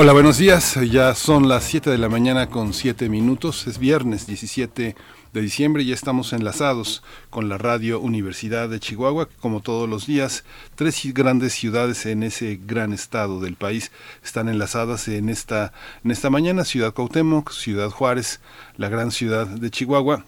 Hola, buenos días. Ya son las 7 de la mañana con 7 minutos. Es viernes 17 de diciembre y ya estamos enlazados con la Radio Universidad de Chihuahua, como todos los días, tres grandes ciudades en ese gran estado del país están enlazadas en esta, en esta mañana, Ciudad Cuauhtémoc, Ciudad Juárez, la gran ciudad de Chihuahua,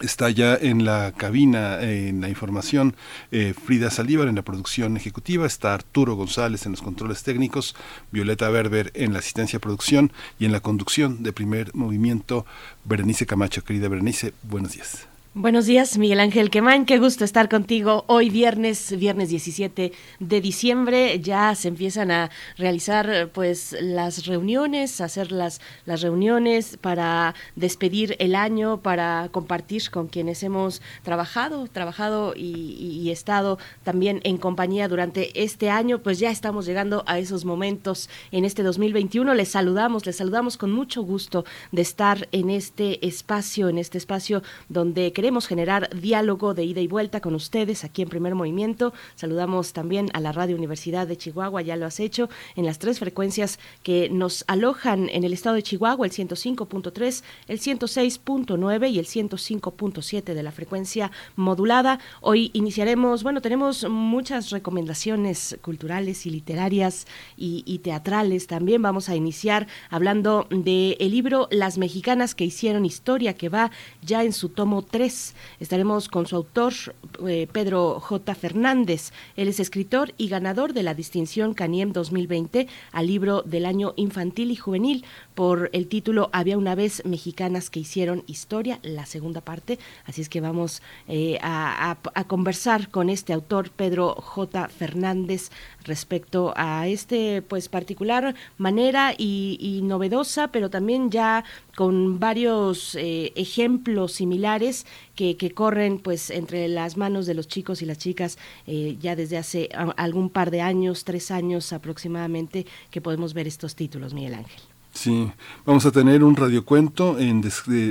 Está ya en la cabina, en la información, eh, Frida Saldívar en la producción ejecutiva, está Arturo González en los controles técnicos, Violeta Berber en la asistencia a producción y en la conducción de primer movimiento, Berenice Camacho. Querida Berenice, buenos días. Buenos días, Miguel Ángel Quemán. Qué gusto estar contigo hoy viernes, viernes 17 de diciembre. Ya se empiezan a realizar pues las reuniones, hacer las, las reuniones para despedir el año, para compartir con quienes hemos trabajado, trabajado y, estado también en compañía durante este año. Pues ya estamos llegando a esos momentos en este 2021. Les saludamos, les saludamos con mucho gusto de estar en este espacio, en este espacio donde queremos generar diálogo de ida y vuelta con ustedes aquí en Primer Movimiento. Saludamos también a la Radio Universidad de Chihuahua, ya lo has hecho, en las tres frecuencias que nos alojan en el estado de Chihuahua, el 105.3, el 106.9 y el 105.7 de la frecuencia modulada. Hoy iniciaremos, bueno, tenemos muchas recomendaciones culturales y literarias y, teatrales. También vamos a iniciar hablando del el libro Las mexicanas que hicieron historia, que va ya en su tomo 3 Estaremos con su autor, eh, Pedro J. Fernández. Él es escritor y ganador de la distinción Caniem 2020 al libro del año infantil y juvenil por el título Había una vez mexicanas que hicieron historia, la segunda parte. Así es que vamos eh, a, conversar con este autor, Pedro J. Fernández, respecto a este pues particular manera y, novedosa, pero también ya con varios eh, ejemplos similares que, corren pues entre las manos de los chicos y las chicas eh, ya desde hace algún par de años, tres años aproximadamente, que podemos ver estos títulos, Miguel Ángel. Sí, vamos a tener un radiocuento en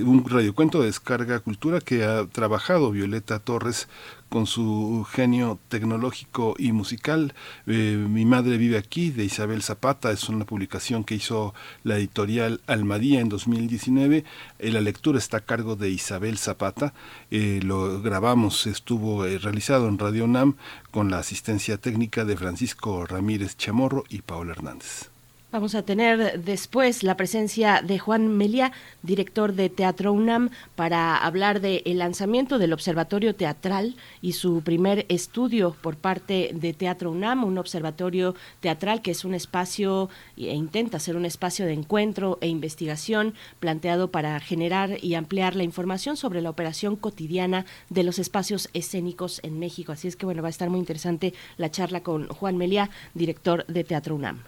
un radiocuento de descarga cultura que ha trabajado Violeta Torres con su genio tecnológico y musical. Eh, Mi madre vive aquí, de Isabel Zapata, es una publicación que hizo la editorial Almadía en 2019. Eh, la lectura está a cargo de Isabel Zapata. Eh, lo grabamos, estuvo realizado en Radio NAM con la asistencia técnica de Francisco Ramírez Chamorro y Paola Hernández. Vamos a tener después la presencia de Juan Melia, director de Teatro UNAM, para hablar del lanzamiento del Observatorio Teatral y su primer estudio por parte de Teatro UNAM, un observatorio teatral que es un espacio e intenta ser un espacio de encuentro e investigación planteado para generar y ampliar la información sobre la operación cotidiana de los espacios escénicos en México. Así es que bueno, va a estar muy interesante la charla con Juan Melia, director de Teatro UNAM.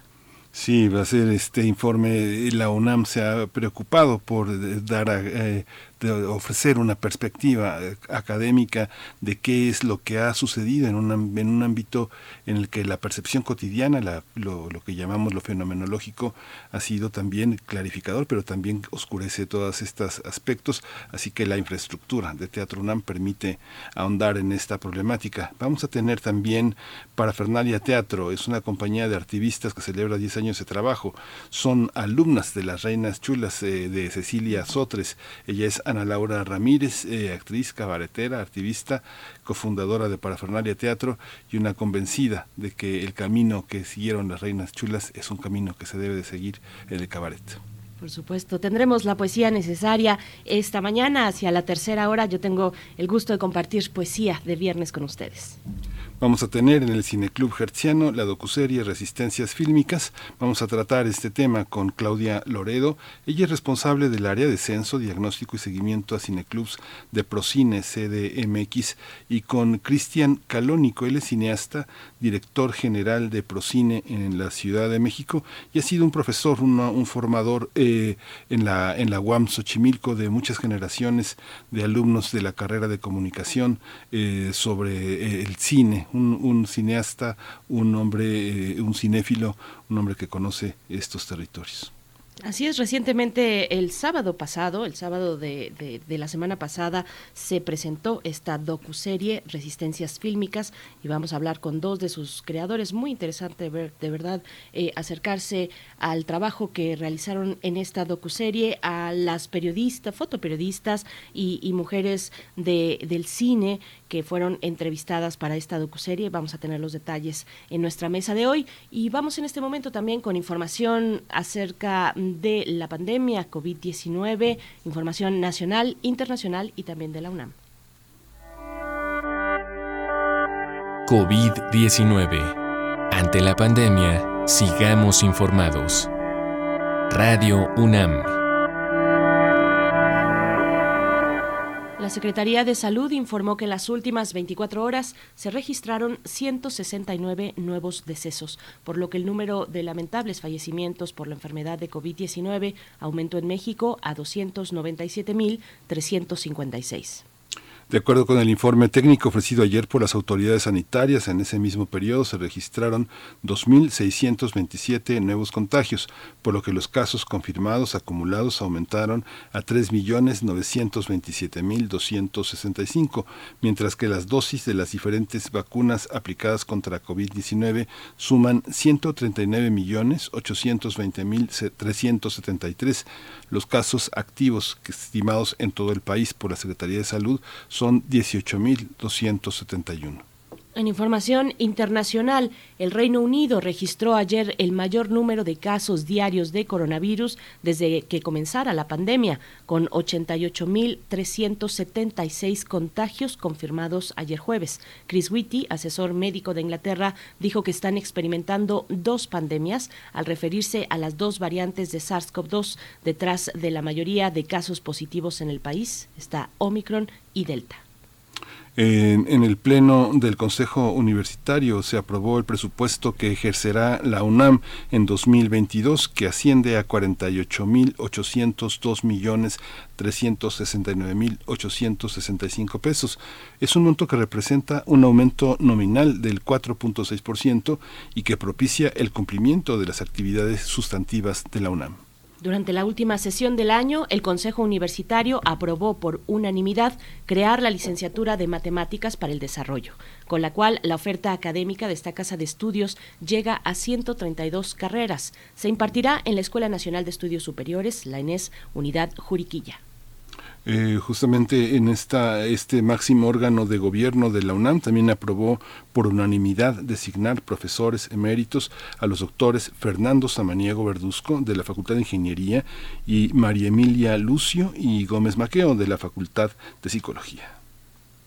Sí, va a ser este informe. La UNAM se ha preocupado por eh, dar a, eh, ofrecer una perspectiva eh, académica de qué es lo que ha sucedido en un, en un ámbito en el que la percepción cotidiana, la, lo, lo, que llamamos lo fenomenológico, ha sido también clarificador, pero también oscurece todos estos aspectos, así que la infraestructura de Teatro UNAM permite ahondar en esta problemática. Vamos a tener también Parafernalia Teatro, es una compañía de activistas que celebra 10 años de trabajo, son alumnas de las Reinas Chulas eh, de Cecilia Sotres, ella es Ana Laura Ramírez, eh, actriz, cabaretera, activista, cofundadora de Parafernalia Teatro y una convencida de que el camino que siguieron las Reinas Chulas es un camino que se debe de seguir en el cabaret. Por supuesto, tendremos la poesía necesaria esta mañana hacia la tercera hora. Yo tengo el gusto de compartir poesía de viernes con ustedes. Vamos a tener en el Cineclub Hertziano la docuserie Resistencias Fílmicas. Vamos a tratar este tema con Claudia Loredo. Ella es responsable del área de censo, diagnóstico y seguimiento a cineclubs de Procine CDMX y con Cristian Calónico. Él es cineasta, director general de Procine en la Ciudad de México y ha sido un profesor, un formador eh, en, la, en la UAM Xochimilco de muchas generaciones de alumnos de la carrera de comunicación eh, sobre eh, el cine, un, cineasta, un hombre, un cinéfilo, un hombre que conoce estos territorios. Así es, recientemente el sábado pasado, el sábado de, de, la semana pasada, se presentó esta docuserie Resistencias Fílmicas y vamos a hablar con dos de sus creadores. Muy interesante ver, de verdad, eh, acercarse al trabajo que realizaron en esta docuserie, a las periodistas, fotoperiodistas y, y mujeres de, del cine que fueron entrevistadas para esta docuserie. Vamos a tener los detalles en nuestra mesa de hoy y vamos en este momento también con información acerca de la pandemia COVID-19, información nacional, internacional y también de la UNAM. COVID-19. Ante la pandemia, sigamos informados. Radio UNAM. Secretaría de Salud informó que en las últimas 24 horas se registraron 169 nuevos decesos, por lo que el número de lamentables fallecimientos por la enfermedad de COVID-19 aumentó en México a 297.356. De acuerdo con el informe técnico ofrecido ayer por las autoridades sanitarias, en ese mismo periodo se registraron 2.627 nuevos contagios, por lo que los casos confirmados acumulados aumentaron a 3.927.265, mientras que las dosis de las diferentes vacunas aplicadas contra COVID-19 suman 139.820.373. Los casos activos estimados en todo el país por la Secretaría de Salud son 18.271. En información internacional, el Reino Unido registró ayer el mayor número de casos diarios de coronavirus desde que comenzara la pandemia, con 88.376 contagios confirmados ayer jueves. Chris Whitty, asesor médico de Inglaterra, dijo que están experimentando dos pandemias al referirse a las dos variantes de SARS-CoV-2 detrás de la mayoría de casos positivos en el país. Está Omicron y Delta. En, el Pleno del Consejo Universitario se aprobó el presupuesto que ejercerá la UNAM en 2022, que asciende a 48.802 millones 369.865 pesos. Es un monto que representa un aumento nominal del 4.6% y que propicia el cumplimiento de las actividades sustantivas de la UNAM. Durante la última sesión del año, el Consejo Universitario aprobó por unanimidad crear la licenciatura de Matemáticas para el Desarrollo, con la cual la oferta académica de esta casa de estudios llega a 132 carreras. Se impartirá en la Escuela Nacional de Estudios Superiores, la ENES Unidad Juriquilla. Eh, justamente en esta este máximo órgano de gobierno de la UNAM también aprobó por unanimidad designar profesores eméritos a los doctores Fernando Samaniego Verduzco de la Facultad de Ingeniería y María Emilia Lucio y Gómez Maqueo de la Facultad de Psicología.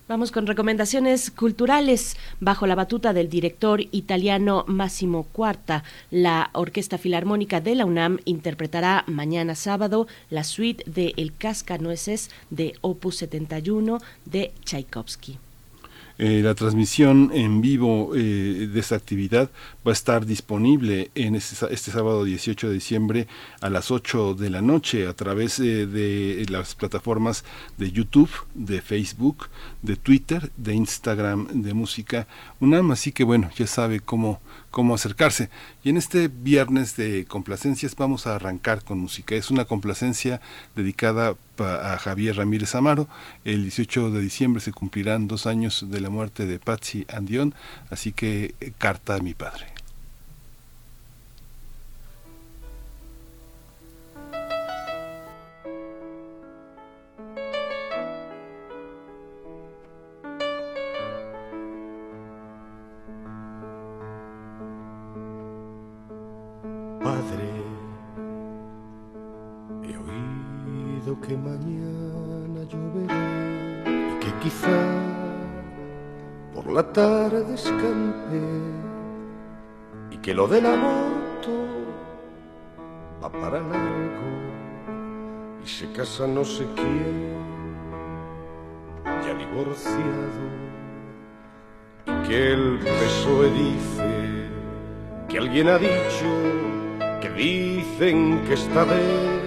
Vamos con recomendaciones culturales. Bajo la batuta del director italiano Massimo Cuarta, la Orquesta Filarmónica de la UNAM interpretará mañana sábado la suite de El Cascanueces de Opus 71 de Tchaikovsky. Eh, la transmisión en vivo eh, de esta actividad va a estar disponible en este, este, sábado 18 de diciembre a las 8 de la noche a través eh, de las plataformas de YouTube, de Facebook, de Twitter, de Instagram, de Música UNAM. Así que bueno, ya sabe cómo cómo acercarse. Y en este viernes de complacencias vamos a arrancar con música. Es una complacencia dedicada a Javier Ramírez Amaro. El 18 de diciembre se cumplirán dos años de la muerte de Patsy Andión, así que eh, carta a mi padre. Padre, que lo del aborto va para largo y se casa no sé quién, ya divorciado, y que el PSOE dice que alguien ha dicho que dicen que esta vez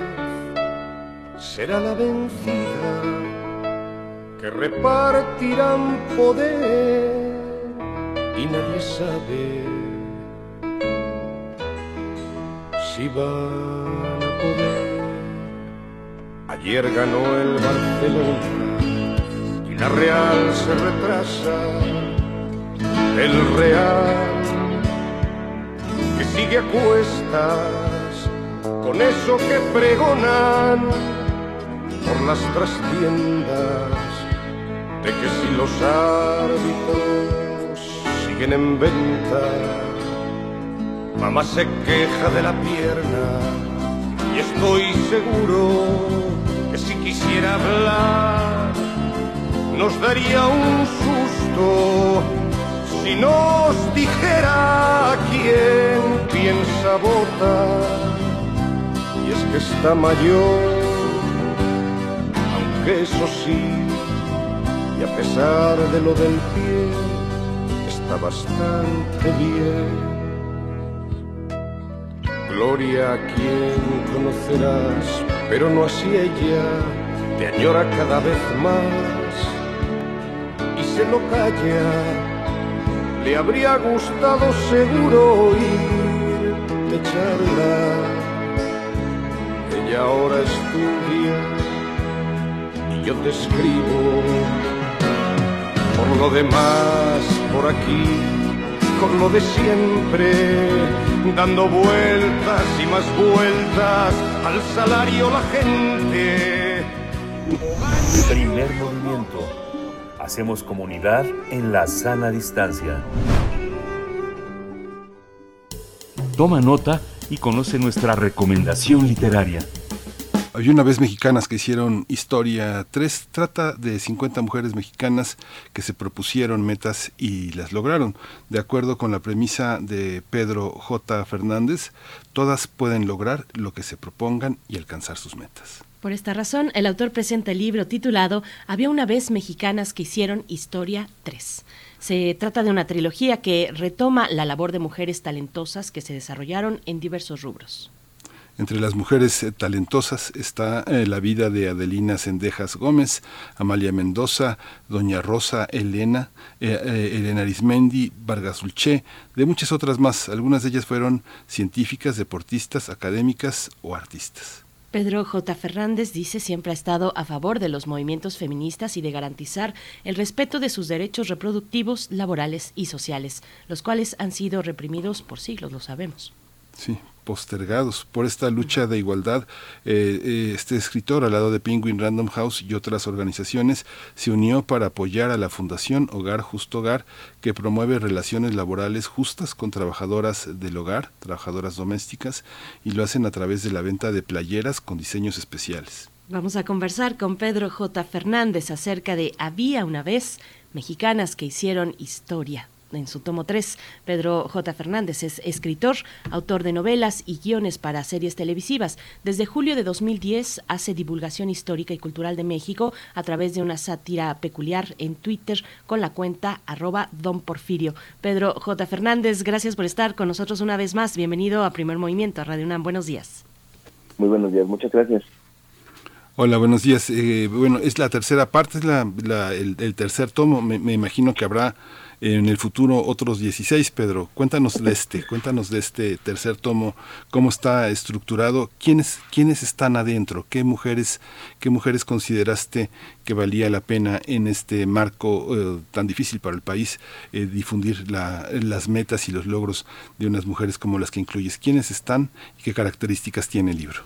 será la vencida, que repartirán poder y nadie sabe a poder. Ayer ganó el Barcelona y la Real se retrasa. El Real que sigue a cuestas con eso que pregonan por las trastiendas de que si los árbitros siguen en venta, mamá se queja de la pierna y estoy seguro que si quisiera hablar nos daría un susto si nos dijera a quién piensa votar. Y es que está mayor, aunque eso sí, y a pesar de lo del pie, está bastante bien. Gloria a quien conocerás, pero no así ella, te añora cada vez más y se lo calla. Le habría gustado seguro oír de charla. Ella ahora estudia y yo te escribo. Por lo demás, por aquí, con lo de siempre, dando vueltas y más vueltas al salario la gente. Primer movimiento. Hacemos comunidad en la sana distancia. Toma nota y conoce nuestra recomendación literaria. Hay una vez mexicanas que hicieron Historia 3. Trata de 50 mujeres mexicanas que se propusieron metas y las lograron. De acuerdo con la premisa de Pedro J. Fernández, todas pueden lograr lo que se propongan y alcanzar sus metas. Por esta razón, el autor presenta el libro titulado Había una vez mexicanas que hicieron Historia 3. Se trata de una trilogía que retoma la labor de mujeres talentosas que se desarrollaron en diversos rubros. Entre las mujeres eh, talentosas está eh, la vida de Adelina Sendejas Gómez, Amalia Mendoza, Doña Rosa Elena, eh, Elena Arismendi, Vargas Ulché, de muchas otras más. Algunas de ellas fueron científicas, deportistas, académicas o artistas. Pedro J. Fernández dice siempre ha estado a favor de los movimientos feministas y de garantizar el respeto de sus derechos reproductivos, laborales y sociales, los cuales han sido reprimidos por siglos, lo sabemos. Sí, postergados por esta lucha de igualdad. Eh, eh, este escritor, al lado de Penguin Random House y otras organizaciones, se unió para apoyar a la Fundación Hogar Justo Hogar, que promueve relaciones laborales justas con trabajadoras del hogar, trabajadoras domésticas, y lo hacen a través de la venta de playeras con diseños especiales. Vamos a conversar con Pedro J. Fernández acerca de Había una vez mexicanas que hicieron historia en su tomo 3. Pedro J. Fernández es escritor, autor de novelas y guiones para series televisivas. Desde julio de 2010 hace divulgación histórica y cultural de México a través de una sátira peculiar en Twitter con la cuenta arroba don Porfirio. Pedro J. Fernández, gracias por estar con nosotros una vez más. Bienvenido a Primer Movimiento, a Radio UNAM. Buenos días. Muy buenos días, muchas gracias. Hola, buenos días. Eh, bueno, es la tercera parte, es la, el, el, tercer tomo. Me, me imagino que habrá en el futuro otros 16, Pedro. Cuéntanos de este, cuéntanos de este tercer tomo, cómo está estructurado, quiénes, quiénes están adentro, qué mujeres, qué mujeres consideraste que valía la pena en este marco eh, tan difícil para el país eh, difundir la, las metas y los logros de unas mujeres como las que incluyes. ¿Quiénes están y qué características tiene el libro?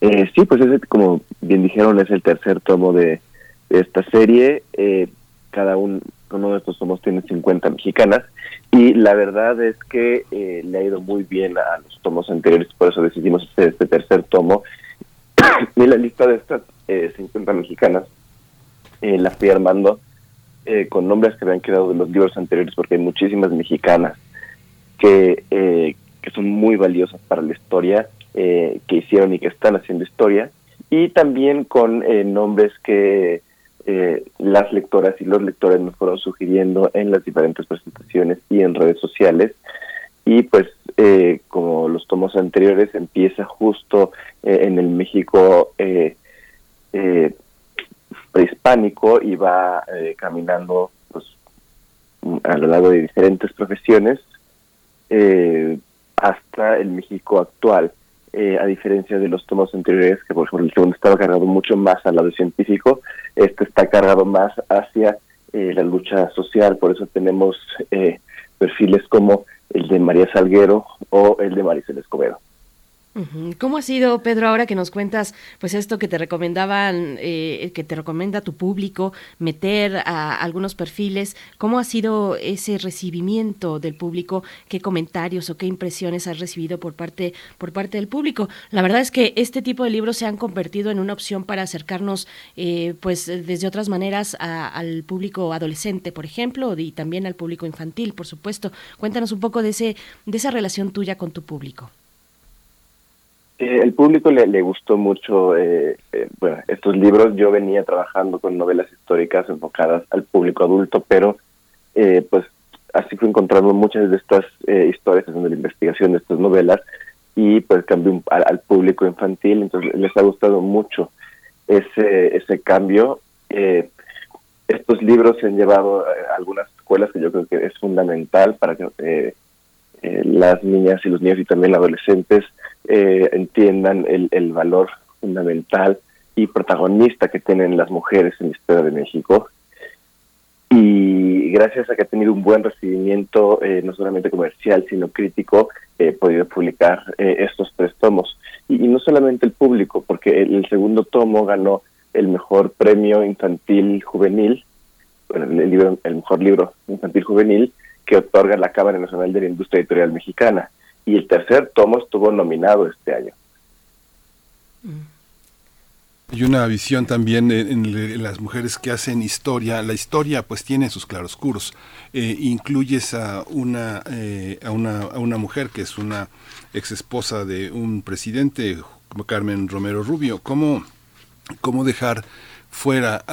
Eh, sí, pues ese, como bien dijeron, es el tercer tomo de, de esta serie. Eh, cada un, uno de estos tomos tiene 50 mexicanas y la verdad es que eh, le ha ido muy bien a los tomos anteriores, por eso decidimos hacer este tercer tomo. y la lista de estas eh, 50 mexicanas eh, la fui armando eh, con nombres que habían quedado de los libros anteriores, porque hay muchísimas mexicanas que, eh, que son muy valiosas para la historia, que hicieron y que están haciendo historia, y también con nombres que las lectoras y los lectores nos fueron sugiriendo en las diferentes presentaciones y en redes sociales. Y pues como los tomos anteriores, empieza justo en el México eh, prehispánico y va eh, caminando pues, a lo largo de diferentes profesiones eh, hasta el México actual. Eh, a diferencia de los tomos anteriores, que por ejemplo el segundo estaba cargado mucho más al lado científico, este está cargado más hacia la lucha social, por eso tenemos perfiles como el de María Salguero o el de Maricel Escobedo. ¿Cómo ha sido, Pedro, ahora que nos cuentas, pues esto que te recomendaban, eh, que te recomienda tu público, meter a algunos perfiles, cómo ha sido ese recibimiento del público, qué comentarios o qué impresiones has recibido por parte, por parte del público? La verdad es que este tipo de libros se han convertido en una opción para acercarnos, eh, pues desde otras maneras al público adolescente, por ejemplo, y también al público infantil, por supuesto. Cuéntanos un poco de ese, de esa relación tuya con tu público. Eh, el público le, le gustó mucho eh, eh, estos libros. Yo venía trabajando con novelas históricas enfocadas al público adulto, pero pues así fui encontrando muchas de estas historias haciendo la investigación de estas novelas y pues cambié al, público infantil. Entonces les ha gustado mucho ese, ese cambio. estos libros se han llevado a algunas escuelas que yo creo que es fundamental para que las niñas y los niños y también adolescentes eh, entiendan el, valor fundamental y protagonista que tienen las mujeres en la historia de México. Y gracias a que ha tenido un buen recibimiento, eh, no solamente comercial, sino crítico, he podido publicar eh, estos tres tomos. Y, no solamente el público, porque el, segundo tomo ganó el mejor premio infantil juvenil, el, libro, el mejor libro infantil juvenil que otorga la Cámara Nacional de la Industria Editorial Mexicana y el tercer tomo estuvo nominado este año. Hay una visión también en, las mujeres que hacen historia. La historia pues tiene sus claroscuros. Eh, incluyes a una, eh, a una, a una mujer que es una ex esposa de un presidente, Carmen Romero Rubio. ¿Cómo, cómo dejar fuera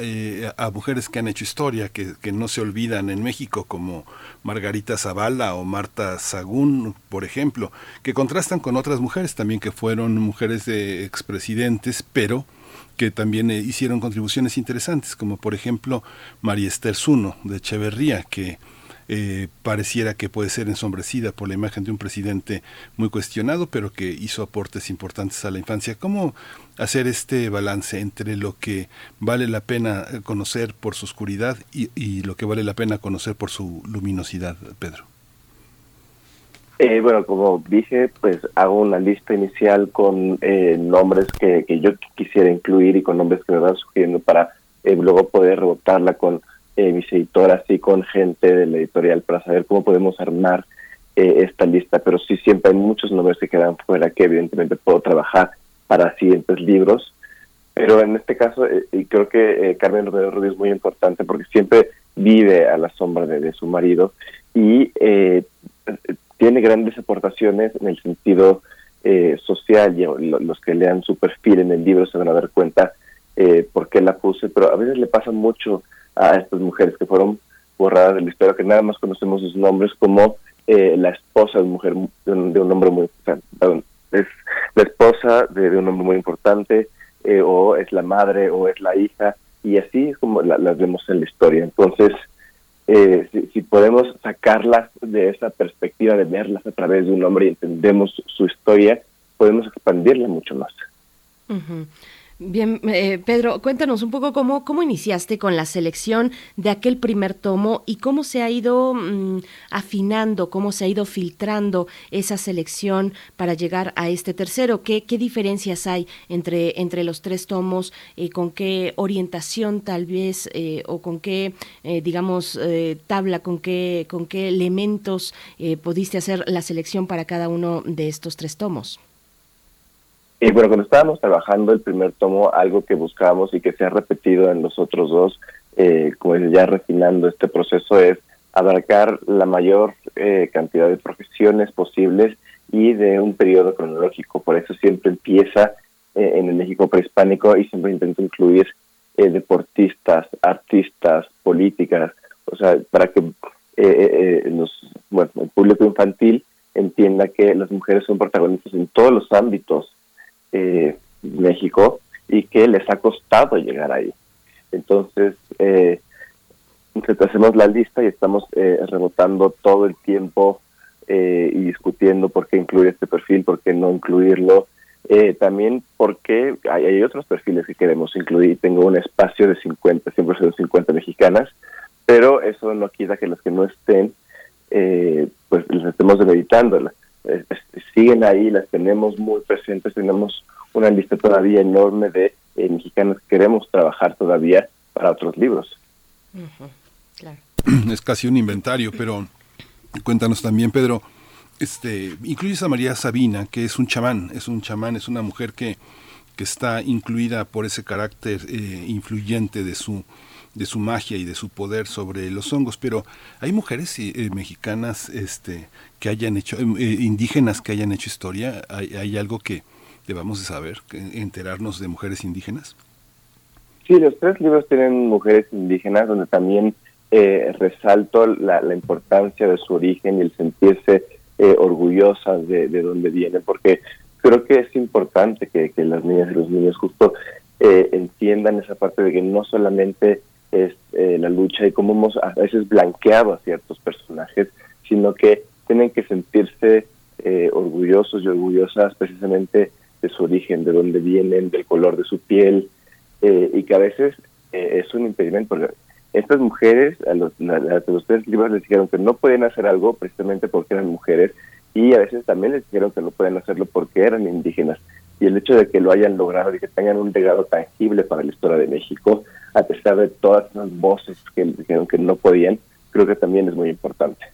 eh, a, mujeres que han hecho historia, que, no se olvidan en México, como Margarita Zavala o Marta Sagún, por ejemplo, que contrastan con otras mujeres también que fueron mujeres de expresidentes, pero que también eh, hicieron contribuciones interesantes, como por ejemplo María Esther Zuno de Echeverría, que eh, pareciera que puede ser ensombrecida por la imagen de un presidente muy cuestionado, pero que hizo aportes importantes a la infancia. ¿Cómo hacer este balance entre lo que vale la pena conocer por su oscuridad y, lo que vale la pena conocer por su luminosidad, Pedro? Eh, bueno, como dije, pues hago una lista inicial con eh, nombres que, yo quisiera incluir y con nombres que me van sugiriendo para luego poder rebotarla con eh, mis editoras y con gente de la editorial para saber cómo podemos armar eh, esta lista, pero sí siempre hay muchos nombres que quedan fuera que evidentemente puedo trabajar para siguientes libros. Pero en este caso, eh, y creo que Carmen Romero Rubio es muy importante porque siempre vive a la sombra de, su marido y tiene grandes aportaciones en el sentido social y los que lean su perfil en el libro se van a dar cuenta por qué la puse, pero a veces le pasa mucho a estas mujeres que fueron borradas del historia, que nada más conocemos sus nombres como eh, la esposa de, mujer, de, un, hombre muy importante, la esposa de, un hombre muy importante, eh, o es la madre, o es la hija, y así es como las vemos en la historia. Entonces, eh, si, podemos sacarlas de esa perspectiva de verlas a través de un hombre y entendemos su historia, podemos expandirla mucho más. Bien, eh, Pedro, cuéntanos un poco cómo, cómo iniciaste con la selección de aquel primer tomo y cómo se ha ido mm, afinando, cómo se ha ido filtrando esa selección para llegar a este tercero. ¿Qué, qué diferencias hay entre, entre los tres tomos? Eh, ¿Con qué orientación tal vez eh, o con qué, digamos, tabla, con qué, con qué elementos pudiste hacer la selección para cada uno de estos tres tomos? Y bueno, cuando estábamos trabajando el primer tomo, algo que buscábamos y que se ha repetido en los otros dos, eh, como ya refinando este proceso, es abarcar la mayor eh, cantidad de profesiones posibles y de un periodo cronológico. Por eso siempre empieza eh, en el México prehispánico y siempre intento incluir eh, deportistas, artistas, políticas, o sea, para que los, bueno, el público infantil entienda que las mujeres son protagonistas en todos los ámbitos de México y que les ha costado llegar ahí. Entonces, eh, hacemos la lista y estamos eh, rebotando todo el tiempo eh, y discutiendo por qué incluir este perfil, por qué no incluirlo. Eh, también porque hay, otros perfiles que queremos incluir. Tengo un espacio de 50, siempre son 50 mexicanas, pero eso no quita que las que no estén, eh, pues las estemos meditando. siguen ahí, las tenemos muy presentes, tenemos una lista todavía enorme de mexicanas que queremos trabajar todavía para otros libros. Es casi un inventario, pero cuéntanos también, Pedro, este, incluyes a María Sabina, que es un chamán, es un chamán, es una mujer que, que está incluida por ese carácter eh, influyente de su de su magia y de su poder sobre los hongos, pero hay mujeres eh, mexicanas este, que hayan hecho, eh, indígenas que hayan hecho historia, ¿Hay, ¿Hay, algo que debamos de saber, enterarnos de mujeres indígenas? Sí, los tres libros tienen mujeres indígenas, donde también eh, resalto la, la, importancia de su origen y el sentirse eh, orgullosas de, de dónde vienen, porque creo que es importante que, que las niñas y los niños justo eh, entiendan esa parte de que no solamente es eh, la lucha y cómo hemos a veces blanqueado a ciertos personajes, sino que tienen que sentirse eh, orgullosos y orgullosas precisamente de su origen, de dónde vienen, del color de su piel, eh, y que a veces eh, es un impedimento. Estas mujeres, a los, a los tres libros les dijeron que no pueden hacer algo precisamente porque eran mujeres y a veces también les dijeron que no pueden hacerlo porque eran indígenas. Y el hecho de que lo hayan logrado y que tengan un legado tangible para la historia de México, a pesar de todas esas voces que dijeron que no podían, creo que también es muy importante.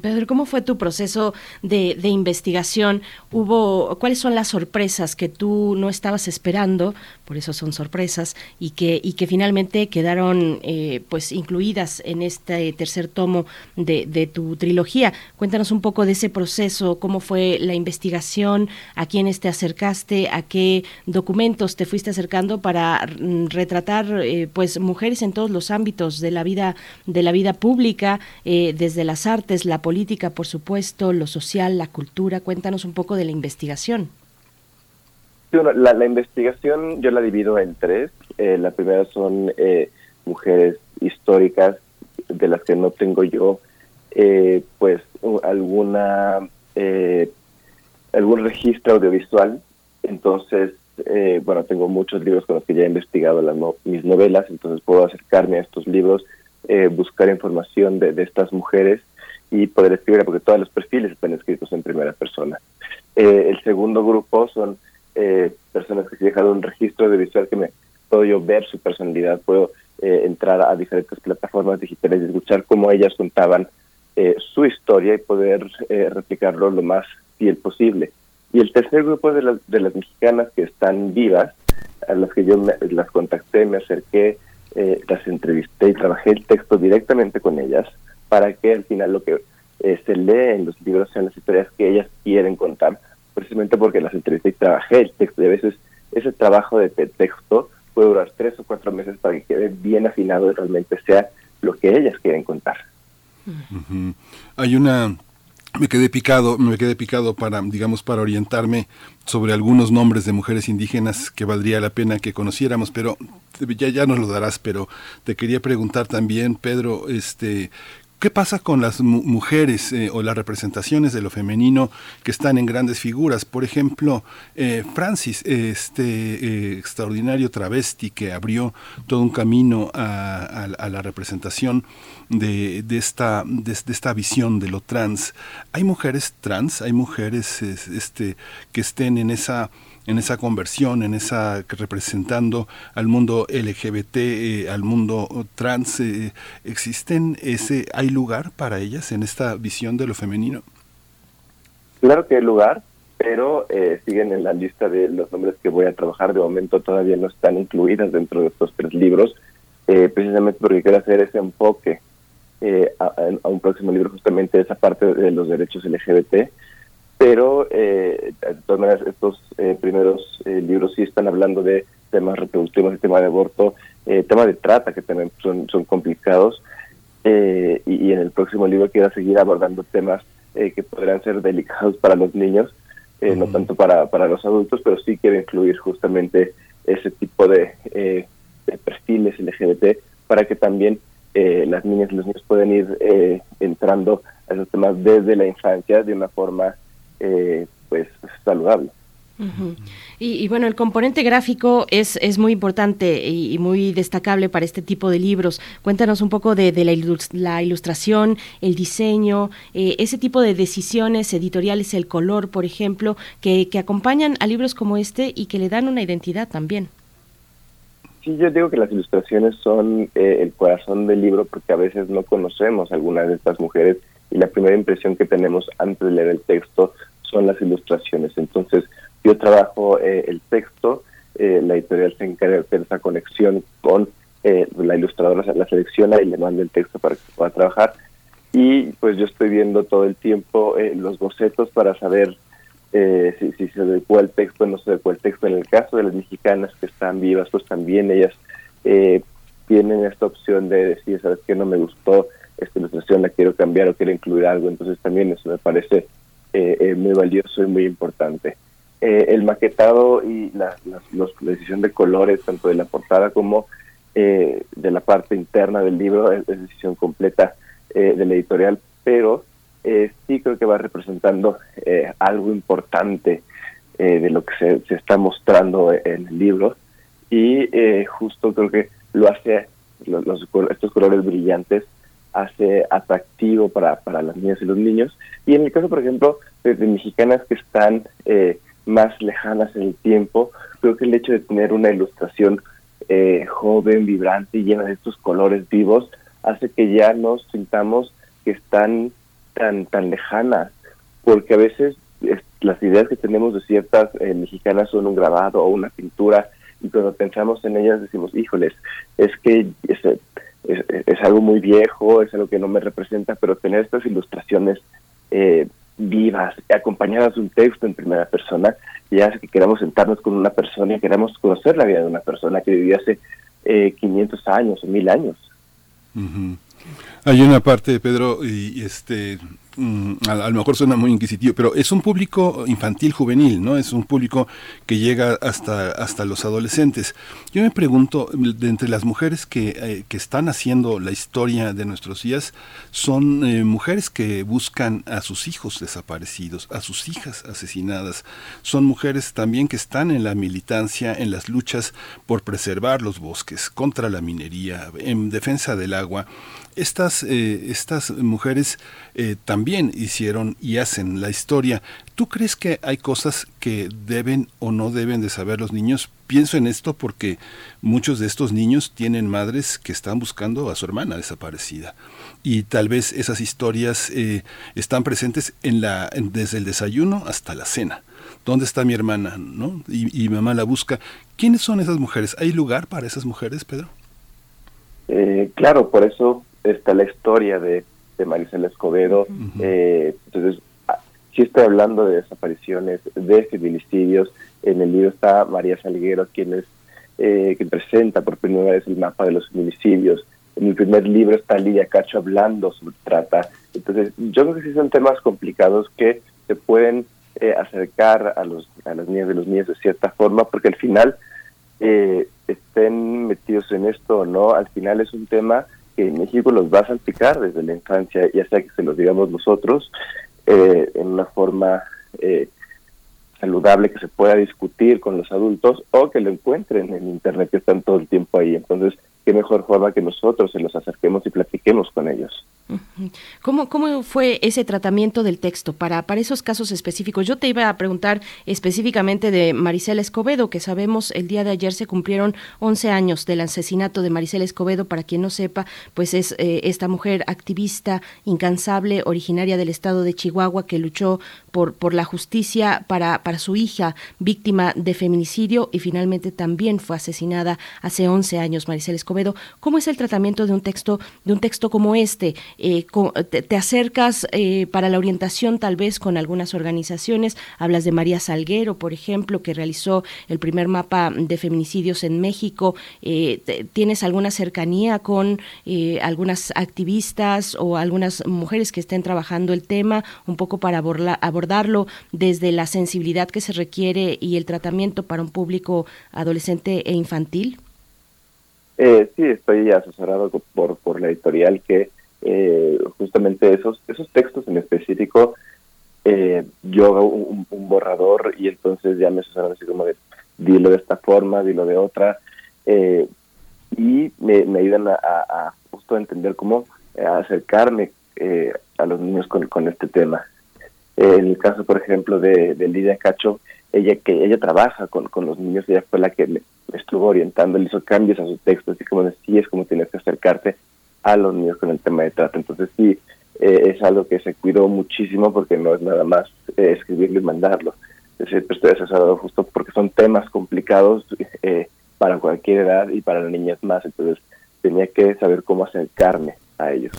Pedro, ¿cómo fue tu proceso de, investigación? ¿Hubo cuáles son las sorpresas que tú no estabas esperando? Por eso son sorpresas y que y que finalmente quedaron eh, pues incluidas en este tercer tomo de, de, tu trilogía. Cuéntanos un poco de ese proceso, cómo fue la investigación, a quiénes te acercaste, a qué documentos te fuiste acercando para retratar eh, pues mujeres en todos los ámbitos de la vida de la vida pública, eh, desde las artes la política, por supuesto, lo social, la cultura. Cuéntanos un poco de la investigación. La, investigación yo la divido en tres. Eh, la primera son eh, mujeres históricas de las que no tengo yo, eh, pues alguna algún registro audiovisual. Entonces, bueno, tengo muchos libros con los que ya he investigado las mis novelas, entonces puedo acercarme a estos libros, buscar información de, de estas mujeres y poder escribir, porque todos los perfiles están escritos en primera persona. Eh, el segundo grupo son eh, personas que se dejan un registro de visual que me puedo yo ver su personalidad, puedo eh, entrar a diferentes plataformas digitales y escuchar cómo ellas contaban eh, su historia y poder eh, replicarlo lo más fiel posible. Y el tercer grupo de las, de las mexicanas que están vivas, a las que yo me, las contacté, me acerqué, las entrevisté y trabajé el texto directamente con ellas, para que al final lo que se lee en los libros sean las historias que ellas quieren contar, precisamente porque las entrevisté y trabajé el texto. Y a veces ese trabajo de texto puede durar tres o cuatro meses para que quede bien afinado y realmente sea lo que ellas quieren contar. Hay una me quedé picado, me quedé picado para, digamos, para orientarme sobre algunos nombres de mujeres indígenas que valdría la pena que conociéramos, pero ya, ya nos lo darás, pero te quería preguntar también, Pedro, este, ¿Qué pasa con las mu mujeres eh, o las representaciones de lo femenino que están en grandes figuras? Por ejemplo, eh, Francis, este eh, extraordinario travesti que abrió todo un camino a, la representación de, esta, de, esta visión de lo trans. ¿Hay mujeres trans? ¿Hay mujeres este, que estén en esa en esa conversión, en esa representando al mundo LGBT, eh, al mundo trans, eh, existen ese, hay lugar para ellas en esta visión de lo femenino. Claro que hay lugar. pero eh, siguen en la lista de los nombres que voy a trabajar. De momento todavía no están incluidas dentro de estos tres libros, eh, precisamente porque quiero hacer ese enfoque eh, a, un próximo libro, justamente esa parte de los derechos LGBT. Pero, de todas maneras, estos primeros libros sí están hablando de temas reproductivos, el tema de aborto, tema de trata, que también son, son complicados. Y, y, en el próximo libro quiero seguir abordando temas que podrán ser delicados para los niños, eh, no tanto para, para los adultos, pero sí quiero incluir justamente ese tipo de, eh, de perfiles LGBT para que también eh, las niñas y los niños puedan ir entrando a esos temas desde la infancia de una forma pues saludable y, bueno, el componente gráfico es, es muy importante y, muy destacable para este tipo de libros. Cuéntanos un poco de, la, ilustración, el diseño, eh, ese tipo de decisiones editoriales, el color, por ejemplo, que, que acompañan a libros como este y que le dan una identidad también. Sí, yo digo que las ilustraciones son eh, el corazón del libro porque a veces no conocemos a algunas de estas mujeres y la primera impresión que tenemos antes de leer el texto son las ilustraciones. Entonces, yo trabajo eh, el texto, eh, la editorial se encarga de hacer esa conexión con eh, la ilustradora, la selecciona y le manda el texto para que pueda trabajar. Y pues yo estoy viendo todo el tiempo los bocetos para saber si, si, se adecua el texto o no se adecua el texto. En el caso de las mexicanas que están vivas, pues también ellas tienen esta opción de decir, ¿sabes qué? No me gustó esta ilustración, la quiero cambiar o quiero incluir algo. Entonces también eso me parece muy valioso y muy importante. Eh, el maquetado y la, decisión de colores, tanto de la portada como eh, de la parte interna del libro, es, decisión completa eh, de la editorial, pero sí creo que va representando algo importante de lo que se, se, está mostrando en el libro y justo creo que lo hace, los, estos colores brillantes hace atractivo para, para las niñas y los niños. Y en el caso, por ejemplo, de, mexicanas que están eh, más lejanas en el tiempo, creo que el hecho de tener una ilustración eh, joven, vibrante y llena de estos colores vivos hace que ya nos sintamos que están tan tan lejanas, porque a veces las ideas que tenemos de ciertas eh, mexicanas son un grabado o una pintura y cuando pensamos en ellas decimos, híjoles, es que es, es, algo muy viejo, es algo que no me representa, pero tener estas ilustraciones eh, vivas, acompañadas de un texto en primera persona, y hace que queramos sentarnos con una persona y queramos conocer la vida de una persona que vivió hace eh, 500 años o 1000 años. Hay una parte, Pedro, y este Mm, a, lo mejor suena muy inquisitivo, pero es un público infantil juvenil, ¿no? Es un público que llega hasta, hasta los adolescentes. Yo me pregunto, de entre las mujeres que, eh, que están haciendo la historia de nuestros días, son eh, mujeres que buscan a sus hijos desaparecidos, a sus hijas asesinadas. Son mujeres también que están en la militancia, en las luchas por preservar los bosques, contra la minería, en defensa del agua estas, eh, estas mujeres eh, también hicieron y hacen la historia. ¿Tú crees que hay cosas que deben o no deben de saber los niños? Pienso en esto porque muchos de estos niños tienen madres que están buscando a su hermana desaparecida y tal vez esas historias eh, están presentes en la, desde el desayuno hasta la cena. ¿Dónde está mi hermana? ¿no? Y, y mamá la busca. ¿Quiénes son esas mujeres? ¿Hay lugar para esas mujeres, Pedro? claro, por eso está la historia de, de Marisela Escobedo. eh, entonces, ah, sí estoy hablando de desapariciones, de feminicidios. En el libro está María Salguero, quien es eh, que presenta por primera vez el mapa de los feminicidios. En el primer libro está Lidia Cacho hablando sobre trata. Entonces, yo creo que sí son temas complicados que se pueden eh, acercar a, los, a las niñas de los niños de cierta forma, porque al final eh, estén metidos en esto o no, al final es un tema que México los va a salpicar desde la infancia, ya sea que se los digamos nosotros eh, en una forma eh, saludable que se pueda discutir con los adultos o que lo encuentren en Internet que están todo el tiempo ahí. Entonces, qué mejor forma que nosotros se los acerquemos y platiquemos con ellos. ¿Cómo, ¿Cómo fue ese tratamiento del texto para, para esos casos específicos? Yo te iba a preguntar específicamente de Maricela Escobedo, que sabemos el día de ayer se cumplieron 11 años del asesinato de Maricela Escobedo. Para quien no sepa, pues es eh, esta mujer activista incansable, originaria del estado de Chihuahua, que luchó por, por la justicia para, para su hija, víctima de feminicidio, y finalmente también fue asesinada hace 11 años, Maricela Escobedo. ¿Cómo es el tratamiento de un texto, de un texto como este? Eh, te, acercas eh, para la orientación tal vez con algunas organizaciones, hablas de María Salguero, por ejemplo, que realizó el primer mapa de feminicidios en México, eh, ¿tienes alguna cercanía con algunas activistas o algunas mujeres que estén trabajando el tema, un poco para abordarlo desde la sensibilidad que se requiere y el tratamiento para un público adolescente e infantil? Sí, estoy asesorado por, por la editorial que eh, justamente esos, esos textos en específico, eh, yo hago un, borrador y entonces ya me asesoran así como de dilo de esta forma, dilo de otra, eh, y me, me ayudan a, a, justo entender cómo acercarme a los niños con, con este tema. en el caso, por ejemplo, de, de, Lidia Cacho, ella que ella trabaja con, con los niños, ella fue la que me, estuvo orientando, le hizo cambios a sus textos, así como de sí es como tienes que acercarte a los niños con el tema de trata. Entonces sí, eh, es algo que se cuidó muchísimo porque no es nada más eh, escribirlo y mandarlo. Es decir, estoy asesorado justo porque son temas complicados eh, para cualquier edad y para las niñas más. Entonces tenía que saber cómo acercarme a ellos.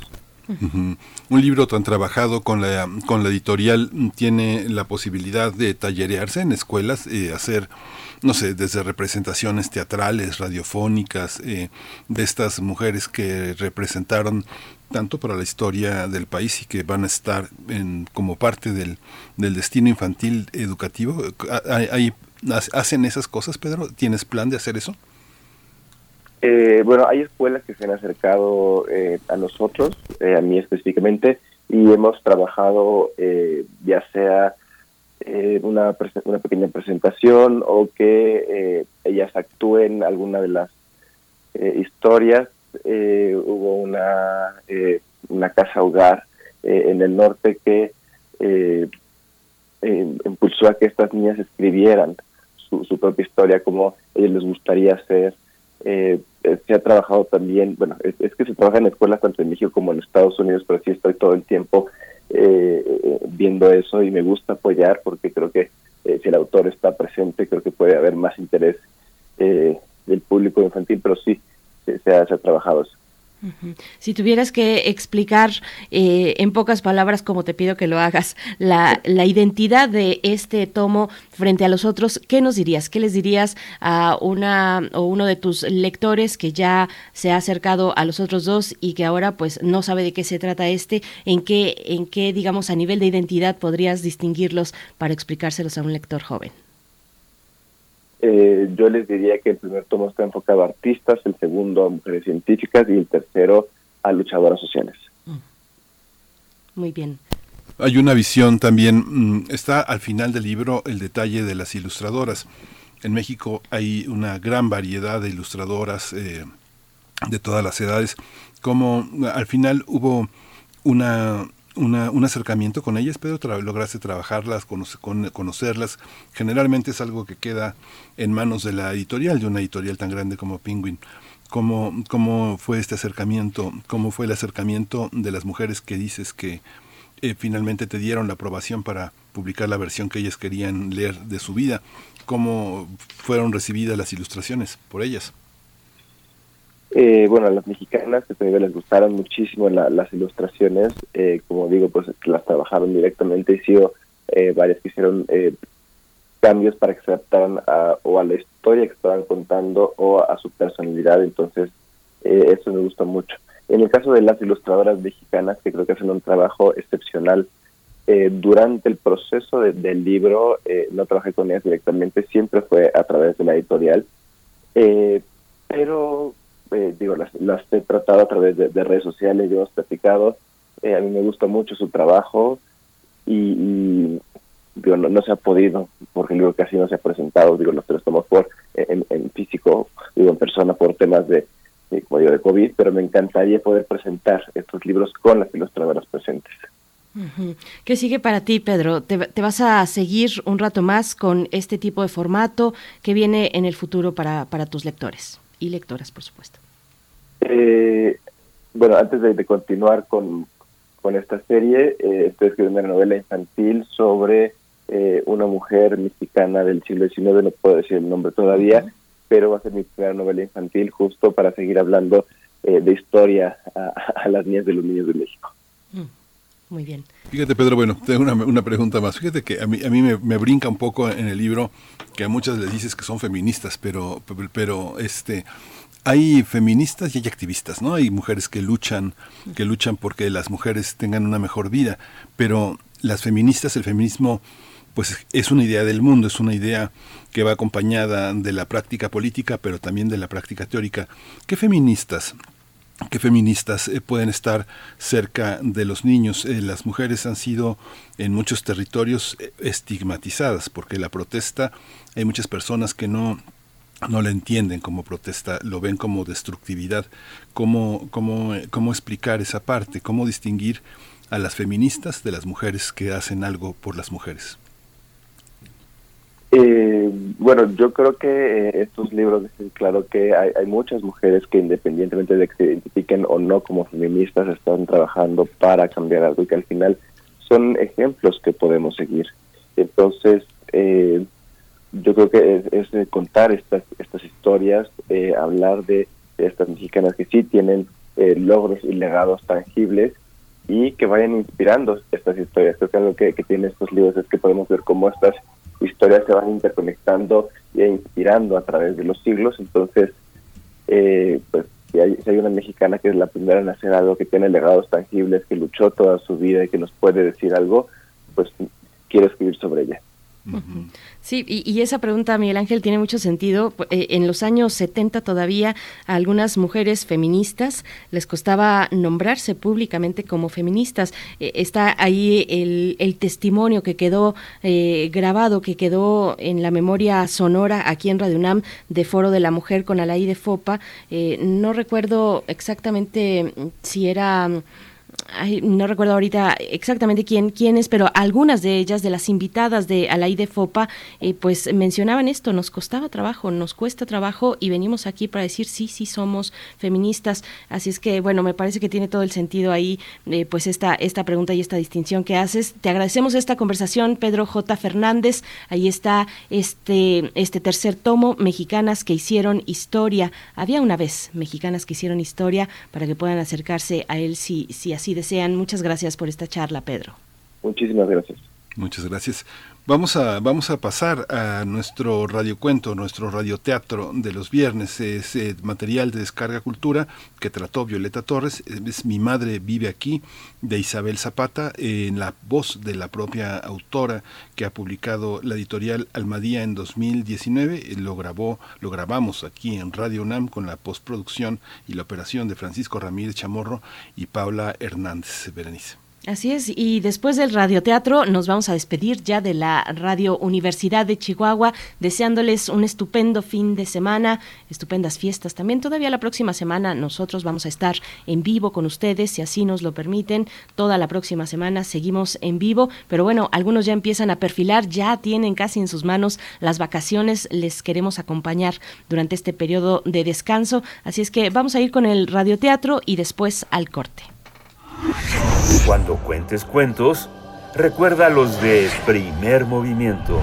Un libro tan trabajado con la, con la editorial tiene la posibilidad de tallerearse en escuelas, y hacer no sé, desde representaciones teatrales, radiofónicas, eh, de estas mujeres que representaron tanto para la historia del país y que van a estar en, como parte del, del destino infantil educativo. ¿Hay, ¿Hacen esas cosas, Pedro? ¿Tienes plan de hacer eso? Eh, bueno, hay escuelas que se han acercado eh, a nosotros, a mí específicamente, y hemos trabajado ya sea eh, una, una pequeña presentación o que eh, ellas actúen alguna de las eh, historias. hubo una, una casa hogar en el norte que impulsó a que estas niñas escribieran su, propia historia, como a ellos les gustaría hacer. se ha trabajado también, bueno, es, que se trabaja en escuelas tanto en México como en Estados Unidos, pero sí estoy todo el tiempo eh, viendo eso y me gusta apoyar porque creo que eh, si el autor está presente, creo que puede haber más interés eh, del público infantil, pero sí, se, ha, se ha trabajado eso. Si tuvieras que explicar eh, en pocas palabras, como te pido que lo hagas, la, la, identidad de este tomo frente a los otros, ¿qué nos dirías? ¿Qué les dirías a una o uno de tus lectores que ya se ha acercado a los otros dos y que ahora pues no sabe de qué se trata este? ¿En qué, en qué digamos, a nivel de identidad podrías distinguirlos para explicárselos a un lector joven? Eh, yo les diría que el primer tomo está enfocado a artistas, el segundo a mujeres científicas y el tercero a luchadoras sociales. Mm. Muy bien. Hay una visión también, mm, está al final del libro el detalle de las ilustradoras. En México hay una gran variedad de ilustradoras eh, de todas las edades, como al final hubo una una, un acercamiento con ellas, pero lograste trabajarlas, conocerlas. Generalmente es algo que queda en manos de la editorial, de una editorial tan grande como Penguin. ¿Cómo, ¿Cómo fue este acercamiento? ¿Cómo fue el acercamiento de las mujeres que dices que eh, finalmente te dieron la aprobación para publicar la versión que ellas querían leer de su vida? ¿Cómo fueron recibidas las ilustraciones por ellas? Eh, bueno, a las mexicanas que también les gustaron muchísimo las ilustraciones, eh, como digo, pues las trabajaron directamente sido eh, varias que hicieron eh, cambios para que se adaptaran a, o a la historia que estaban contando o a, su personalidad, entonces eso me gusta mucho. En el caso de las ilustradoras mexicanas, que creo que hacen un trabajo excepcional, durante el proceso del libro no trabajé con ellas directamente, siempre fue a través de la editorial, pero eh, digo, las, he tratado a través de, redes sociales, yo hemos platicado, eh, a mí me gusta mucho su trabajo y, digo, no, se ha podido, porque el libro casi no se ha presentado, digo, los tres tomos por, en, físico, digo, en persona por temas de, como digo, de COVID, pero me encantaría poder presentar estos libros con las ilustradoras presentes. ¿Qué sigue para ti, Pedro? ¿Te, vas a seguir un rato más con este tipo de formato que viene en el futuro para, para tus lectores y lectoras, por supuesto? Eh, bueno, antes de, continuar con, con, esta serie, eh, estoy escribiendo una novela infantil sobre eh, una mujer mexicana del siglo XIX, no puedo decir el nombre todavía, pero va a ser mi primera novela infantil justo para seguir hablando de historia a, las niñas de los niños de México. Muy bien. Fíjate, Pedro, bueno, tengo una, una pregunta más. Fíjate que a mí, a mí me, me, brinca un poco en el libro que a muchas les dices que son feministas, pero, pero este, hay feministas y hay activistas, ¿no? Hay mujeres que luchan, que luchan porque las mujeres tengan una mejor vida, pero las feministas, el feminismo, pues es una idea del mundo, es una idea que va acompañada de la práctica política, pero también de la práctica teórica. ¿Qué feministas que feministas eh, pueden estar cerca de los niños. Eh, las mujeres han sido en muchos territorios eh, estigmatizadas porque la protesta, hay muchas personas que no no la entienden como protesta, lo ven como destructividad. ¿Cómo, cómo, cómo explicar esa parte? ¿Cómo distinguir a las feministas de las mujeres que hacen algo por las mujeres? Eh, bueno, yo creo que eh, estos libros dicen claro que hay, muchas mujeres que independientemente de que se identifiquen o no como feministas, están trabajando para cambiar algo y que al final son ejemplos que podemos seguir. Entonces, eh, yo creo que es, contar estas, estas historias, hablar de, estas mexicanas que sí tienen logros y legados tangibles y que vayan inspirando estas historias. Creo que algo que, que tiene estos libros es que podemos ver cómo estas historias se van interconectando e inspirando a través de los siglos. Entonces, eh, pues si hay, si hay, una mexicana que es la primera en hacer algo, que tiene legados tangibles, que luchó toda su vida y que nos puede decir algo, pues quiero escribir sobre ella. Sí, y, esa pregunta, Miguel Ángel, tiene mucho sentido. Eh, en los años 70 todavía a algunas mujeres feministas les costaba nombrarse públicamente como feministas. Eh, está ahí el, testimonio que quedó eh, grabado, que quedó en la memoria sonora aquí en Radio UNAM de Foro de la Mujer con Alaí de Fopa. no recuerdo exactamente si era no recuerdo ahorita exactamente quién, quiénes, pero algunas de ellas, de las invitadas de Alaide Fopa, eh, pues mencionaban esto, nos costaba trabajo, nos cuesta trabajo y venimos aquí para decir sí, sí somos feministas. Así es que, bueno, me parece que tiene todo el sentido ahí, eh, pues esta, esta pregunta y esta distinción que haces. Te agradecemos esta conversación, Pedro J. Fernández. Ahí está este, este tercer tomo, Mexicanas que hicieron historia. Había una vez mexicanas que hicieron historia para que puedan acercarse a él si, si así desean. Muchas gracias por esta charla, Pedro. Muchísimas gracias. Muchas gracias. Vamos a, vamos a pasar a nuestro radiocuento, nuestro radioteatro de los viernes. Es eh, material de descarga cultura que trató Violeta Torres. Es Mi madre vive aquí, de Isabel Zapata, en la voz de la propia autora que ha publicado la editorial Almadía en 2019. Eh, lo grabó, lo grabamos aquí en Radio UNAM con la postproducción y la operación de Francisco Ramírez Chamorro y Paula Hernández Berenice. Así es, y después del radioteatro nos vamos a despedir ya de la Radio Universidad de Chihuahua, deseándoles un estupendo fin de semana, estupendas fiestas también. Todavía la próxima semana nosotros vamos a estar en vivo con ustedes, si así nos lo permiten. Toda la próxima semana seguimos en vivo, pero bueno, algunos ya empiezan a perfilar, ya tienen casi en sus manos las vacaciones, les queremos acompañar durante este periodo de descanso, así es que vamos a ir con el radioteatro y después al corte. Cuando cuentes cuentos, recuerda los de primer movimiento.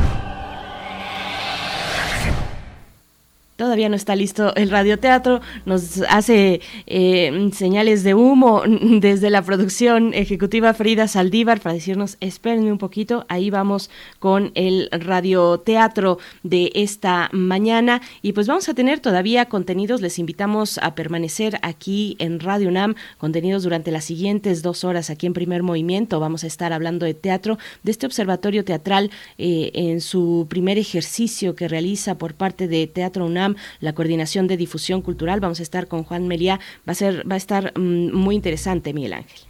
Todavía no está listo el radioteatro, nos hace eh, señales de humo desde la producción ejecutiva Frida Saldívar para decirnos, espérenme un poquito, ahí vamos con el radioteatro de esta mañana y pues vamos a tener todavía contenidos, les invitamos a permanecer aquí en Radio UNAM, contenidos durante las siguientes dos horas aquí en Primer Movimiento, vamos a estar hablando de teatro, de este observatorio teatral eh, en su primer ejercicio que realiza por parte de Teatro UNAM la coordinación de difusión cultural. Vamos a estar con Juan Meliá. Va a ser, va a estar mm, muy interesante, Miguel Ángel.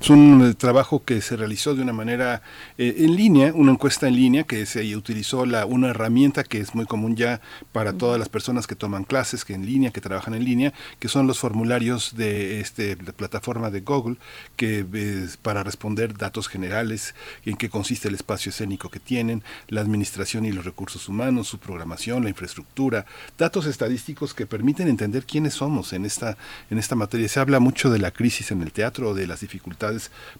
Es un eh, trabajo que se realizó de una manera eh, en línea, una encuesta en línea que se utilizó la, una herramienta que es muy común ya para todas las personas que toman clases, que en línea, que trabajan en línea, que son los formularios de este, la plataforma de Google, que para responder datos generales, en qué consiste el espacio escénico que tienen, la administración y los recursos humanos, su programación, la infraestructura, datos estadísticos que permiten entender quiénes somos en esta, en esta materia. Se habla mucho de la crisis en el teatro, de las dificultades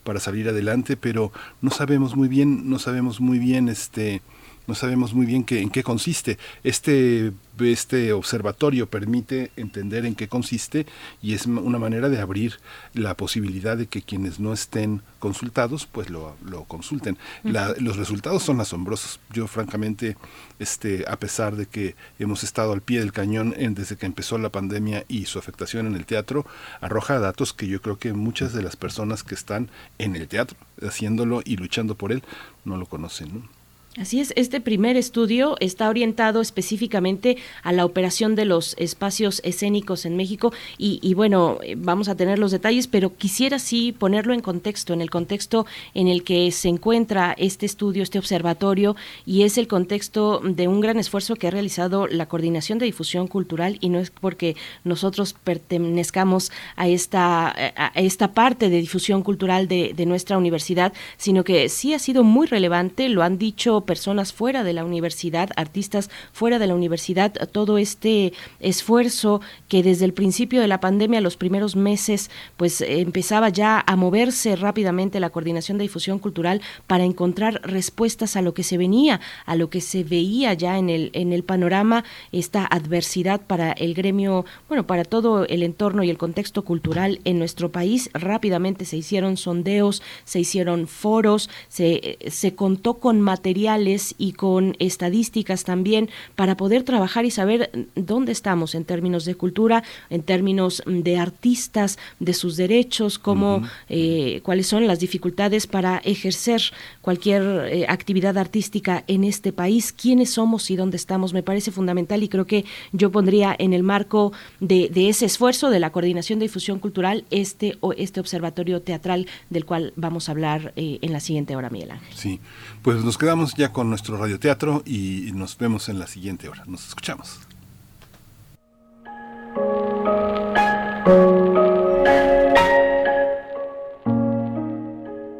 para salir adelante, pero no sabemos muy bien, no sabemos muy bien este no sabemos muy bien qué, en qué consiste. Este, este observatorio permite entender en qué consiste y es una manera de abrir la posibilidad de que quienes no estén consultados, pues lo, lo consulten. los resultados son asombrosos. Yo francamente, este, a pesar de que hemos estado al pie del cañón en, desde que empezó la pandemia y su afectación en el teatro, arroja datos que yo creo que muchas de las personas que están en el teatro, haciéndolo y luchando por él, no lo conocen. ¿no? Así es, este primer estudio está orientado específicamente a la operación de los espacios escénicos en México y, bueno, eh, vamos a tener los detalles, pero quisiera sí ponerlo en contexto, en el contexto en el que se encuentra este estudio, este observatorio y es el contexto de un gran esfuerzo que ha realizado la Coordinación de Difusión Cultural y no es porque nosotros pertenezcamos a esta, a esta parte de difusión cultural de, de nuestra universidad, sino que sí ha sido muy relevante, lo han dicho personas fuera de la universidad, artistas fuera de la universidad, todo este esfuerzo que desde el principio de la pandemia, los primeros meses, pues empezaba ya a moverse rápidamente la coordinación de difusión cultural para encontrar respuestas a lo que se venía, a lo que se veía ya en el, en el panorama, esta adversidad para el gremio, bueno, para todo el entorno y el contexto cultural en nuestro país. Rápidamente se hicieron sondeos, se hicieron foros, se, se contó con material y con estadísticas también para poder trabajar y saber dónde estamos en términos de cultura, en términos de artistas, de sus derechos, cómo, eh, cuáles son las dificultades para ejercer cualquier eh, actividad artística en este país, quiénes somos y dónde estamos. Me parece fundamental y creo que yo pondría en el marco de, ese esfuerzo de la coordinación de difusión cultural este, o este observatorio teatral del cual vamos a hablar eh, en la siguiente hora, Miguel Ángel. Sí, pues nos quedamos ya con nuestro radioteatro y nos vemos en la siguiente hora. Nos escuchamos.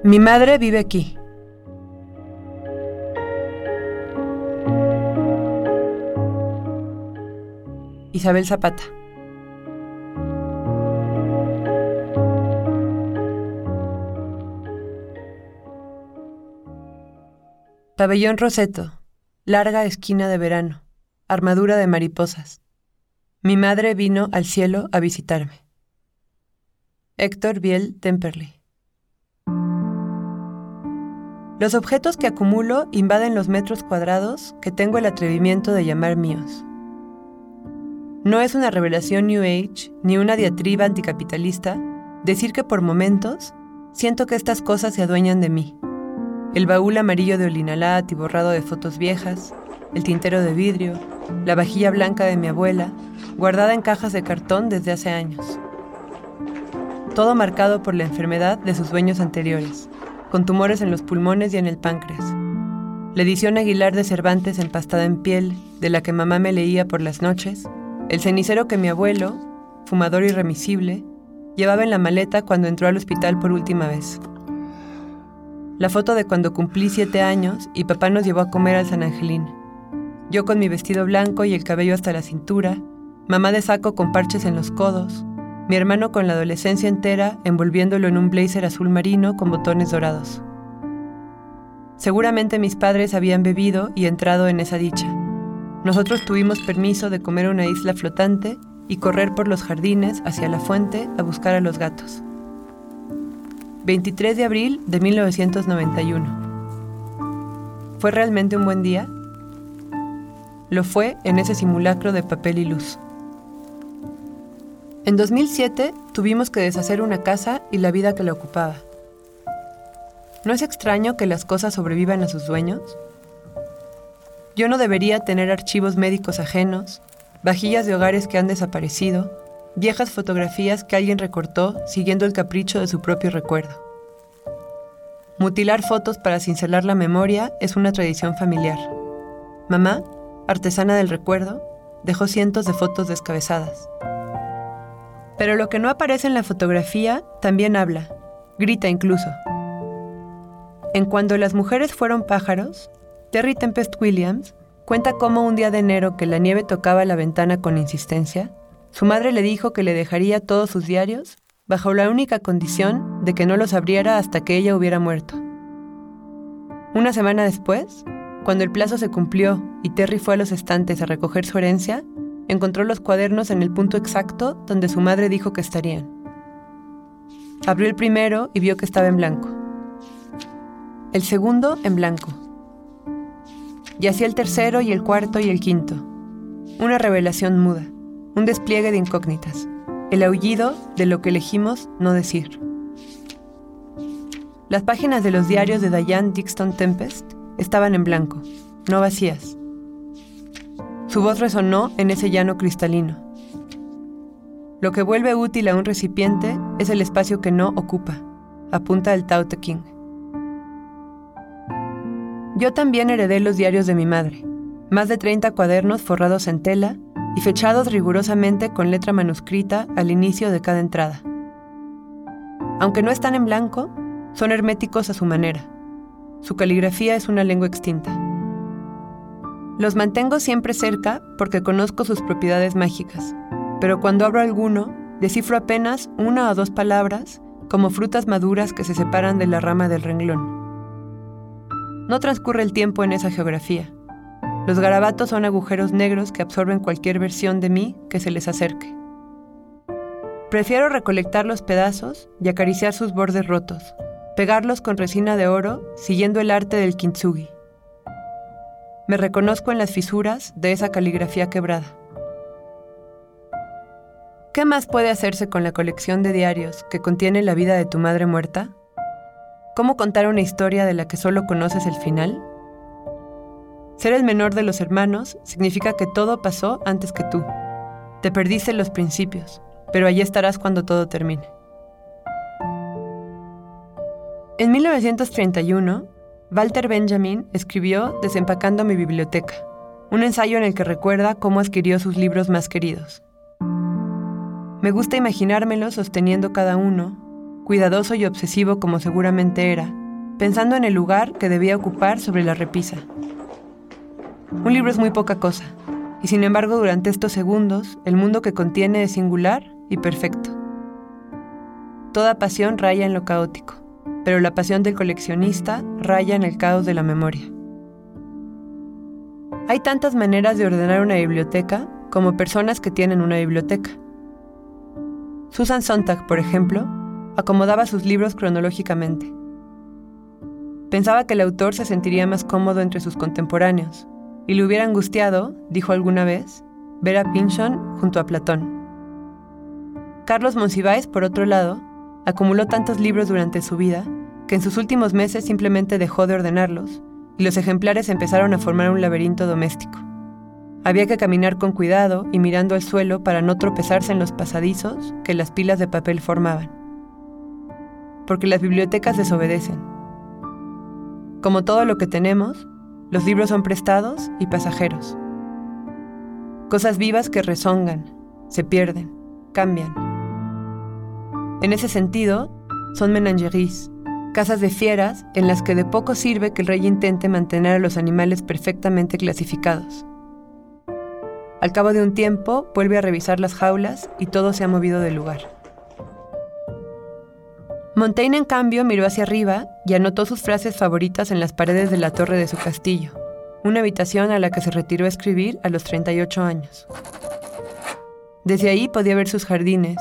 Mi madre vive aquí. Isabel Zapata. Pabellón Roseto, larga esquina de verano, armadura de mariposas. Mi madre vino al cielo a visitarme. Héctor Biel Temperley. Los objetos que acumulo invaden los metros cuadrados que tengo el atrevimiento de llamar míos. No es una revelación New Age ni una diatriba anticapitalista decir que por momentos siento que estas cosas se adueñan de mí el baúl amarillo de Olinalat y borrado de fotos viejas, el tintero de vidrio, la vajilla blanca de mi abuela, guardada en cajas de cartón desde hace años. Todo marcado por la enfermedad de sus dueños anteriores, con tumores en los pulmones y en el páncreas. La edición Aguilar de Cervantes empastada en piel, de la que mamá me leía por las noches, el cenicero que mi abuelo, fumador irremisible, llevaba en la maleta cuando entró al hospital por última vez la foto de cuando cumplí siete años y papá nos llevó a comer al San Angelín. Yo con mi vestido blanco y el cabello hasta la cintura, mamá de saco con parches en los codos, mi hermano con la adolescencia entera envolviéndolo en un blazer azul marino con botones dorados. Seguramente mis padres habían bebido y entrado en esa dicha. Nosotros tuvimos permiso de comer una isla flotante y correr por los jardines hacia la fuente a buscar a los gatos. 23 de abril de 1991. ¿Fue realmente un buen día? Lo fue en ese simulacro de papel y luz. En 2007 tuvimos que deshacer una casa y la vida que la ocupaba. ¿No es extraño que las cosas sobrevivan a sus dueños? Yo no debería tener archivos médicos ajenos, vajillas de hogares que han desaparecido, viejas fotografías que alguien recortó siguiendo el capricho de su propio recuerdo. mutilar fotos para cincelar la memoria es una tradición familiar. Mamá, artesana del recuerdo, dejó cientos de fotos descabezadas. Pero lo que no aparece en la fotografía también habla, grita incluso. En Cuando las mujeres fueron pájaros, Terry Tempest Williams cuenta cómo un día de enero que la nieve tocaba la ventana con insistencia, su madre le dijo que le dejaría todos sus diarios bajo la única condición de que no los abriera hasta que ella hubiera muerto. Una semana después, cuando el plazo se cumplió y Terry fue a los estantes a recoger su herencia, encontró los cuadernos en el punto exacto donde su madre dijo que estarían. Abrió el primero y vio que estaba en blanco. El segundo en blanco. Y así el tercero y el cuarto y el quinto. Una revelación muda, un despliegue de incógnitas, el aullido de lo que elegimos no decir. Las páginas de los diarios de Diane Dixon Tempest estaban en blanco, no vacías. Su voz resonó en ese llano cristalino. Lo que vuelve útil a un recipiente es el espacio que no ocupa, apunta el Tao Te King. Yo también heredé los diarios de mi madre, más de 30 cuadernos forrados en tela y fechados rigurosamente con letra manuscrita al inicio de cada entrada. Aunque no están en blanco, son herméticos a su manera su caligrafía es una lengua extinta. Los mantengo siempre cerca porque conozco sus propiedades mágicas, pero cuando abro alguno, descifro apenas una o dos palabras como frutas maduras que se separan de la rama del renglón. No transcurre el tiempo en esa geografía. Los garabatos son agujeros negros que absorben cualquier versión de mí que se les acerque. Prefiero recolectar los pedazos y acariciar sus bordes rotos, pegarlos con resina de oro siguiendo el arte del kintsugi. Me reconozco en las fisuras de esa caligrafía quebrada. ¿Qué más puede hacerse con la colección de diarios que contiene la vida de tu madre muerta? ¿Cómo contar una historia de la que solo conoces el final? Ser el menor de los hermanos significa que todo pasó antes que tú. Te perdiste los principios, pero allí estarás cuando todo termine. En 1931, Walter Benjamin escribió Desempacando mi biblioteca, un ensayo en el que recuerda cómo adquirió sus libros más queridos. Me gusta imaginármelo sosteniendo cada uno, cuidadoso y obsesivo como seguramente era, pensando en el lugar que debía ocupar sobre la repisa. Un libro es muy poca cosa, y sin embargo durante estos segundos el mundo que contiene es singular y perfecto. Toda pasión raya en lo caótico pero la pasión del coleccionista raya en el caos de la memoria. Hay tantas maneras de ordenar una biblioteca como personas que tienen una biblioteca. Susan Sontag, por ejemplo, acomodaba sus libros cronológicamente. Pensaba que el autor se sentiría más cómodo entre sus contemporáneos, y le hubiera angustiado, dijo alguna vez, ver a Pynchon junto a Platón. Carlos Monsiváis, por otro lado, acumuló tantos libros durante su vida que en sus últimos meses simplemente dejó de ordenarlos y los ejemplares empezaron a formar un laberinto doméstico. Había que caminar con cuidado y mirando al suelo para no tropezarse en los pasadizos que las pilas de papel formaban. Porque las bibliotecas desobedecen. Como todo lo que tenemos, los libros son prestados y pasajeros. Cosas vivas que rezongan, se pierden, cambian. En ese sentido, son menageries, casas de fieras en las que de poco sirve que el rey intente mantener a los animales perfectamente clasificados. Al cabo de un tiempo, vuelve a revisar las jaulas y todo se ha movido del lugar. Montaigne, en cambio, miró hacia arriba y anotó sus frases favoritas en las paredes de la torre de su castillo, una habitación a la que se retiró a escribir a los 38 años. Desde ahí podía ver sus jardines,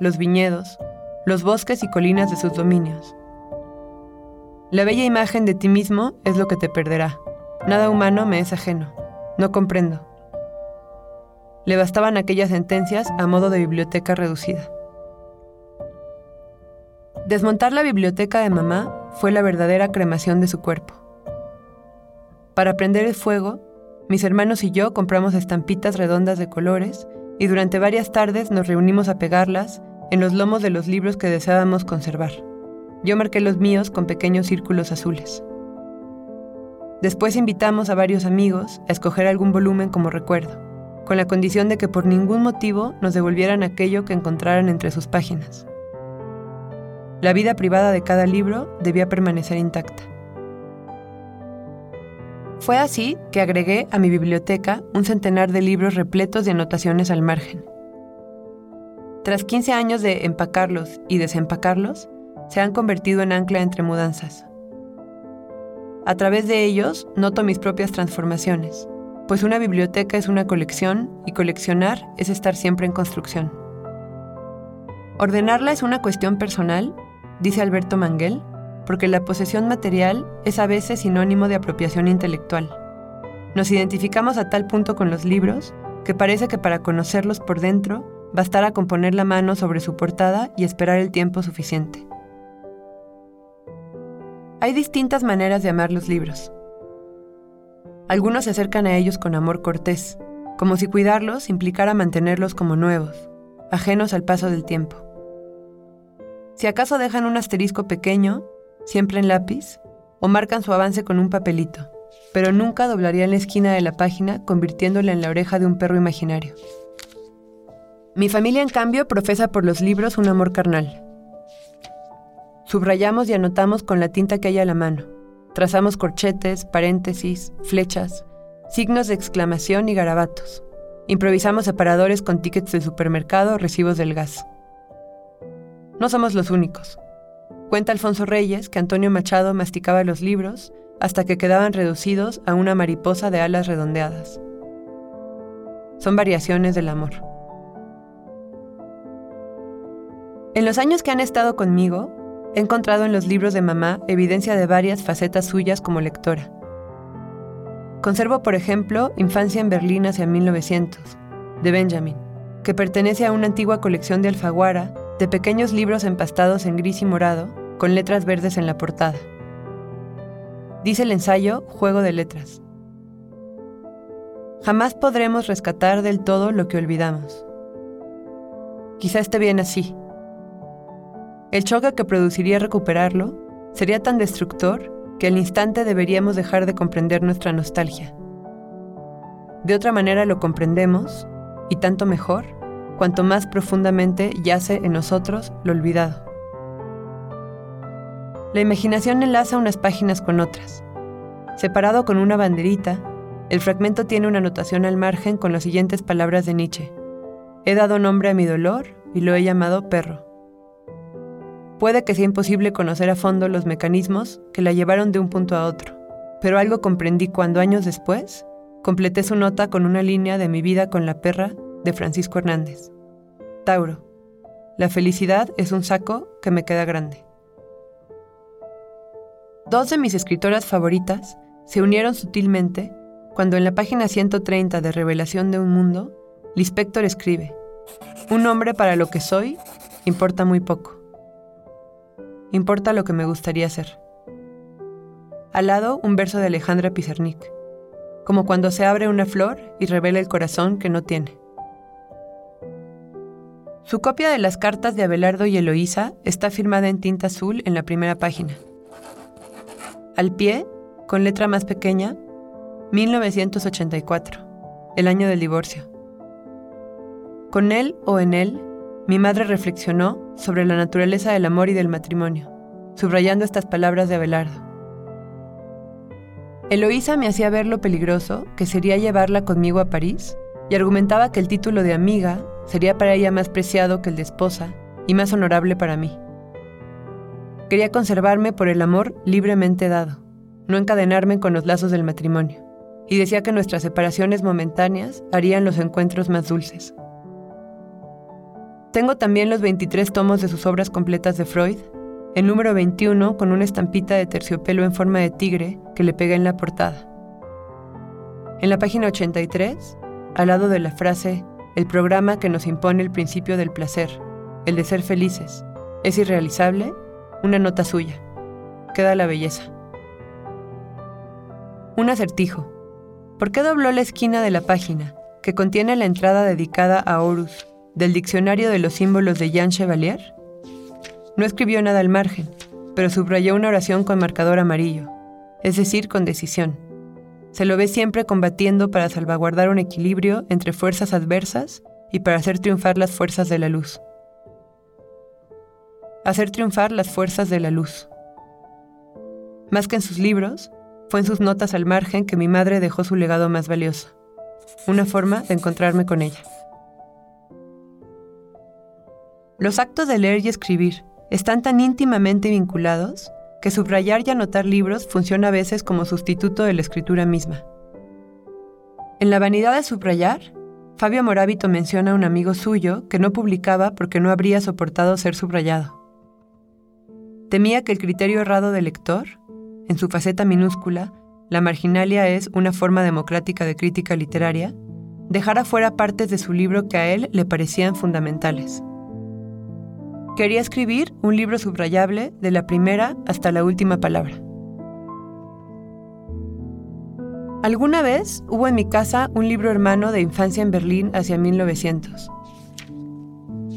los viñedos, los bosques y colinas de sus dominios. La bella imagen de ti mismo es lo que te perderá. Nada humano me es ajeno. No comprendo. Le bastaban aquellas sentencias a modo de biblioteca reducida. Desmontar la biblioteca de mamá fue la verdadera cremación de su cuerpo. Para prender el fuego, mis hermanos y yo compramos estampitas redondas de colores y durante varias tardes nos reunimos a pegarlas en los lomos de los libros que deseábamos conservar Yo marqué los míos con pequeños círculos azules. Después invitamos a varios amigos a escoger algún volumen como recuerdo, con la condición de que por ningún motivo nos devolvieran aquello que encontraran entre sus páginas. La vida privada de cada libro debía permanecer intacta. Fue así que agregué a mi biblioteca un centenar de libros repletos de anotaciones al margen. Tras 15 años de empacarlos y desempacarlos, se han convertido en ancla entre mudanzas. A través de ellos noto mis propias transformaciones, pues una biblioteca es una colección y coleccionar es estar siempre en construcción. Ordenarla es una cuestión personal, dice Alberto Manguel, porque la posesión material es a veces sinónimo de apropiación intelectual. Nos identificamos a tal punto con los libros que parece que para conocerlos por dentro bastará con poner la mano sobre su portada y esperar el tiempo suficiente. Hay distintas maneras de amar los libros. Algunos se acercan a ellos con amor cortés, como si cuidarlos implicara mantenerlos como nuevos, ajenos al paso del tiempo. Si acaso dejan un asterisco pequeño, siempre en lápiz, o marcan su avance con un papelito, pero nunca doblarían la esquina de la página convirtiéndola en la oreja de un perro imaginario. Mi familia, en cambio, profesa por los libros un amor carnal. Subrayamos y anotamos con la tinta que hay a la mano. Trazamos corchetes, paréntesis, flechas, signos de exclamación y garabatos. Improvisamos separadores con tickets de supermercado recibos del gas. No somos los únicos. Cuenta Alfonso Reyes que Antonio Machado masticaba los libros hasta que quedaban reducidos a una mariposa de alas redondeadas. Son variaciones del amor. En los años que han estado conmigo, He encontrado en los libros de mamá evidencia de varias facetas suyas como lectora. Conservo, por ejemplo, Infancia en Berlín hacia 1900, de Benjamin, que pertenece a una antigua colección de Alfaguara de pequeños libros empastados en gris y morado, con letras verdes en la portada. Dice el ensayo Juego de Letras. Jamás podremos rescatar del todo lo que olvidamos. Quizá esté bien así, el choque que produciría recuperarlo sería tan destructor que al instante deberíamos dejar de comprender nuestra nostalgia. De otra manera lo comprendemos, y tanto mejor, cuanto más profundamente yace en nosotros lo olvidado. La imaginación enlaza unas páginas con otras. Separado con una banderita, el fragmento tiene una anotación al margen con las siguientes palabras de Nietzsche. He dado nombre a mi dolor y lo he llamado perro. Puede que sea imposible conocer a fondo los mecanismos que la llevaron de un punto a otro, pero algo comprendí cuando años después completé su nota con una línea de mi vida con la perra de Francisco Hernández. Tauro. La felicidad es un saco que me queda grande. Dos de mis escritoras favoritas se unieron sutilmente cuando en la página 130 de Revelación de un Mundo, Lispector escribe, Un hombre para lo que soy importa muy poco importa lo que me gustaría ser. Al lado, un verso de Alejandra Pizarnik, como cuando se abre una flor y revela el corazón que no tiene. Su copia de las cartas de Abelardo y Eloísa está firmada en tinta azul en la primera página. Al pie, con letra más pequeña, 1984, el año del divorcio. Con él o en él mi madre reflexionó sobre la naturaleza del amor y del matrimonio, subrayando estas palabras de Abelardo. Eloísa me hacía ver lo peligroso que sería llevarla conmigo a París y argumentaba que el título de amiga sería para ella más preciado que el de esposa y más honorable para mí. Quería conservarme por el amor libremente dado, no encadenarme con los lazos del matrimonio, y decía que nuestras separaciones momentáneas harían los encuentros más dulces. Tengo también los 23 tomos de sus obras completas de Freud, el número 21 con una estampita de terciopelo en forma de tigre que le pega en la portada. En la página 83, al lado de la frase, el programa que nos impone el principio del placer, el de ser felices, es irrealizable, una nota suya. Queda la belleza. Un acertijo. ¿Por qué dobló la esquina de la página, que contiene la entrada dedicada a Horus, del Diccionario de los Símbolos de Jean Chevalier? No escribió nada al margen, pero subrayó una oración con marcador amarillo, es decir, con decisión. Se lo ve siempre combatiendo para salvaguardar un equilibrio entre fuerzas adversas y para hacer triunfar las fuerzas de la luz. Hacer triunfar las fuerzas de la luz. Más que en sus libros, fue en sus notas al margen que mi madre dejó su legado más valioso, una forma de encontrarme con ella. Los actos de leer y escribir están tan íntimamente vinculados que subrayar y anotar libros funciona a veces como sustituto de la escritura misma. En La vanidad de subrayar, Fabio Morábito menciona a un amigo suyo que no publicaba porque no habría soportado ser subrayado. Temía que el criterio errado del lector, en su faceta minúscula, la marginalia es una forma democrática de crítica literaria, dejara fuera partes de su libro que a él le parecían fundamentales. Quería escribir un libro subrayable de la primera hasta la última palabra. Alguna vez hubo en mi casa un libro hermano de infancia en Berlín hacia 1900.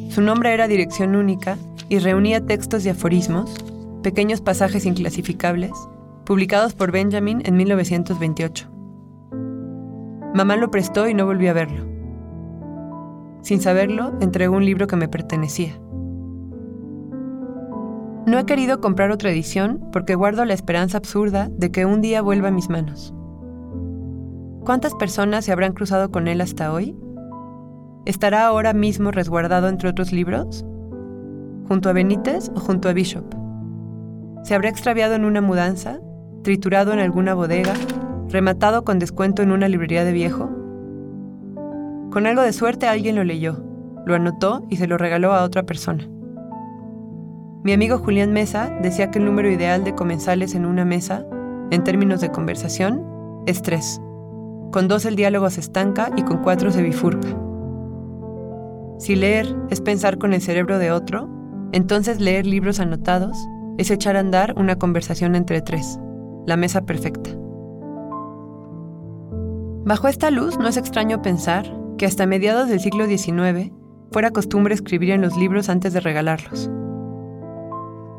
Su nombre era Dirección Única y reunía textos y aforismos, pequeños pasajes inclasificables, publicados por Benjamin en 1928. Mamá lo prestó y no volví a verlo. Sin saberlo, entregó un libro que me pertenecía. No he querido comprar otra edición porque guardo la esperanza absurda de que un día vuelva a mis manos. ¿Cuántas personas se habrán cruzado con él hasta hoy? ¿Estará ahora mismo resguardado entre otros libros? ¿Junto a Benítez o junto a Bishop? ¿Se habrá extraviado en una mudanza? ¿Triturado en alguna bodega? ¿Rematado con descuento en una librería de viejo? Con algo de suerte alguien lo leyó, lo anotó y se lo regaló a otra persona. Mi amigo Julián Mesa decía que el número ideal de comensales en una mesa, en términos de conversación, es tres. Con dos el diálogo se estanca y con cuatro se bifurca. Si leer es pensar con el cerebro de otro, entonces leer libros anotados es echar a andar una conversación entre tres, la mesa perfecta. Bajo esta luz no es extraño pensar que hasta mediados del siglo XIX fuera costumbre escribir en los libros antes de regalarlos.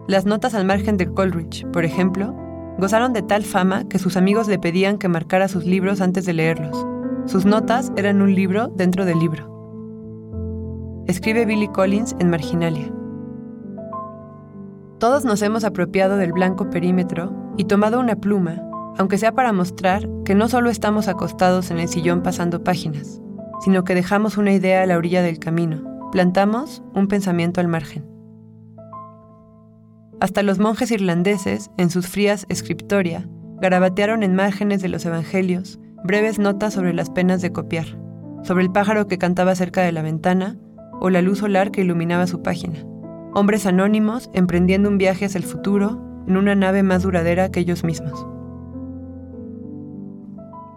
Las notas al margen de Coleridge, por ejemplo, gozaron de tal fama que sus amigos le pedían que marcara sus libros antes de leerlos. Sus notas eran un libro dentro del libro. Escribe Billy Collins en Marginalia. Todos nos hemos apropiado del blanco perímetro y tomado una pluma, aunque sea para mostrar que no solo estamos acostados en el sillón pasando páginas, sino que dejamos una idea a la orilla del camino, plantamos un pensamiento al margen. Hasta los monjes irlandeses, en sus frías escriptoria, garabatearon en márgenes de los evangelios breves notas sobre las penas de copiar, sobre el pájaro que cantaba cerca de la ventana o la luz solar que iluminaba su página. Hombres anónimos emprendiendo un viaje hacia el futuro en una nave más duradera que ellos mismos.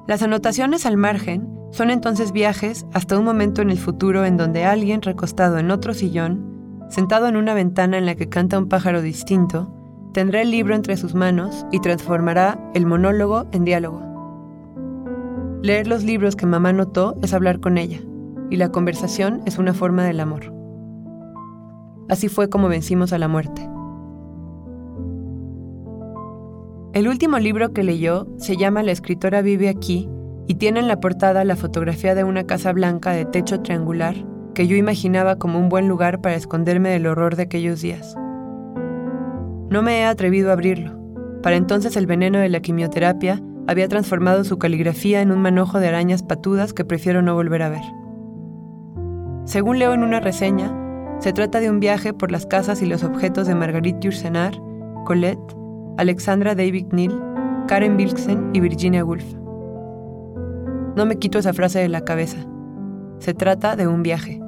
Las anotaciones al margen son entonces viajes hasta un momento en el futuro en donde alguien recostado en otro sillón sentado en una ventana en la que canta un pájaro distinto, tendrá el libro entre sus manos y transformará el monólogo en diálogo. Leer los libros que mamá notó es hablar con ella, y la conversación es una forma del amor. Así fue como vencimos a la muerte. El último libro que leyó se llama La escritora vive aquí y tiene en la portada la fotografía de una casa blanca de techo triangular que yo imaginaba como un buen lugar para esconderme del horror de aquellos días. No me he atrevido a abrirlo. Para entonces el veneno de la quimioterapia había transformado su caligrafía en un manojo de arañas patudas que prefiero no volver a ver. Según leo en una reseña, se trata de un viaje por las casas y los objetos de Marguerite Yourcenar, Colette, Alexandra David Neal, Karen Wilksen y Virginia Woolf. No me quito esa frase de la cabeza. Se trata de un viaje.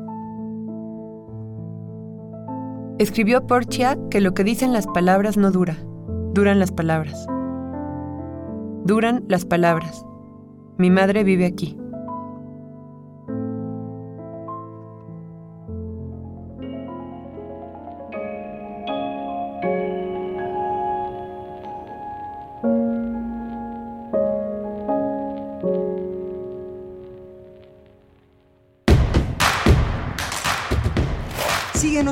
Escribió Portia que lo que dicen las palabras no dura, duran las palabras. Duran las palabras. Mi madre vive aquí.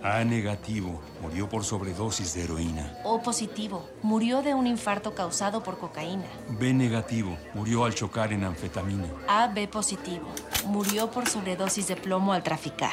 A negativo, murió por sobredosis de heroína. O positivo, murió de un infarto causado por cocaína. B negativo, murió al chocar en anfetamina. A B positivo, murió por sobredosis de plomo al traficar.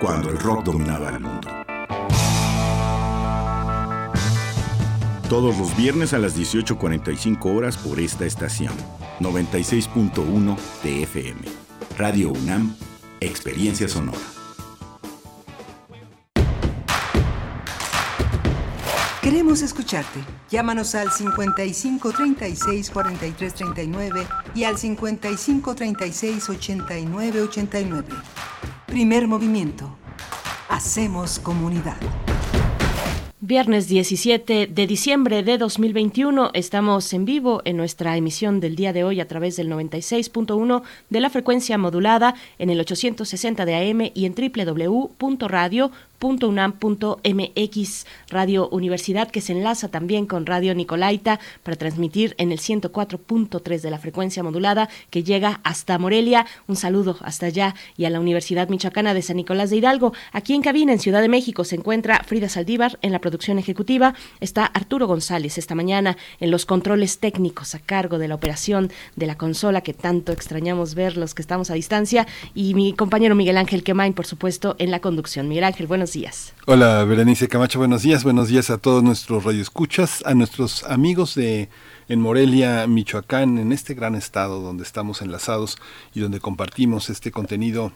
Cuando el rock dominaba el mundo. Todos los viernes a las 18.45 horas por esta estación. 96.1 TFM. Radio UNAM, Experiencia Sonora. Queremos escucharte. Llámanos al 55 36 43 39 y al 55 36 89 89. Primer movimiento. Hacemos comunidad. Viernes 17 de diciembre de 2021 estamos en vivo en nuestra emisión del día de hoy a través del 96.1 de la frecuencia modulada en el 860 de AM y en www.radio .unam.mx Radio Universidad que se enlaza también con Radio Nicolaita para transmitir en el 104.3 de la frecuencia modulada que llega hasta Morelia. Un saludo hasta allá y a la Universidad Michoacana de San Nicolás de Hidalgo. Aquí en cabina en Ciudad de México se encuentra Frida Saldívar en la producción ejecutiva. Está Arturo González esta mañana en los controles técnicos a cargo de la operación de la consola que tanto extrañamos ver los que estamos a distancia y mi compañero Miguel Ángel Quemain, por supuesto, en la conducción. Miguel Ángel, buenos Hola, Berenice Camacho, buenos días. Buenos días a todos nuestros radioescuchas, a nuestros amigos de en Morelia, Michoacán, en este gran estado donde estamos enlazados y donde compartimos este contenido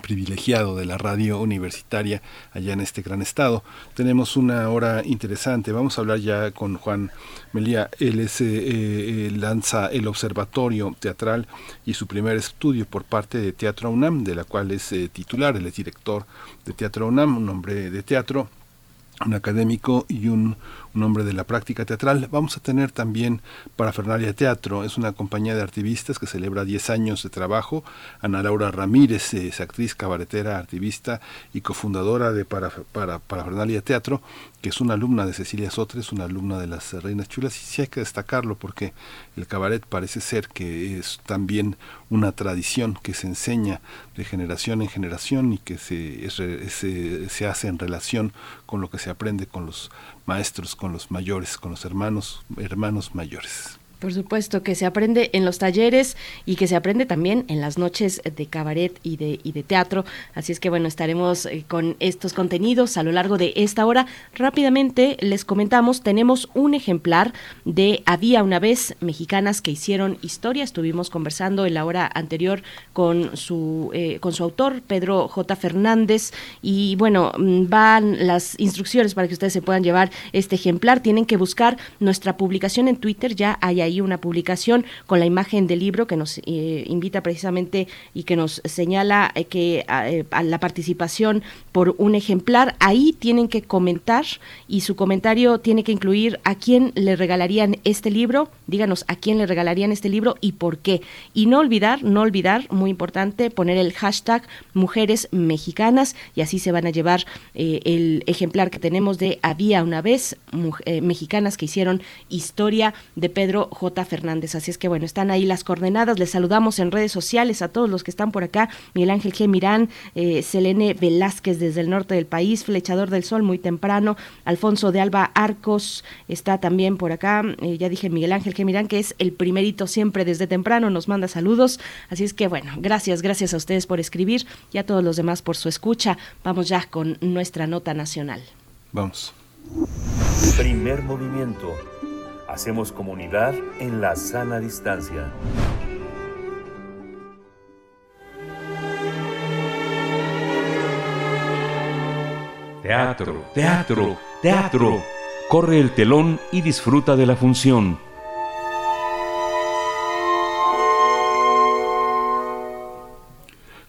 privilegiado de la radio universitaria allá en este gran estado. Tenemos una hora interesante. Vamos a hablar ya con Juan Melía. Él es, eh, lanza el Observatorio Teatral y su primer estudio por parte de Teatro UNAM, de la cual es eh, titular, él es director de Teatro UNAM, un hombre de teatro un académico y un, un, hombre de la práctica teatral. Vamos a tener también Parafernalia Teatro, es una compañía de activistas que celebra 10 años de trabajo. Ana Laura Ramírez es actriz, cabaretera, activista y cofundadora de para, para, Parafernalia Teatro, que es una alumna de Cecilia Sotres, una alumna de las Reinas Chulas, y sí hay que destacarlo porque el cabaret parece ser que es también una tradición que se enseña de generación en generación y que se, se, se hace en relación con lo que se aprende con los maestros, con los mayores, con los hermanos, hermanos mayores. Por supuesto, que se aprende en los talleres y que se aprende también en las noches de cabaret y de, y de teatro. Así es que bueno, estaremos eh, con estos contenidos a lo largo de esta hora. Rápidamente les comentamos, tenemos un ejemplar de Había una vez mexicanas que hicieron historia. Estuvimos conversando en la hora anterior con su, eh, con su autor, Pedro J. Fernández. Y bueno, mm, van las instrucciones para que ustedes se puedan llevar este ejemplar. Tienen que buscar nuestra publicación en Twitter, ya hay ahí una publicación con la imagen del libro que nos eh, invita precisamente y que nos señala eh, que eh, a, la participación por un ejemplar, ahí tienen que comentar y su comentario tiene que incluir a quién le regalarían este libro, díganos a quién le regalarían este libro y por qué. Y no olvidar, no olvidar, muy importante, poner el hashtag mujeres mexicanas y así se van a llevar el ejemplar que tenemos de Había una vez, mexicanas que hicieron historia de Pedro J. Fernández. Así es que bueno, están ahí las coordenadas. Les saludamos en redes sociales a todos los que están por acá. Miguel Ángel G. Mirán, eh, Selene Velázquez desde el norte del país, Flechador del Sol muy temprano, Alfonso de Alba Arcos está también por acá, eh, ya dije Miguel Ángel Gemirán, que es el primerito siempre desde temprano, nos manda saludos, así es que bueno, gracias, gracias a ustedes por escribir y a todos los demás por su escucha. Vamos ya con nuestra nota nacional. Vamos. Primer movimiento. Hacemos comunidad en la sana distancia. Teatro, teatro, teatro. Corre el telón y disfruta de la función.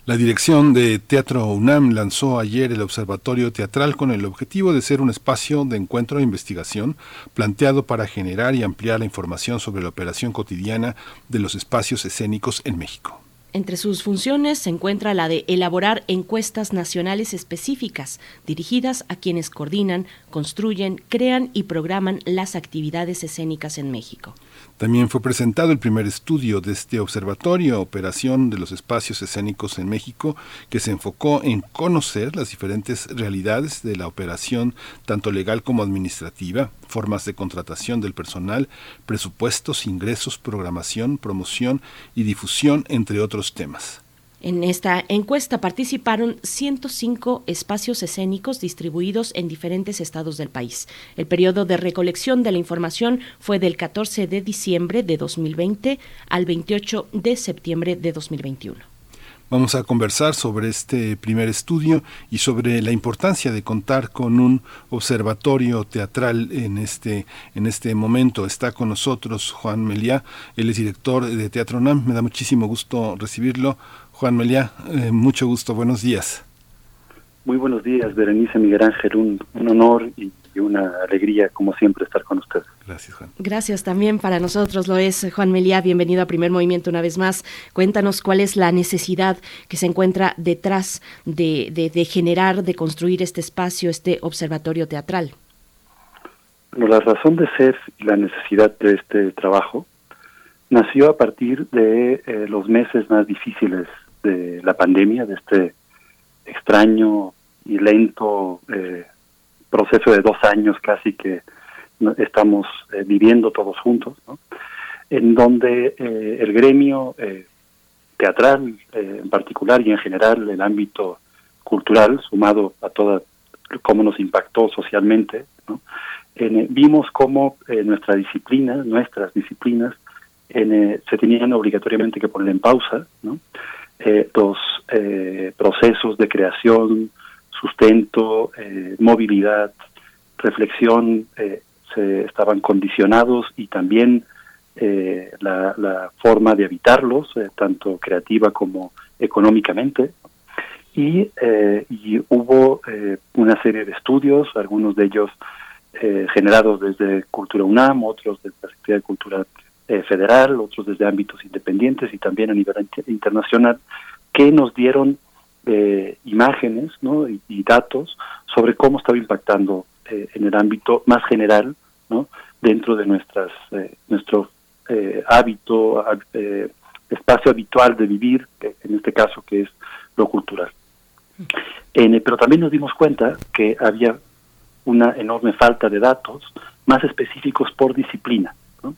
La dirección de Teatro UNAM lanzó ayer el Observatorio Teatral con el objetivo de ser un espacio de encuentro e investigación planteado para generar y ampliar la información sobre la operación cotidiana de los espacios escénicos en México. Entre sus funciones se encuentra la de elaborar encuestas nacionales específicas dirigidas a quienes coordinan, construyen, crean y programan las actividades escénicas en México. También fue presentado el primer estudio de este observatorio, Operación de los Espacios Escénicos en México, que se enfocó en conocer las diferentes realidades de la operación, tanto legal como administrativa, formas de contratación del personal, presupuestos, ingresos, programación, promoción y difusión, entre otros temas. En esta encuesta participaron 105 espacios escénicos distribuidos en diferentes estados del país. El periodo de recolección de la información fue del 14 de diciembre de 2020 al 28 de septiembre de 2021. Vamos a conversar sobre este primer estudio y sobre la importancia de contar con un observatorio teatral en este, en este momento. Está con nosotros Juan Meliá, él es director de Teatro NAM. Me da muchísimo gusto recibirlo. Juan Meliá, eh, mucho gusto, buenos días. Muy buenos días, Berenice Miguel Ángel, un, honor y, una alegría, como siempre, estar con usted. Gracias, Juan. Gracias también para nosotros, lo es Juan Meliá, bienvenido a Primer Movimiento una vez más. Cuéntanos cuál es la necesidad que se encuentra detrás de, de, generar, de construir este espacio, este observatorio teatral. Bueno, la razón de ser y la necesidad de este trabajo nació a partir de eh, los meses más difíciles de la pandemia, de este extraño y lento eh, proceso de dos años casi que estamos eh, viviendo todos juntos, en donde eh, el gremio teatral en particular y en general el ámbito cultural, sumado a toda cómo nos impactó socialmente, vimos cómo nuestra disciplina, nuestras disciplinas, se tenían obligatoriamente que poner en pausa, ¿no? Eh, los eh, procesos de creación, sustento, eh, movilidad, reflexión eh, se estaban condicionados y también la, la, forma de habitarlos, tanto creativa como económicamente. Y, y hubo una serie de estudios, algunos de ellos generados desde Cultura UNAM, otros desde la Secretaría de Cultura eh, federal, otros desde ámbitos independientes y también a nivel internacional, que nos dieron eh, imágenes y, datos sobre cómo estaba impactando eh, en el ámbito más general ¿no? dentro de nuestras nuestro hábito, espacio habitual de vivir, en este caso que es lo cultural. pero también nos dimos cuenta que había una enorme falta de datos más específicos por disciplina. ¿no?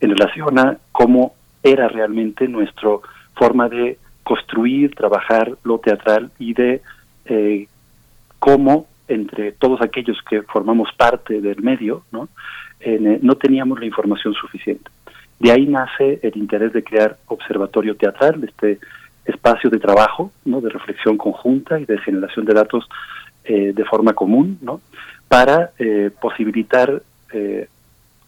En relación a cómo era realmente nuestra forma de construir, trabajar lo teatral y de eh, cómo entre todos aquellos que formamos parte del medio, ¿no? Eh, no teníamos la información suficiente. De ahí nace el interés de crear observatorio teatral, este espacio de trabajo, ¿no? de reflexión conjunta y de generación de datos eh, de forma común, ¿no? para posibilitar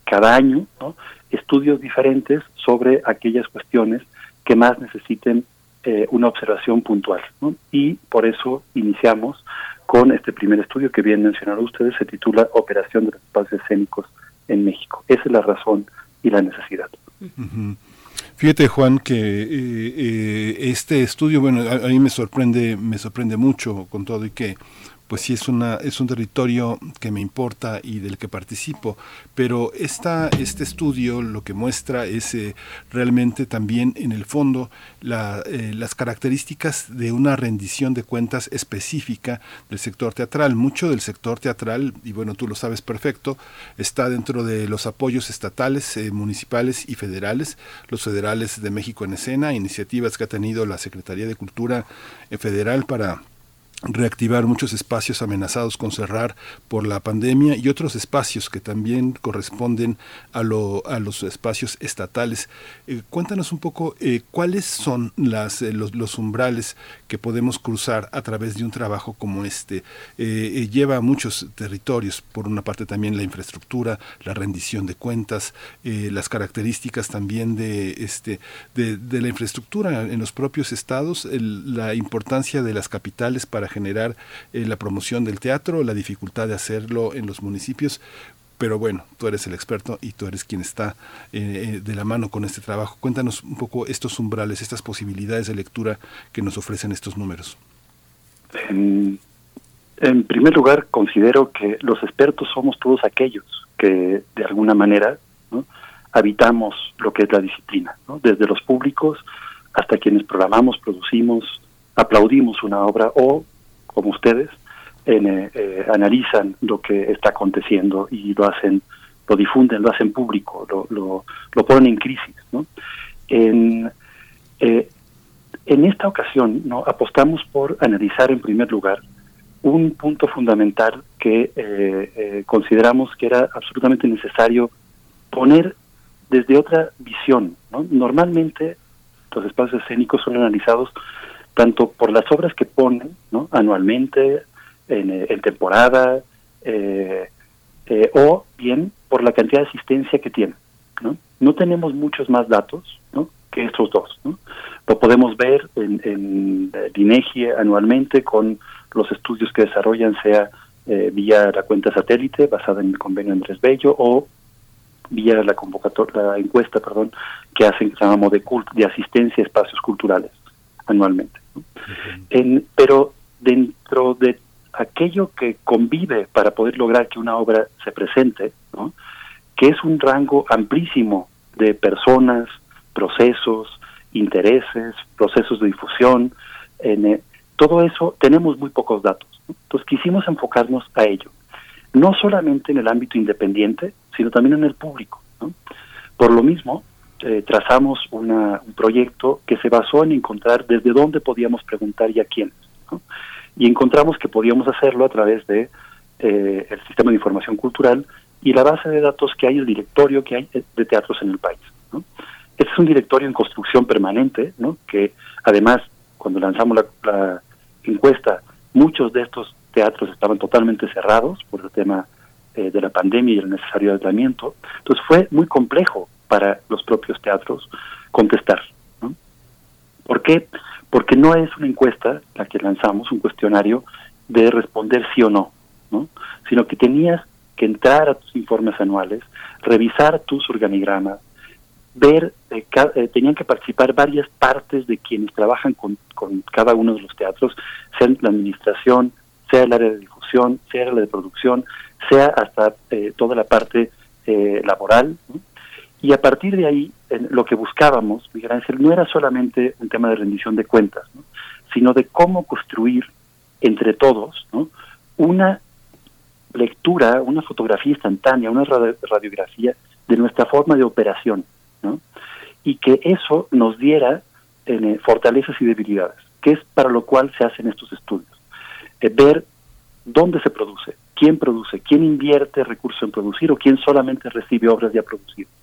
cada año ¿no? Estudios diferentes sobre aquellas cuestiones que más necesiten eh, una observación puntual. Y por eso iniciamos con este primer estudio que bien mencionaron ustedes, se titula Operación de los Espacios Escénicos en México. Esa es la razón y la necesidad. Fíjate Juan que eh, eh, este estudio, bueno, a, mí me sorprende, me sorprende mucho con todo y que pues sí es una es un territorio que me importa y del que participo, pero esta, este estudio lo que muestra es eh, realmente también en el fondo eh, las características de una rendición de cuentas específica del sector teatral. Mucho del sector teatral, y bueno, tú lo sabes perfecto, está dentro de los apoyos estatales, eh, municipales y federales, los federales de México en escena, iniciativas que ha tenido la Secretaría de Cultura Federal para reactivar muchos espacios amenazados con cerrar por la pandemia y otros espacios que también corresponden a, lo, a los espacios estatales. Eh, cuéntanos un poco eh, cuáles son eh, los, umbrales que podemos cruzar a través de un trabajo como este. lleva a muchos territorios, por una parte también la infraestructura, la rendición de cuentas, las características también de, este, de, la infraestructura en los propios estados, la importancia de las capitales para generar eh, la promoción del teatro, la dificultad de hacerlo en los municipios. Pero bueno, tú eres el experto y tú eres quien está eh, eh, de la mano con este trabajo. Cuéntanos un poco estos umbrales, estas posibilidades de lectura que nos ofrecen estos números. En, primer lugar, considero que los expertos somos todos aquellos que de alguna manera habitamos lo que es la disciplina, ¿no? desde los públicos hasta quienes programamos, producimos, aplaudimos una obra o como ustedes, eh, eh, analizan lo que está aconteciendo y lo hacen, lo difunden, lo hacen público, lo, lo, ponen en crisis. ¿no? En, eh, en esta ocasión no apostamos por analizar en primer lugar un punto fundamental que consideramos que era absolutamente necesario poner desde otra visión. ¿no? Normalmente los espacios escénicos son analizados tanto por las obras que ponen ¿no? anualmente, en, eh, temporada, eh, eh, o bien por la cantidad de asistencia que tienen. ¿no? no tenemos muchos más datos ¿no? que estos dos. ¿no? Lo podemos ver en, en anualmente con los estudios que desarrollan, sea vía la cuenta satélite basada en el convenio Andrés Bello o vía la convocatoria, la encuesta, perdón, que hacen que se llama de asistencia a espacios culturales anualmente. En, pero dentro de aquello que convive para poder lograr que una obra se presente, que es un rango amplísimo de personas, procesos, intereses, procesos de difusión, en, eh, todo eso tenemos muy pocos datos. Entonces quisimos enfocarnos a ello, no solamente en el ámbito independiente, sino también en el público. Por lo mismo, eh, trazamos un proyecto que se basó en encontrar desde dónde podíamos preguntar y a quiénes. Y encontramos que podíamos hacerlo a través de eh, el sistema de información cultural y la base de datos que hay, el directorio que hay eh, de teatros en el país. Este es un directorio en construcción permanente, ¿no? que además, cuando lanzamos la, encuesta, muchos de estos teatros estaban totalmente cerrados por el tema de la pandemia y el necesario aislamiento. Entonces fue muy complejo para los propios teatros contestar. ¿no? ¿Por qué? Porque no es una encuesta la que lanzamos, un cuestionario de responder sí o no, ¿no? sino que tenías que entrar a tus informes anuales, revisar tus organigramas, ver, eh, eh, tenían que participar varias partes de quienes trabajan con, con, cada uno de los teatros, sea la administración, sea el área de difusión, sea el área de producción, sea hasta eh, toda la parte laboral, ¿no? Y a partir de ahí, lo que buscábamos, Miguel Ángel, no era solamente un tema de rendición de cuentas, sino de cómo construir entre todos una lectura, una fotografía instantánea, una radiografía de nuestra forma de operación, y que eso nos diera eh, fortalezas y debilidades, que es para lo cual se hacen estos estudios. Eh, ver dónde se produce, quién produce, quién invierte recursos en producir o quién solamente recibe obras ya producidas.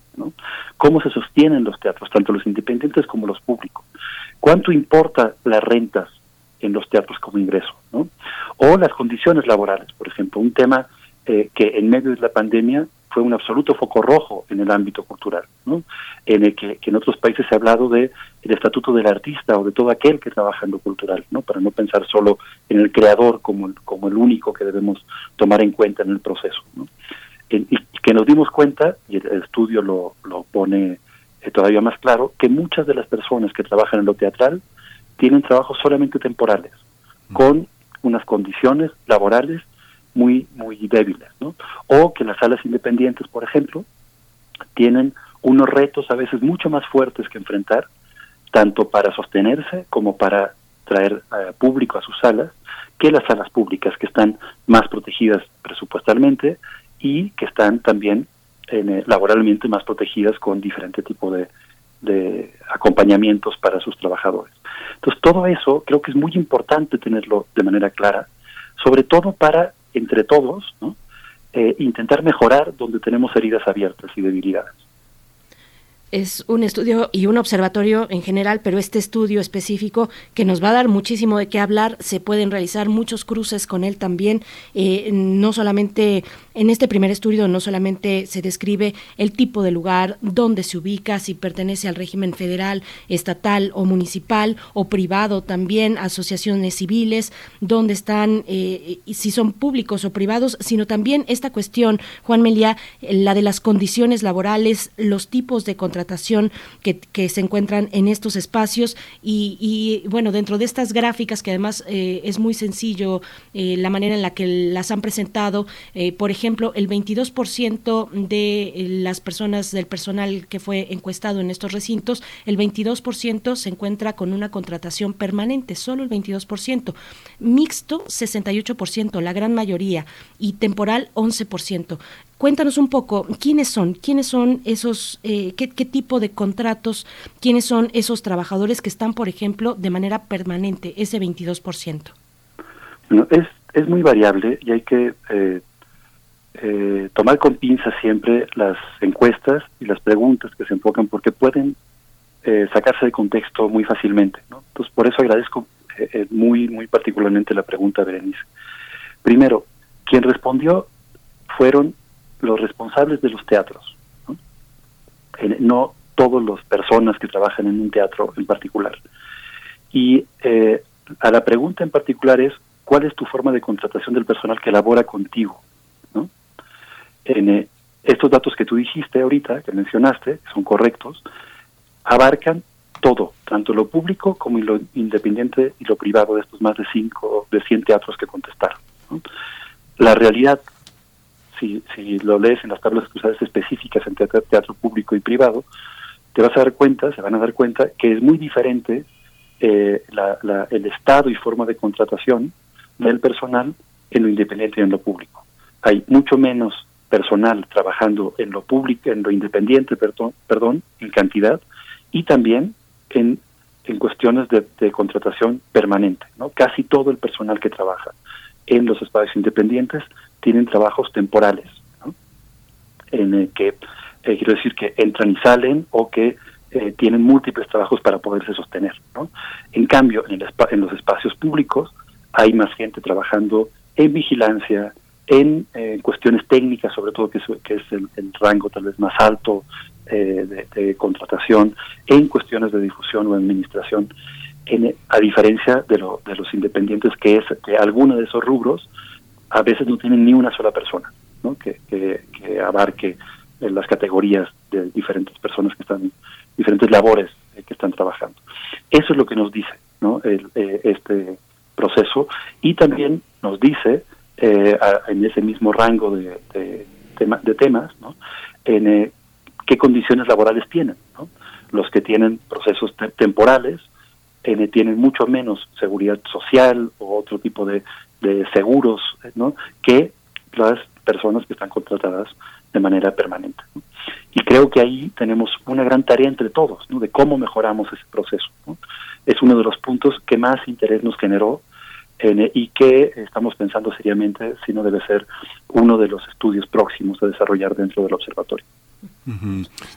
¿Cómo se sostienen los teatros, tanto los independientes como los públicos? ¿Cuánto importa las rentas en los teatros como ingreso? O las condiciones laborales, por ejemplo, un tema eh, que en medio de la pandemia fue un absoluto foco rojo en el ámbito cultural, en el que, en otros países se ha hablado de el estatuto del artista o de todo aquel que trabaja en lo cultural, ¿no? para no pensar solo en el creador como el único que debemos tomar en cuenta en el proceso. ¿no? Y que nos dimos cuenta, y el estudio lo, lo pone eh, todavía más claro, que muchas de las personas que trabajan en lo teatral tienen trabajos solamente temporales, con unas condiciones laborales muy, muy débiles, ¿no? O que las salas independientes, por ejemplo, tienen unos retos a veces mucho más fuertes que enfrentar, tanto para sostenerse como para traer eh, público a sus salas, que las salas públicas que están más protegidas presupuestalmente y que están también eh, laboralmente más protegidas con diferente tipo de, acompañamientos para sus trabajadores. Entonces, todo eso creo que es muy importante tenerlo de manera clara, sobre todo para, entre todos. Eh, intentar mejorar donde tenemos heridas abiertas y debilidades es un estudio y un observatorio en general, pero este estudio específico que nos va a dar muchísimo de qué hablar, se pueden realizar muchos cruces con él también, eh, no solamente en este primer estudio, no solamente se describe el tipo de lugar, dónde se ubica, si pertenece al régimen federal, estatal o municipal o privado también, asociaciones civiles, dónde están, eh, si son públicos o privados, sino también esta cuestión, Juan Melia, la de las condiciones laborales, los tipos de contratación que, se encuentran en estos espacios y, bueno, dentro de estas gráficas que además eh, es muy sencillo eh, la manera en la que las han presentado, eh, por ejemplo, el 22% de las personas del personal que fue encuestado en estos recintos, el 22% se encuentra con una contratación permanente, solo el 22%, mixto 68%, la gran mayoría, y temporal 11%. Cuéntanos un poco, ¿quiénes son? ¿Quiénes son esos, eh, qué, tipo de contratos, quiénes son esos trabajadores que están, por ejemplo, de manera permanente, ese 22%? Bueno, es, es muy variable y hay que eh, eh, tomar con pinzas siempre las encuestas y las preguntas que se enfocan porque pueden sacarse de contexto muy fácilmente. ¿no? Entonces, por eso agradezco muy, muy particularmente la pregunta, Berenice. Primero, quien respondió fueron los responsables de los teatros, ¿no? todas las personas que trabajan en un teatro en particular. Y eh, a la pregunta en particular es, ¿cuál es tu forma de contratación del personal que labora contigo? ¿no? Eh, estos datos que tú dijiste ahorita, que mencionaste, son correctos, abarcan todo, tanto lo público como lo independiente y lo privado de estos más de cinco, de 100 teatros que contestaron. La realidad si, lo lees en las tablas cruzadas específicas en teatro, público y privado, te vas a dar cuenta, se van a dar cuenta, que es muy diferente eh, el estado y forma de contratación del personal en lo independiente y en lo público. Hay mucho menos personal trabajando en lo público, en lo independiente, perdón, perdón en cantidad, y también en, en cuestiones de, contratación permanente. Casi todo el personal que trabaja en los espacios independientes tienen trabajos temporales, en el que eh, quiero decir que entran y salen o que eh, tienen múltiples trabajos para poderse sostener. En cambio, en, en, los espacios públicos hay más gente trabajando en vigilancia, en eh, cuestiones técnicas, sobre todo que es, que el, rango tal vez más alto de, de, contratación, en cuestiones de difusión o administración, en, a diferencia de, lo, de los independientes, que es que alguno de esos rubros a veces no tienen ni una sola persona ¿no? que, que, abarque eh, las categorías de diferentes personas que están, diferentes labores eh, que están trabajando. Eso es lo que nos dice ¿no? Eh, este proceso y también nos dice en ese mismo rango de, de, temas ¿no? en qué condiciones laborales tienen. ¿no? Los que tienen procesos temporales, tienen mucho menos seguridad social o otro tipo de, de seguros ¿no? que las personas que están contratadas de manera permanente. Y creo que ahí tenemos una gran tarea entre todos, ¿no? de cómo mejoramos ese proceso. Es uno de los puntos que más interés nos generó en, y que estamos pensando seriamente si no debe ser uno de los estudios próximos a desarrollar dentro del observatorio.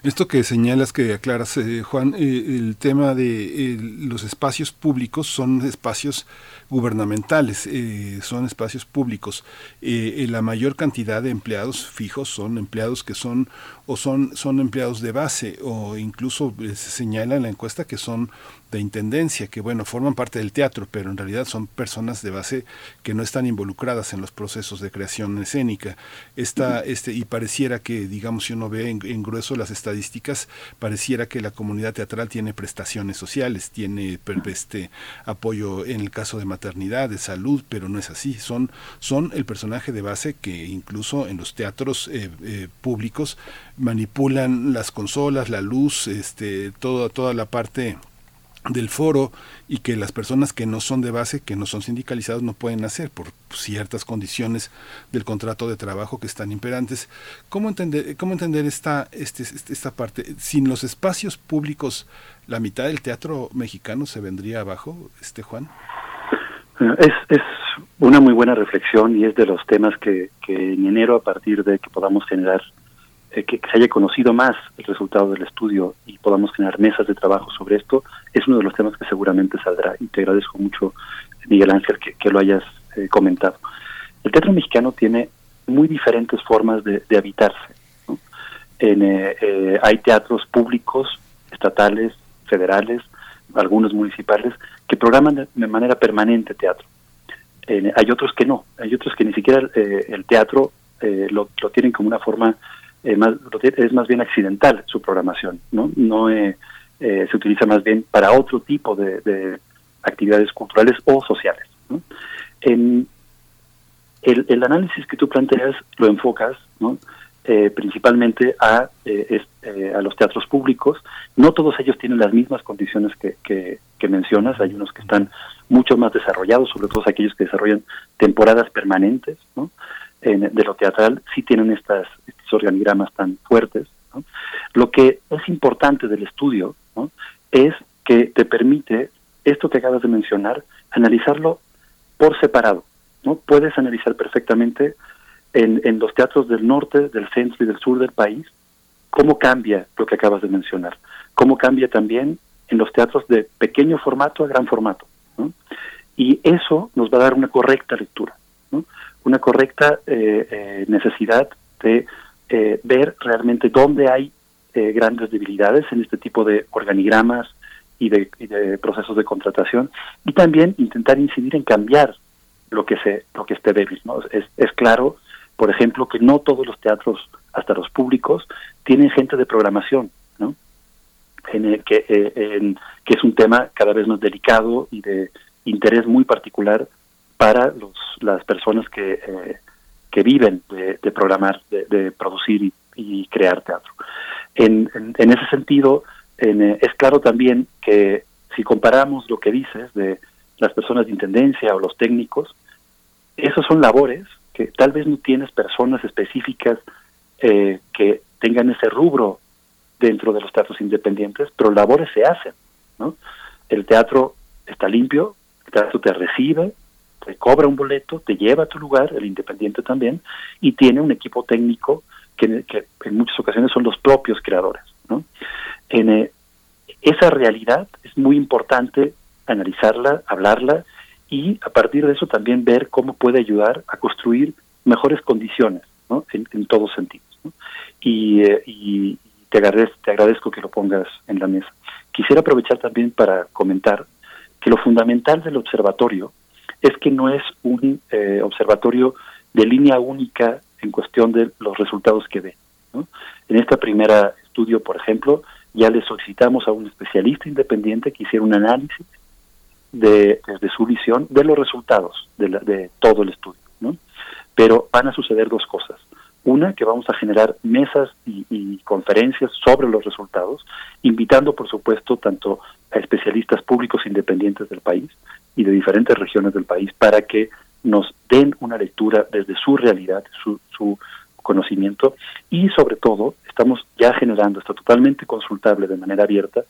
Esto que señalas, que aclaras, eh, Juan, eh, el tema de los espacios públicos son espacios gubernamentales, eh, son espacios públicos. la mayor cantidad de empleados fijos son empleados que son o son, son empleados de base o incluso se señala en la encuesta que son de intendencia, que bueno, forman parte del teatro, pero en realidad son personas de base que no están involucradas en los procesos de creación escénica. Esta, este, y pareciera que, digamos, si uno ve en, grueso las estadísticas, pareciera que la comunidad teatral tiene prestaciones sociales, tiene este, apoyo en el caso de maternidad, de salud, pero no es así. Son, son el personaje de base que incluso en los teatros eh, eh, públicos manipulan las consolas, la luz, este, toda, toda la parte del foro y que las personas que no son de base, que no son sindicalizados, no pueden hacer por ciertas condiciones del contrato de trabajo que están imperantes. ¿Cómo entender, cómo entender esta, este, este, esta parte? Sin los espacios públicos, ¿la mitad del teatro mexicano se vendría abajo, este Juan? Es, es una muy buena reflexión y es de los temas que, que en enero, a partir de que podamos generar eh, que, se haya conocido más el resultado del estudio y podamos generar mesas de trabajo sobre esto, es uno de los temas que seguramente saldrá. Y te agradezco mucho, Miguel Ángel, que, lo hayas eh, comentado. El teatro mexicano tiene muy diferentes formas de, habitarse. Eh, hay teatros públicos, estatales, federales, algunos municipales, que programan de, manera permanente teatro. hay otros que no, hay otros que ni siquiera el teatro lo, lo, tienen como una forma eh, más, es más bien accidental su programación, ¿no? no eh, eh, se utiliza más bien para otro tipo de, actividades culturales o sociales. En el, análisis que tú planteas lo enfocas ¿no? principalmente a, a los teatros públicos. No todos ellos tienen las mismas condiciones que, que, mencionas. Hay unos que están mucho más desarrollados, sobre todo aquellos que desarrollan temporadas permanentes. ¿no? De lo teatral sí tienen estas, estos organigramas tan fuertes. Lo que es importante del estudio es que te permite, esto que acabas de mencionar, analizarlo por separado. ¿no? Puedes analizar perfectamente en, en los teatros del norte, del centro y del sur del país cómo cambia lo que acabas de mencionar, cómo cambia también en los teatros de pequeño formato a gran formato. Y eso nos va a dar una correcta lectura una correcta eh, eh, necesidad de eh, ver realmente dónde hay grandes debilidades en este tipo de organigramas y de, procesos de contratación y también intentar incidir en cambiar lo que se lo que esté débil es, es claro por ejemplo que no todos los teatros hasta los públicos tienen gente de programación no en que, que es un tema cada vez más delicado y de interés muy particular para los, las personas que, eh, que viven de, programar, de, producir y, crear teatro. En, ese sentido, eh, es claro también que si comparamos lo que dices de las personas de intendencia o los técnicos, esos son labores que tal vez no tienes personas específicas eh, que tengan ese rubro dentro de los teatros independientes, pero labores se hacen. ¿no? El teatro está limpio, el teatro te recibe, te cobra un boleto, te lleva a tu lugar, el independiente también, y tiene un equipo técnico que, en muchas ocasiones son los propios creadores. ¿no? En, eh, esa realidad es muy importante analizarla, hablarla y a partir de eso también ver cómo puede ayudar a construir mejores condiciones ¿no? en, todos sentidos. Y, eh, y te, agradezco, te agradezco que lo pongas en la mesa. Quisiera aprovechar también para comentar que lo fundamental del observatorio es que no es un eh, observatorio de línea única en cuestión de los resultados que ve. En este primer estudio, por ejemplo, ya le solicitamos a un especialista independiente que hiciera un análisis de, su visión de los resultados de, de todo el estudio. ¿no? Pero van a suceder dos cosas. Una, que vamos a generar mesas y, conferencias sobre los resultados, invitando, por supuesto, tanto a especialistas públicos independientes del país y de diferentes regiones del país para que nos den una lectura desde su realidad, su, su conocimiento y sobre todo estamos ya generando, está totalmente consultable de manera abierta,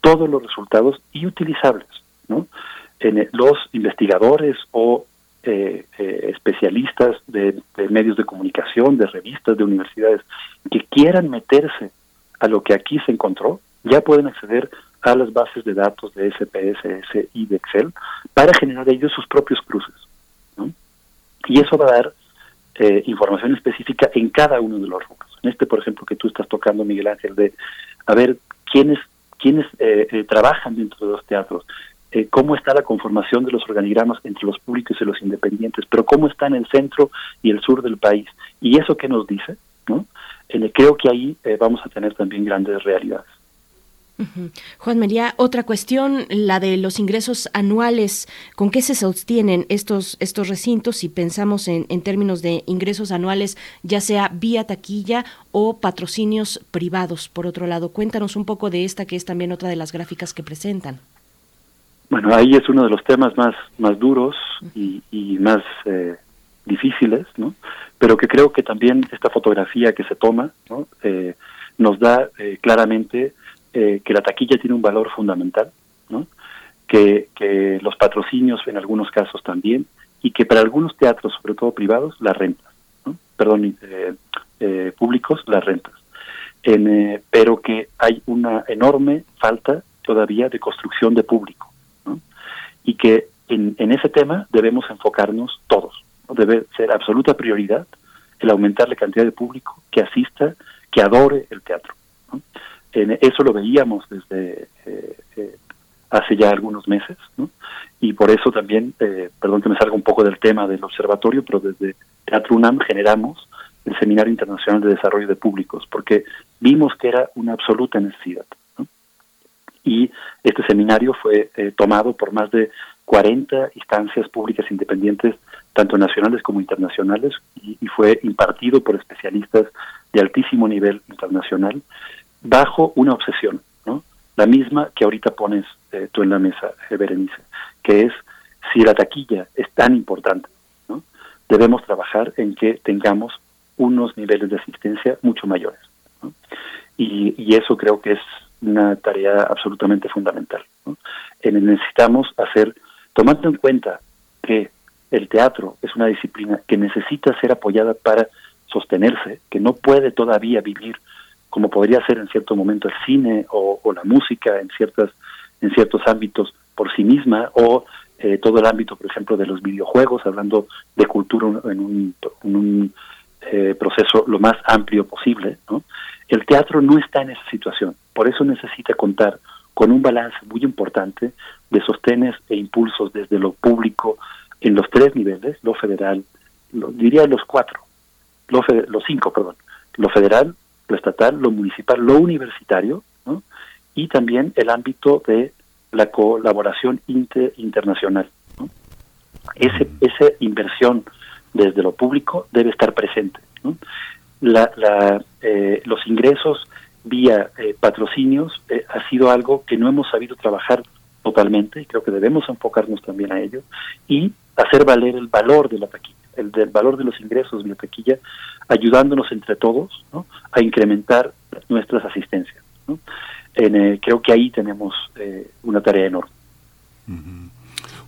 todos los resultados y utilizables. ¿no? En, eh, los investigadores o eh, eh, especialistas de, medios de comunicación, de revistas, de universidades, que quieran meterse a lo que aquí se encontró, ya pueden acceder a las bases de datos de SPSS y de Excel para generar ellos sus propios cruces. Y eso va a dar eh, información específica en cada uno de los rubros. En este, por ejemplo, que tú estás tocando, Miguel Ángel, de a ver quiénes quiénes trabajan dentro de los teatros, cómo está la conformación de los organigramas entre los públicos y los independientes, pero cómo está en el centro y el sur del país. ¿Y eso qué nos dice? ¿no? creo que ahí vamos a tener también grandes realidades. Juan María, otra cuestión, la de los ingresos anuales. ¿Con qué se sostienen estos, estos recintos si pensamos en, en términos de ingresos anuales, ya sea vía taquilla o patrocinios privados? Por otro lado, cuéntanos un poco de esta, que es también otra de las gráficas que presentan. Bueno, ahí es uno de los temas más, más duros y, más eh, difíciles, ¿no? Pero que creo que también esta fotografía que se toma. Eh, nos da eh, claramente eh, que la taquilla tiene un valor fundamental, ¿no? que, que los patrocinios en algunos casos también, y que para algunos teatros, sobre todo privados, las rentas, perdón, públicos, las rentas. En, pero que hay una enorme falta todavía de construcción de público. Y que en, ese tema debemos enfocarnos todos. Debe ser absoluta prioridad el aumentar la cantidad de público que asista, que adore el teatro. eso lo veíamos desde eh, eh, hace ya algunos meses, ¿no? Y por eso también, eh, perdón que me salga un poco del tema del observatorio, pero desde Teatro UNAM generamos el Seminario Internacional de Desarrollo de Públicos, porque vimos que era una absoluta necesidad. Y este seminario fue tomado por más de 40 instancias públicas independientes, tanto nacionales como internacionales, y, fue impartido por especialistas de altísimo nivel internacional, bajo una obsesión, ¿no? La misma que ahorita pones eh, tú en la mesa, eh, Berenice, que es si la taquilla es tan importante, ¿no? Debemos trabajar en que tengamos unos niveles de asistencia mucho mayores. Y, y, eso creo que es una tarea absolutamente fundamental. ¿no? necesitamos hacer, tomando en cuenta que el teatro es una disciplina que necesita ser apoyada para sostenerse, que no puede todavía vivir como podría ser en cierto momento el cine o, la música en ciertas en ciertos ámbitos por sí misma o eh, todo el ámbito, por ejemplo, de los videojuegos, hablando de cultura en un, eh, proceso lo más amplio posible. El teatro no está en esa situación, por eso necesita contar con un balance muy importante de sostenes e impulsos desde lo público en los tres niveles, lo federal, lo, diría los cuatro, lo los cinco, perdón, lo federal, lo estatal, lo municipal, lo universitario, y también el ámbito de la colaboración internacional. ¿no? Ese, esa inversión desde lo público debe estar presente. ¿no? La, la, eh, los ingresos vía eh, patrocinios eh, ha sido algo que no hemos sabido trabajar totalmente y creo que debemos enfocarnos también a ello y hacer valer el valor de la taquilla, el del valor de los ingresos de la taquilla ayudándonos entre todos a incrementar nuestras asistencias. Eh, creo que ahí tenemos una tarea enorme.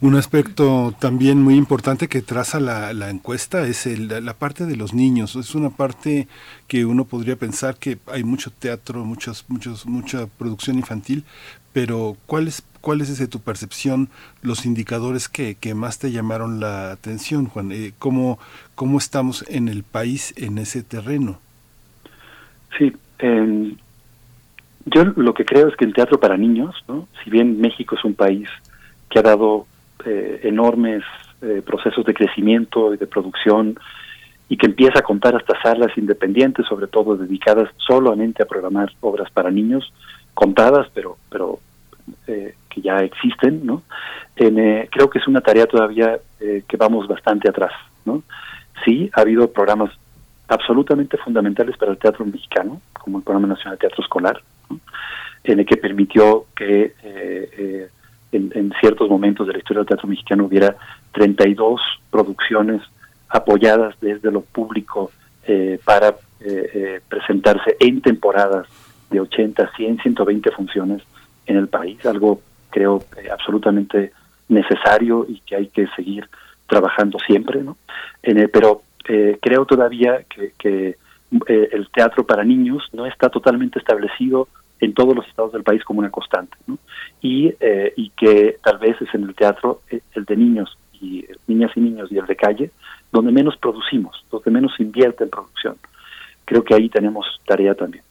Un aspecto también muy importante que traza la, la encuesta es la parte de los niños. Es una parte que uno podría pensar que hay mucho teatro, muchos, muchos, mucha producción infantil, pero ¿cuál es, es desde tu percepción los indicadores que, que más te llamaron la atención, Juan? Eh, ¿cómo, ¿Cómo estamos en el país en ese terreno? Sí, yo lo que creo es que el teatro para niños, ¿no? si bien México es un país que ha dado eh, enormes eh, procesos de crecimiento y de producción y que empieza a contar hasta salas independientes, sobre todo dedicadas solamente a programar obras para niños, contadas, pero, pero eh, que ya existen, ¿no? Eh, creo que es una tarea todavía que vamos bastante atrás, ¿no? Sí, ha habido programas absolutamente fundamentales para el teatro mexicano, como el Programa Nacional de Teatro Escolar, en el que permitió que en, ciertos momentos de la historia del teatro mexicano hubiera 32 producciones apoyadas desde lo público para presentarse en temporadas de 80, 100, 120 funciones en el país, algo creo eh, absolutamente necesario y que hay que seguir trabajando siempre, ¿no? En pero eh, creo todavía que, que eh, el teatro para niños no está totalmente establecido en todos los estados del país como una constante, ¿no? Y, y que tal vez es en el teatro el de niños y niñas y niños y el de calle donde menos producimos, donde menos invierte en producción. Creo que ahí tenemos tarea también.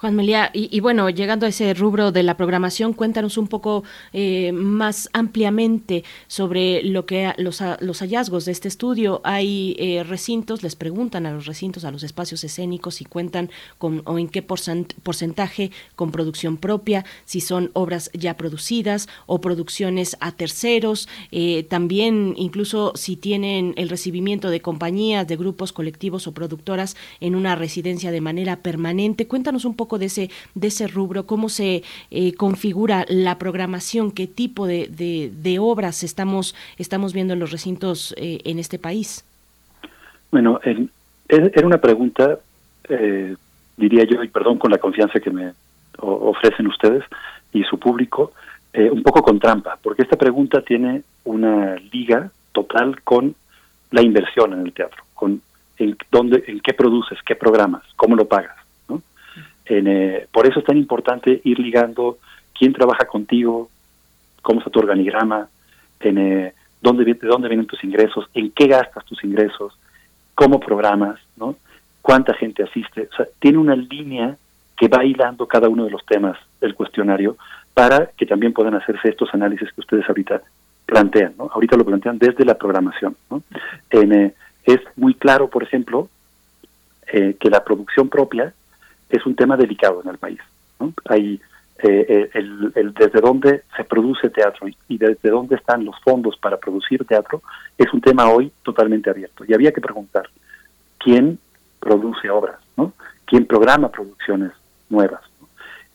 Juan Melia, y, bueno, llegando a ese rubro de la programación, cuéntanos un poco eh, más ampliamente sobre lo que los, los hallazgos de este estudio. Hay eh, recintos, les preguntan a los recintos, a los espacios escénicos, si cuentan con o en qué porcentaje con producción propia, si son obras ya producidas o producciones a terceros, eh, también incluso si tienen el recibimiento de compañías, de grupos colectivos o productoras en una residencia de manera permanente. Cuéntanos un poco de ese, de ese rubro, cómo se eh, configura la programación, qué tipo de, de, obras estamos, estamos viendo en los recintos eh, en este país. Bueno, era una pregunta, eh, diría yo, y perdón con la confianza que me ofrecen ustedes y su público, un poco con trampa, porque esta pregunta tiene una liga total con la inversión en el teatro, con en, dónde, en qué produces, qué programas, cómo lo pagas. Eh, por eso es tan importante ir ligando quién trabaja contigo, cómo está tu organigrama, en, eh, dónde, de dónde vienen tus ingresos, en qué gastas tus ingresos, cómo programas, ¿no? cuánta gente asiste. O sea, tiene una línea que va hilando cada uno de los temas del cuestionario para que también puedan hacerse estos análisis que ustedes ahorita plantean. ¿no? Ahorita lo plantean desde la programación. ¿no? En, eh, es muy claro, por ejemplo, que la producción propia es un tema delicado en el país. Hay eh, el, desde dónde se produce teatro y, desde dónde están los fondos para producir teatro es un tema hoy totalmente abierto. Y había que preguntar quién produce obras, ¿no? quién programa producciones nuevas.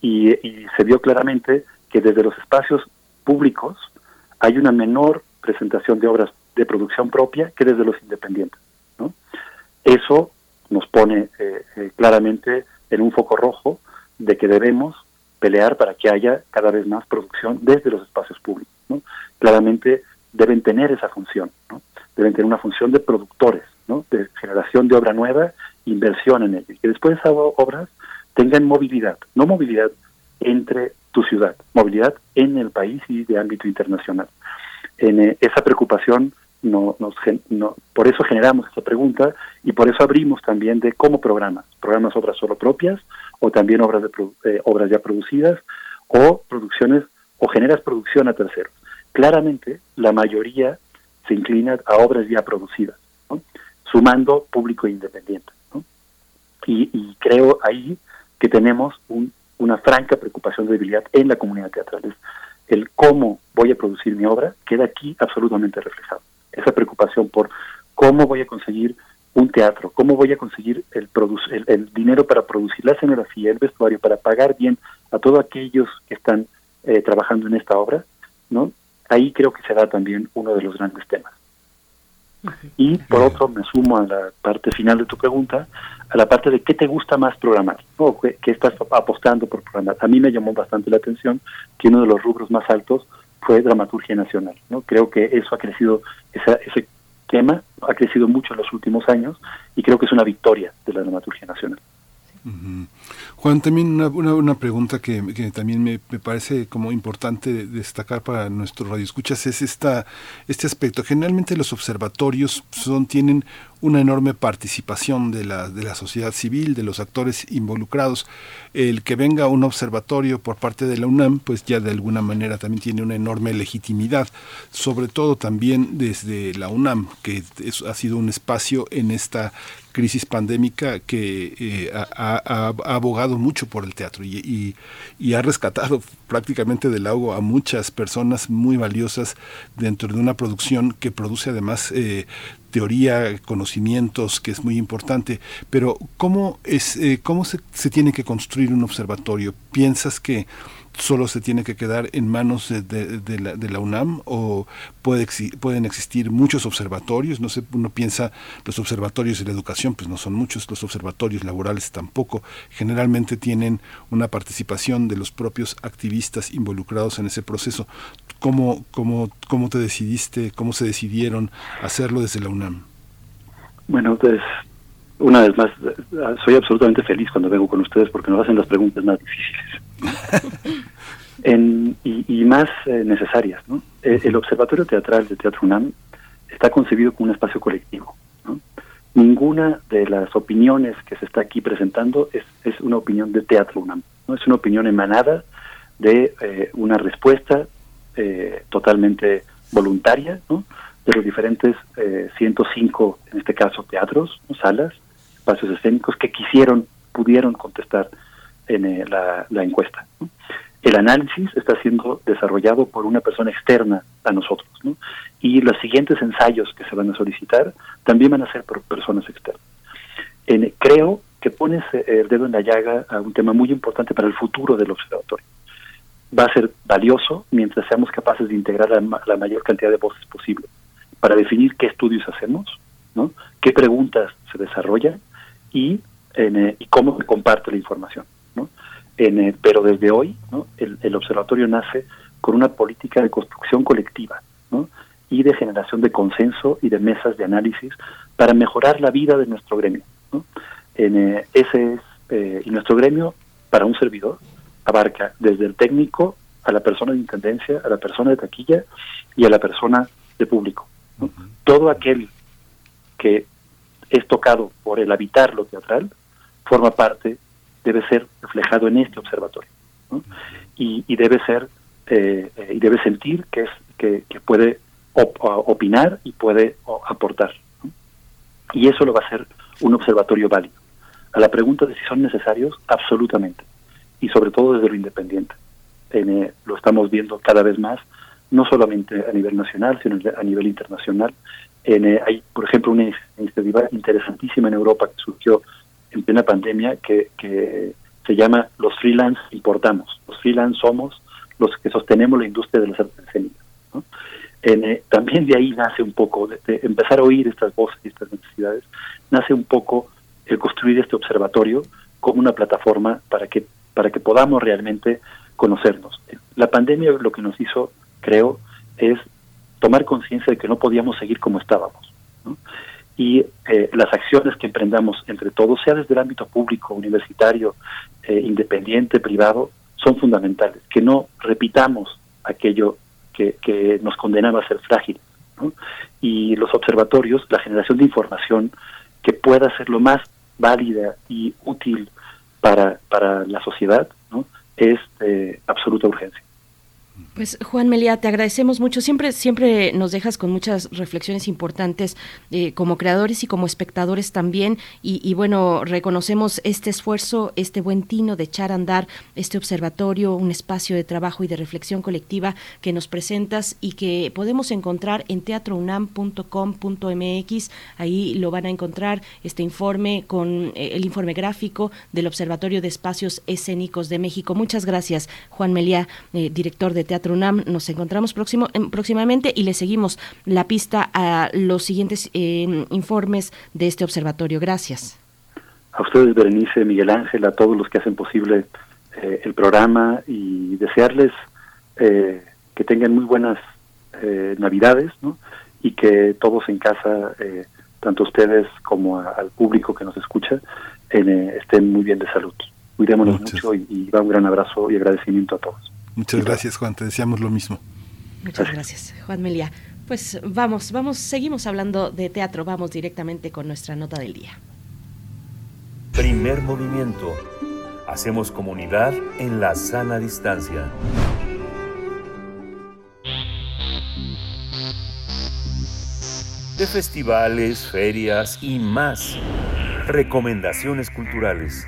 Y, y se vio claramente que desde los espacios públicos hay una menor presentación de obras de producción propia que desde los independientes. ¿no? Eso nos pone eh, eh, claramente en un foco rojo de que debemos pelear para que haya cada vez más producción desde los espacios públicos. ¿no? Claramente deben tener esa función, ¿no? deben tener una función de productores, ¿no? de generación de obra nueva, inversión en ella, y que después esas obras tengan movilidad, no movilidad entre tu ciudad, movilidad en el país y de ámbito internacional. En eh, esa preocupación no, nos, no, por eso generamos esta pregunta y por eso abrimos también de cómo programas, programas obras solo propias o también obras de eh, obras ya producidas o producciones o generas producción a terceros. Claramente la mayoría se inclina a obras ya producidas, sumando público independiente. Y, y, creo ahí que tenemos un, una franca preocupación de debilidad en la comunidad teatral. El cómo voy a producir mi obra queda aquí absolutamente reflejado esa preocupación por cómo voy a conseguir un teatro, cómo voy a conseguir el, el, dinero para producir la escenografía, el vestuario, para pagar bien a todos aquellos que están eh, trabajando en esta obra, ¿no? Ahí creo que será también uno de los grandes temas. Y por otro, me sumo a la parte final de tu pregunta, a la parte de qué te gusta más programar, o qué, estás apostando por programar. A mí me llamó bastante la atención que uno de los rubros más altos fue dramaturgia nacional. ¿no? Creo que eso ha crecido, ese tema ha crecido mucho en los últimos años y creo que es una victoria de la dramaturgia nacional. Juan, también una, una, pregunta que, también me, parece como importante destacar para nuestros radioescuchas es esta, este aspecto. Generalmente los observatorios son, tienen una enorme participación de la, de la sociedad civil, de los actores involucrados. El que venga un observatorio por parte de la UNAM, pues ya de alguna manera también tiene una enorme legitimidad, sobre todo también desde la UNAM, que ha sido un espacio en esta crisis pandémica que eh, ha, abogado mucho por el teatro y, ha rescatado prácticamente del agua a muchas personas muy valiosas dentro de una producción que produce además eh, teoría, conocimientos, que es muy importante. Pero ¿cómo, es, eh, cómo se, se tiene que construir un observatorio? ¿Piensas que solo se tiene que quedar en manos de, la, de la, UNAM o puede, pueden existir muchos observatorios, no sé, uno piensa los observatorios de la educación, pues no son muchos, los observatorios laborales tampoco, generalmente tienen una participación de los propios activistas involucrados en ese proceso. ¿Cómo, cómo, cómo te decidiste, cómo se decidieron hacerlo desde la UNAM? Bueno, pues una vez más, soy absolutamente feliz cuando vengo con ustedes porque nos hacen las preguntas más difíciles y, más eh, necesarias. Eh, el Observatorio Teatral de Teatro UNAM está concebido como un espacio colectivo. ninguna de las opiniones que se está aquí presentando es, es una opinión de Teatro UNAM, ¿no? es una opinión emanada de eh, una respuesta eh, totalmente voluntaria ¿no? de los diferentes 105, en este caso, teatros, salas, espacios escénicos que quisieron, pudieron contestar en la, la, encuesta. El análisis está siendo desarrollado por una persona externa a nosotros, ¿no? y los siguientes ensayos que se van a solicitar también van a ser por personas externas. Creo que pones eh, el dedo en la llaga a un tema muy importante para el futuro del observatorio. Va a ser valioso mientras seamos capaces de integrar la, la mayor cantidad de voces posible para definir qué estudios hacemos, ¿no? qué preguntas se desarrollan y, en, eh, y cómo se comparte la información. ¿no? En, eh, pero desde hoy ¿no? el, el observatorio nace con una política de construcción colectiva, ¿no? y de generación de consenso y de mesas de análisis para mejorar la vida de nuestro gremio. En, eh, ese es, eh, y nuestro gremio, para un servidor, abarca desde el técnico a la persona de intendencia, a la persona de taquilla y a la persona de público. Todo aquel que es tocado por el habitar lo teatral forma parte, debe ser reflejado en este observatorio y, debe ser eh, y debe sentir que es que puede opinar y puede aportar. Y eso lo va a hacer un observatorio válido. A la pregunta de si son necesarios, absolutamente. Y sobre todo desde lo independiente. Eh, lo estamos viendo cada vez más, no solamente a nivel nacional, sino a nivel internacional. Eh, hay, por ejemplo, una iniciativa interesantísima en Europa que surgió en plena pandemia que, que se llama Los freelance importamos. Los freelance somos los que sostenemos la industria de las artes escénicas. ¿no? Eh, también de ahí nace un poco, de, empezar a oír estas voces y estas necesidades, nace un poco el construir este observatorio como una plataforma para que, para que podamos realmente conocernos. La pandemia lo que nos hizo, creo, es tomar conciencia de que no podíamos seguir como estábamos. Y eh, las acciones que emprendamos entre todos, sea desde el ámbito público, universitario, eh, independiente, privado, son fundamentales. Que no repitamos aquello que, nos condenaba a ser frágiles. Y los observatorios, la generación de información que pueda ser lo más válida y útil para, para la sociedad, ¿no? es de absoluta urgencia. Pues Juan Melia, te agradecemos mucho. Siempre, siempre nos dejas con muchas reflexiones importantes eh, como creadores y como espectadores también. Y, bueno, reconocemos este esfuerzo, este buen tino de echar a andar este observatorio, un espacio de trabajo y de reflexión colectiva que nos presentas y que podemos encontrar en teatrounam.com.mx. Ahí lo van a encontrar este informe con eh, el informe gráfico del Observatorio de Espacios Escénicos de México. Muchas gracias, Juan Melia, eh, director de Teatro UNAM. Nos encontramos próximo, próximamente y le seguimos la pista a los siguientes eh, informes de este observatorio. Gracias. A ustedes, Berenice, Miguel Ángel, a todos los que hacen posible eh, el programa y desearles eh, que tengan muy buenas Navidades ¿no? y que todos en casa, tanto ustedes como al público que nos escucha, estén muy bien de salud. Cuidémonos mucho y, y va un gran abrazo y agradecimiento a todos. Muchas gracias, Juan. Te deseamos lo mismo. Muchas gracias, Juan Melia. Pues vamos, vamos, seguimos hablando de teatro. Vamos directamente con nuestra nota del día. Primer movimiento. Hacemos comunidad en la sana distancia. De festivales, ferias y más. Recomendaciones culturales.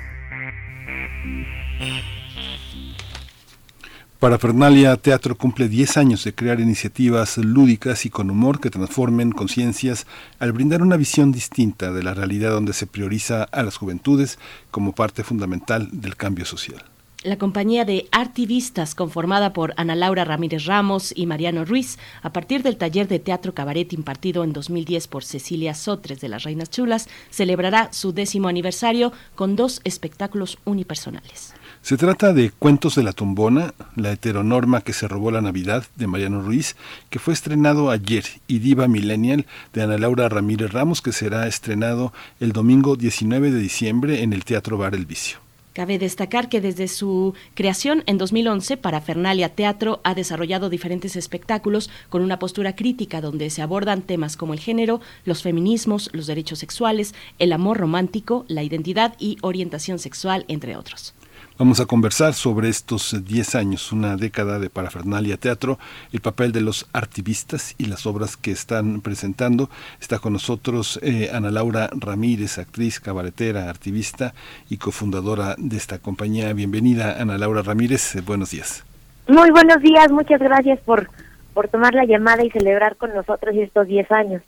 Parafernalia Teatro cumple 10 años de crear iniciativas lúdicas y con humor que transformen conciencias al brindar una visión distinta de la realidad donde se prioriza a las juventudes como parte fundamental del cambio social. La compañía de artivistas, conformada por Ana Laura Ramírez Ramos y Mariano Ruiz, a partir del taller de teatro cabaret impartido en 2010 por Cecilia Sotres de las Reinas Chulas, celebrará su décimo aniversario con dos espectáculos unipersonales. Se trata de Cuentos de la Tombona, la heteronorma que se robó la Navidad de Mariano Ruiz, que fue estrenado ayer, y Diva Millennial de Ana Laura Ramírez Ramos, que será estrenado el domingo 19 de diciembre en el Teatro Bar El Vicio. Cabe destacar que desde su creación en 2011, Parafernalia Teatro ha desarrollado diferentes espectáculos con una postura crítica donde se abordan temas como el género, los feminismos, los derechos sexuales, el amor romántico, la identidad y orientación sexual, entre otros. Vamos a conversar sobre estos 10 años, una década de parafernalia teatro, el papel de los artivistas y las obras que están presentando. Está con nosotros eh, Ana Laura Ramírez, actriz, cabaretera, activista y cofundadora de esta compañía. Bienvenida, Ana Laura Ramírez. buenos días. Muy buenos días, muchas gracias por, por tomar la llamada y celebrar con nosotros estos 10 años.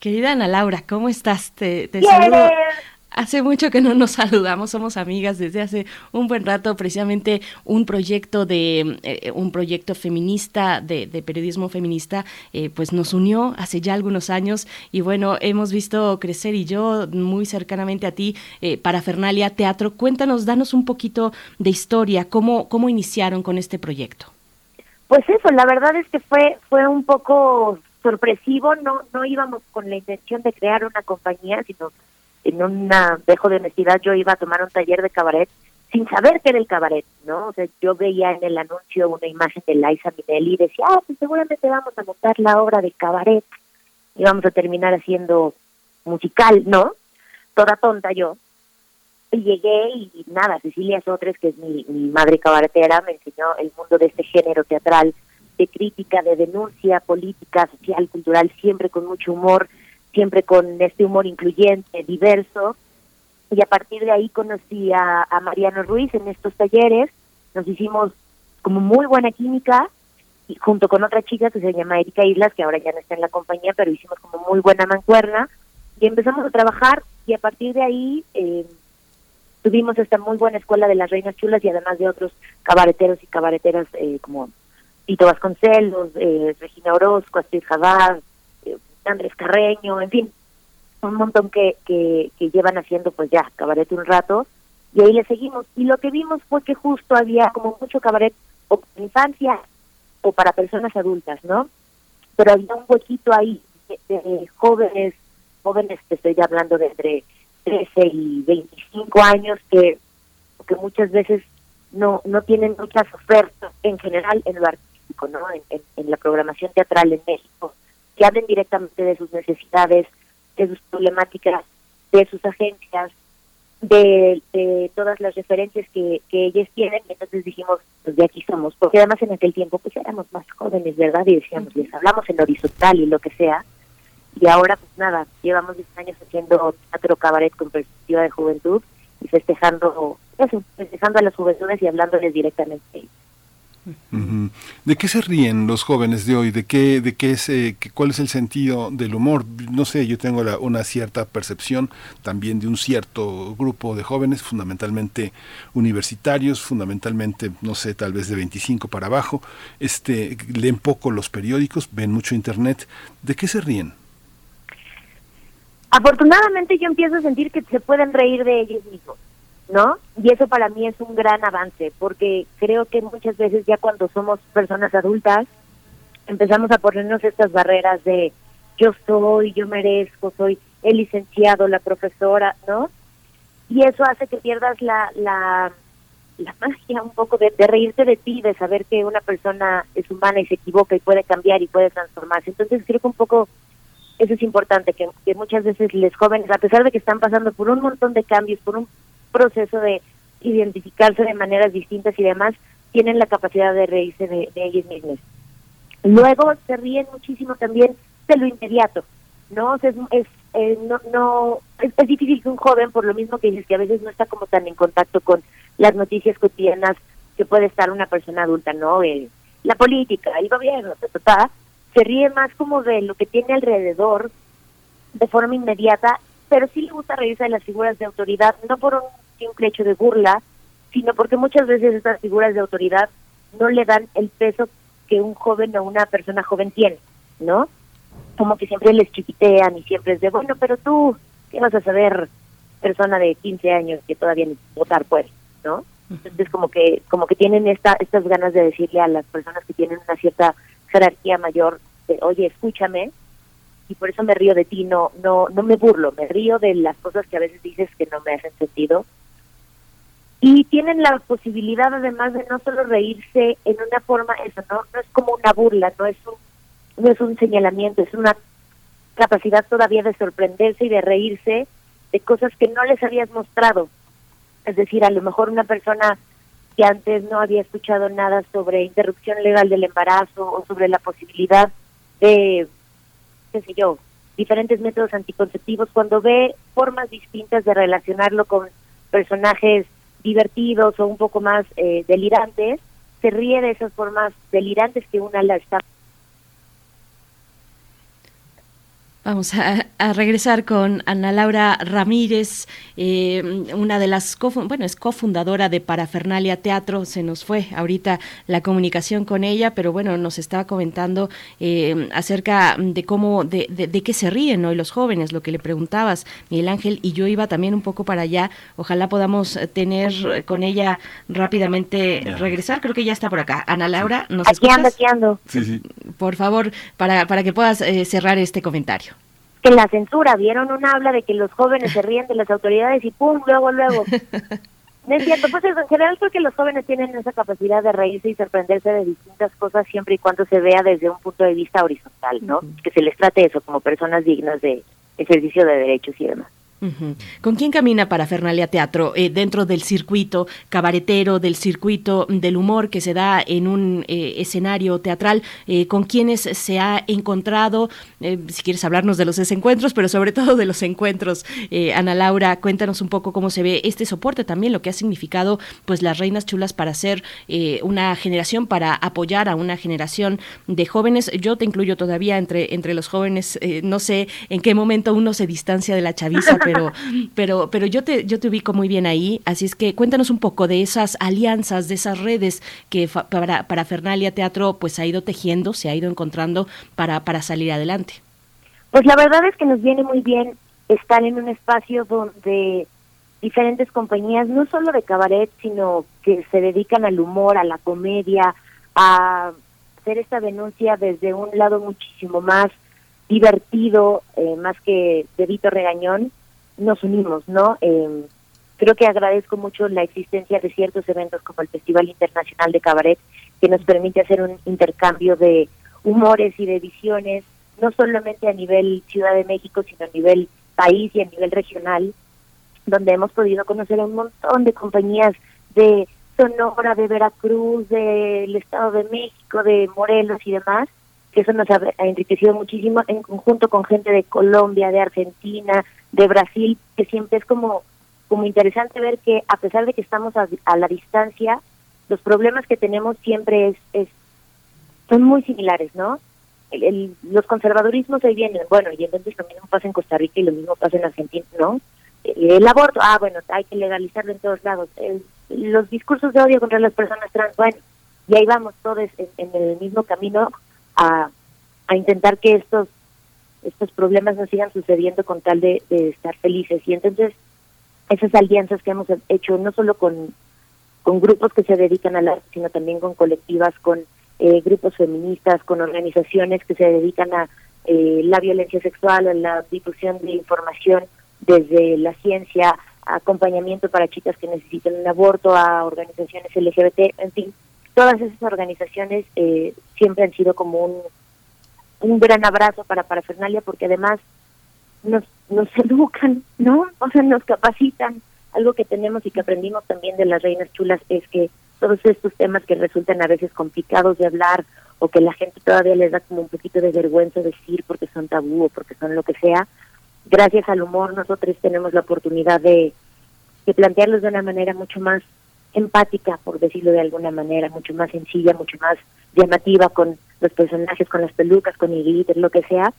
Querida Ana Laura, ¿cómo estás? Te, te saludo Hace mucho que no nos saludamos, somos amigas desde hace un buen rato, precisamente un proyecto de eh, un proyecto feminista de, periodismo feminista, eh, pues nos unió hace ya algunos años y bueno hemos visto crecer y yo muy cercanamente a ti eh, para Fernalia Teatro. Cuéntanos, danos un poquito de historia, cómo cómo iniciaron con este proyecto. Pues eso, la verdad es que fue fue un poco sorpresivo, no no íbamos con la intención de crear una compañía, sino en un dejo de honestidad yo iba a tomar un taller de cabaret sin saber qué era el cabaret, ¿no? O sea, yo veía en el anuncio una imagen de Liza Minnelli y decía, ah, pues seguramente vamos a montar la obra de cabaret y vamos a terminar haciendo musical, ¿no? Toda tonta yo. Y llegué y nada, Cecilia Sotres, que es mi, mi madre cabaretera, me enseñó el mundo de este género teatral, de crítica, de denuncia política, social, cultural, siempre con mucho humor, siempre con este humor incluyente, diverso. Y a partir de ahí conocí a, Mariano Ruiz en estos talleres, nos hicimos como muy buena química, y junto con otra chica que se llama Erika Islas, que ahora ya no está en la compañía, pero hicimos como muy buena mancuerna, y empezamos a trabajar, y a partir de ahí eh, tuvimos esta muy buena escuela de las Reinas Chulas, y además de otros cabareteros y cabareteras eh, como Tito Vasconcelos, eh, Regina Orozco, Astrid Jabad, Andrés Carreño, en fin, un montón que, que, llevan haciendo pues ya cabaret un rato y ahí le seguimos. Y lo que vimos fue que justo había como mucho cabaret o para infancia o para personas adultas, ¿no? Pero había un huequito ahí de, jóvenes, jóvenes, te estoy hablando de entre 13 y 25 años que, que muchas veces no, no tienen muchas ofertas en general en lo artístico, ¿no? en la programación teatral en México que hablen directamente de sus necesidades, de sus problemáticas, de sus agencias, de, todas las referencias que, que ellos tienen. Entonces dijimos, pues de aquí somos, porque además en aquel tiempo pues éramos más jóvenes, ¿verdad? Y decíamos, les hablamos en horizontal y lo que sea. Y ahora, pues nada, llevamos 10 años haciendo teatro cabaret con perspectiva de juventud y festejando, eso, festejando a las juventudes y hablándoles directamente ¿De qué se ríen los jóvenes de hoy? ¿De qué, de qué es, eh, cuál es el sentido del humor? No sé, yo tengo una cierta percepción también de un cierto grupo de jóvenes, fundamentalmente universitarios, fundamentalmente, no sé, tal vez de 25 para abajo, este, leen poco los periódicos, ven mucho internet. ¿De qué se ríen? Afortunadamente yo empiezo a sentir que se pueden reír de ellos mismos. ¿No? Y eso para mí es un gran avance, porque creo que muchas veces ya cuando somos personas adultas, empezamos a ponernos estas barreras de yo soy, yo merezco, soy el licenciado, la profesora, ¿no? Y eso hace que pierdas la, la, la magia un poco de, de reírte de ti, de saber que una persona es humana y se equivoca y puede cambiar y puede transformarse. Entonces creo que un poco eso es importante, que, que muchas veces los jóvenes, a pesar de que están pasando por un montón de cambios, por un proceso de identificarse de maneras distintas y demás, tienen la capacidad de reírse de, ellos mismos. Luego se ríen muchísimo también de lo inmediato, ¿no? es, es eh, no, no es, difícil que un joven, por lo mismo que dices que a veces no está como tan en contacto con las noticias cotidianas que puede estar una persona adulta, ¿no? Eh, la política, el gobierno, se ríe más como de lo que tiene alrededor de forma inmediata, pero sí le gusta reírse de las figuras de autoridad, no por un simple hecho de burla, sino porque muchas veces estas figuras de autoridad no le dan el peso que un joven o una persona joven tiene, ¿no? Como que siempre les chiquitean y siempre es de, bueno, pero tú, ¿qué vas a saber, persona de 15 años que todavía ni votar puede, ¿no? Entonces como que como que tienen esta estas ganas de decirle a las personas que tienen una cierta jerarquía mayor, de, oye, escúchame, y por eso me río de ti, no, no, no me burlo, me río de las cosas que a veces dices que no me hacen sentido y tienen la posibilidad además de no solo reírse en una forma, eso no, no es como una burla, no es un, no es un señalamiento, es una capacidad todavía de sorprenderse y de reírse de cosas que no les habías mostrado. Es decir, a lo mejor una persona que antes no había escuchado nada sobre interrupción legal del embarazo o sobre la posibilidad de, qué sé yo, diferentes métodos anticonceptivos, cuando ve formas distintas de relacionarlo con personajes divertidos o un poco más eh, delirantes, se ríe de esas formas delirantes que una la está Vamos a, regresar con Ana Laura Ramírez, eh, una de las, bueno, es cofundadora de Parafernalia Teatro, se nos fue ahorita la comunicación con ella, pero bueno, nos estaba comentando eh, acerca de cómo, de, de, qué se ríen hoy los jóvenes, lo que le preguntabas, Miguel Ángel, y yo iba también un poco para allá, ojalá podamos tener con ella rápidamente regresar, creo que ya está por acá. Ana Laura, ¿nos aquí ando, aquí ando. Sí, sí. Por favor, para, para que puedas eh, cerrar este comentario que la censura vieron un habla de que los jóvenes se ríen de las autoridades y pum, luego, luego. No es cierto, pues en general creo que los jóvenes tienen esa capacidad de reírse y sorprenderse de distintas cosas siempre y cuando se vea desde un punto de vista horizontal, ¿no? Que se les trate eso como personas dignas de ejercicio de derechos y demás. ¿Con quién camina para Fernalia Teatro eh, dentro del circuito cabaretero, del circuito del humor que se da en un eh, escenario teatral? Eh, ¿Con quiénes se ha encontrado? si quieres hablarnos de los desencuentros, pero sobre todo de los encuentros. Ana Laura, cuéntanos un poco cómo se ve este soporte también, lo que ha significado pues las Reinas Chulas para ser una generación, para apoyar a una generación de jóvenes. Yo te incluyo todavía entre, entre los jóvenes, no sé en qué momento uno se distancia de la chaviza pero, pero, pero yo te, yo te ubico muy bien ahí, así es que cuéntanos un poco de esas alianzas, de esas redes que para, para Fernalia Teatro pues ha ido tejiendo, se ha ido encontrando para, para salir adelante. Pues la verdad es que nos viene muy bien estar en un espacio donde diferentes compañías, no solo de cabaret, sino que se dedican al humor, a la comedia, a hacer esta denuncia desde un lado muchísimo más divertido, eh, más que de Vito Regañón, nos unimos, ¿no? Eh, creo que agradezco mucho la existencia de ciertos eventos como el Festival Internacional de Cabaret, que nos permite hacer un intercambio de humores y de visiones, no solamente a nivel Ciudad de México, sino a nivel país y a nivel regional, donde hemos podido conocer a un montón de compañías de Sonora, de Veracruz, del Estado de México, de Morelos y demás, eso nos ha enriquecido muchísimo en conjunto con gente de Colombia, de Argentina, de Brasil, que siempre es como, como interesante ver que a pesar de que estamos a, la distancia, los problemas que tenemos siempre es, es son muy similares, ¿no? El, los conservadurismos ahí vienen, bueno, y entonces lo mismo pasa en Costa Rica y lo mismo pasa en Argentina, ¿no? El aborto, ah, bueno, hay que legalizarlo en todos lados. los discursos de odio contra las personas trans, bueno, y ahí vamos todos en el mismo camino a, a intentar que estos estos problemas no sigan sucediendo con tal de, estar felices. Y entonces, esas alianzas que hemos hecho, no solo con, con grupos que se dedican al arte, sino también con colectivas, con eh, grupos feministas, con organizaciones que se dedican a eh, la violencia sexual, a la difusión de información desde la ciencia, acompañamiento para chicas que necesitan un aborto, a organizaciones LGBT, en fin, todas esas organizaciones eh, siempre han sido como un, un gran abrazo para Parafernalia porque además nos, nos educan, ¿no? O sea, nos capacitan. Algo que tenemos y que aprendimos también de las reinas chulas es que todos estos temas que resultan a veces complicados de hablar o que la gente todavía les da como un poquito de vergüenza decir porque son tabú o porque son lo que sea, gracias al humor nosotros tenemos la oportunidad de, de plantearlos de una manera mucho más empática, por decirlo de alguna manera, mucho más sencilla, mucho más llamativa con los personajes, con las pelucas, con el lo que sea.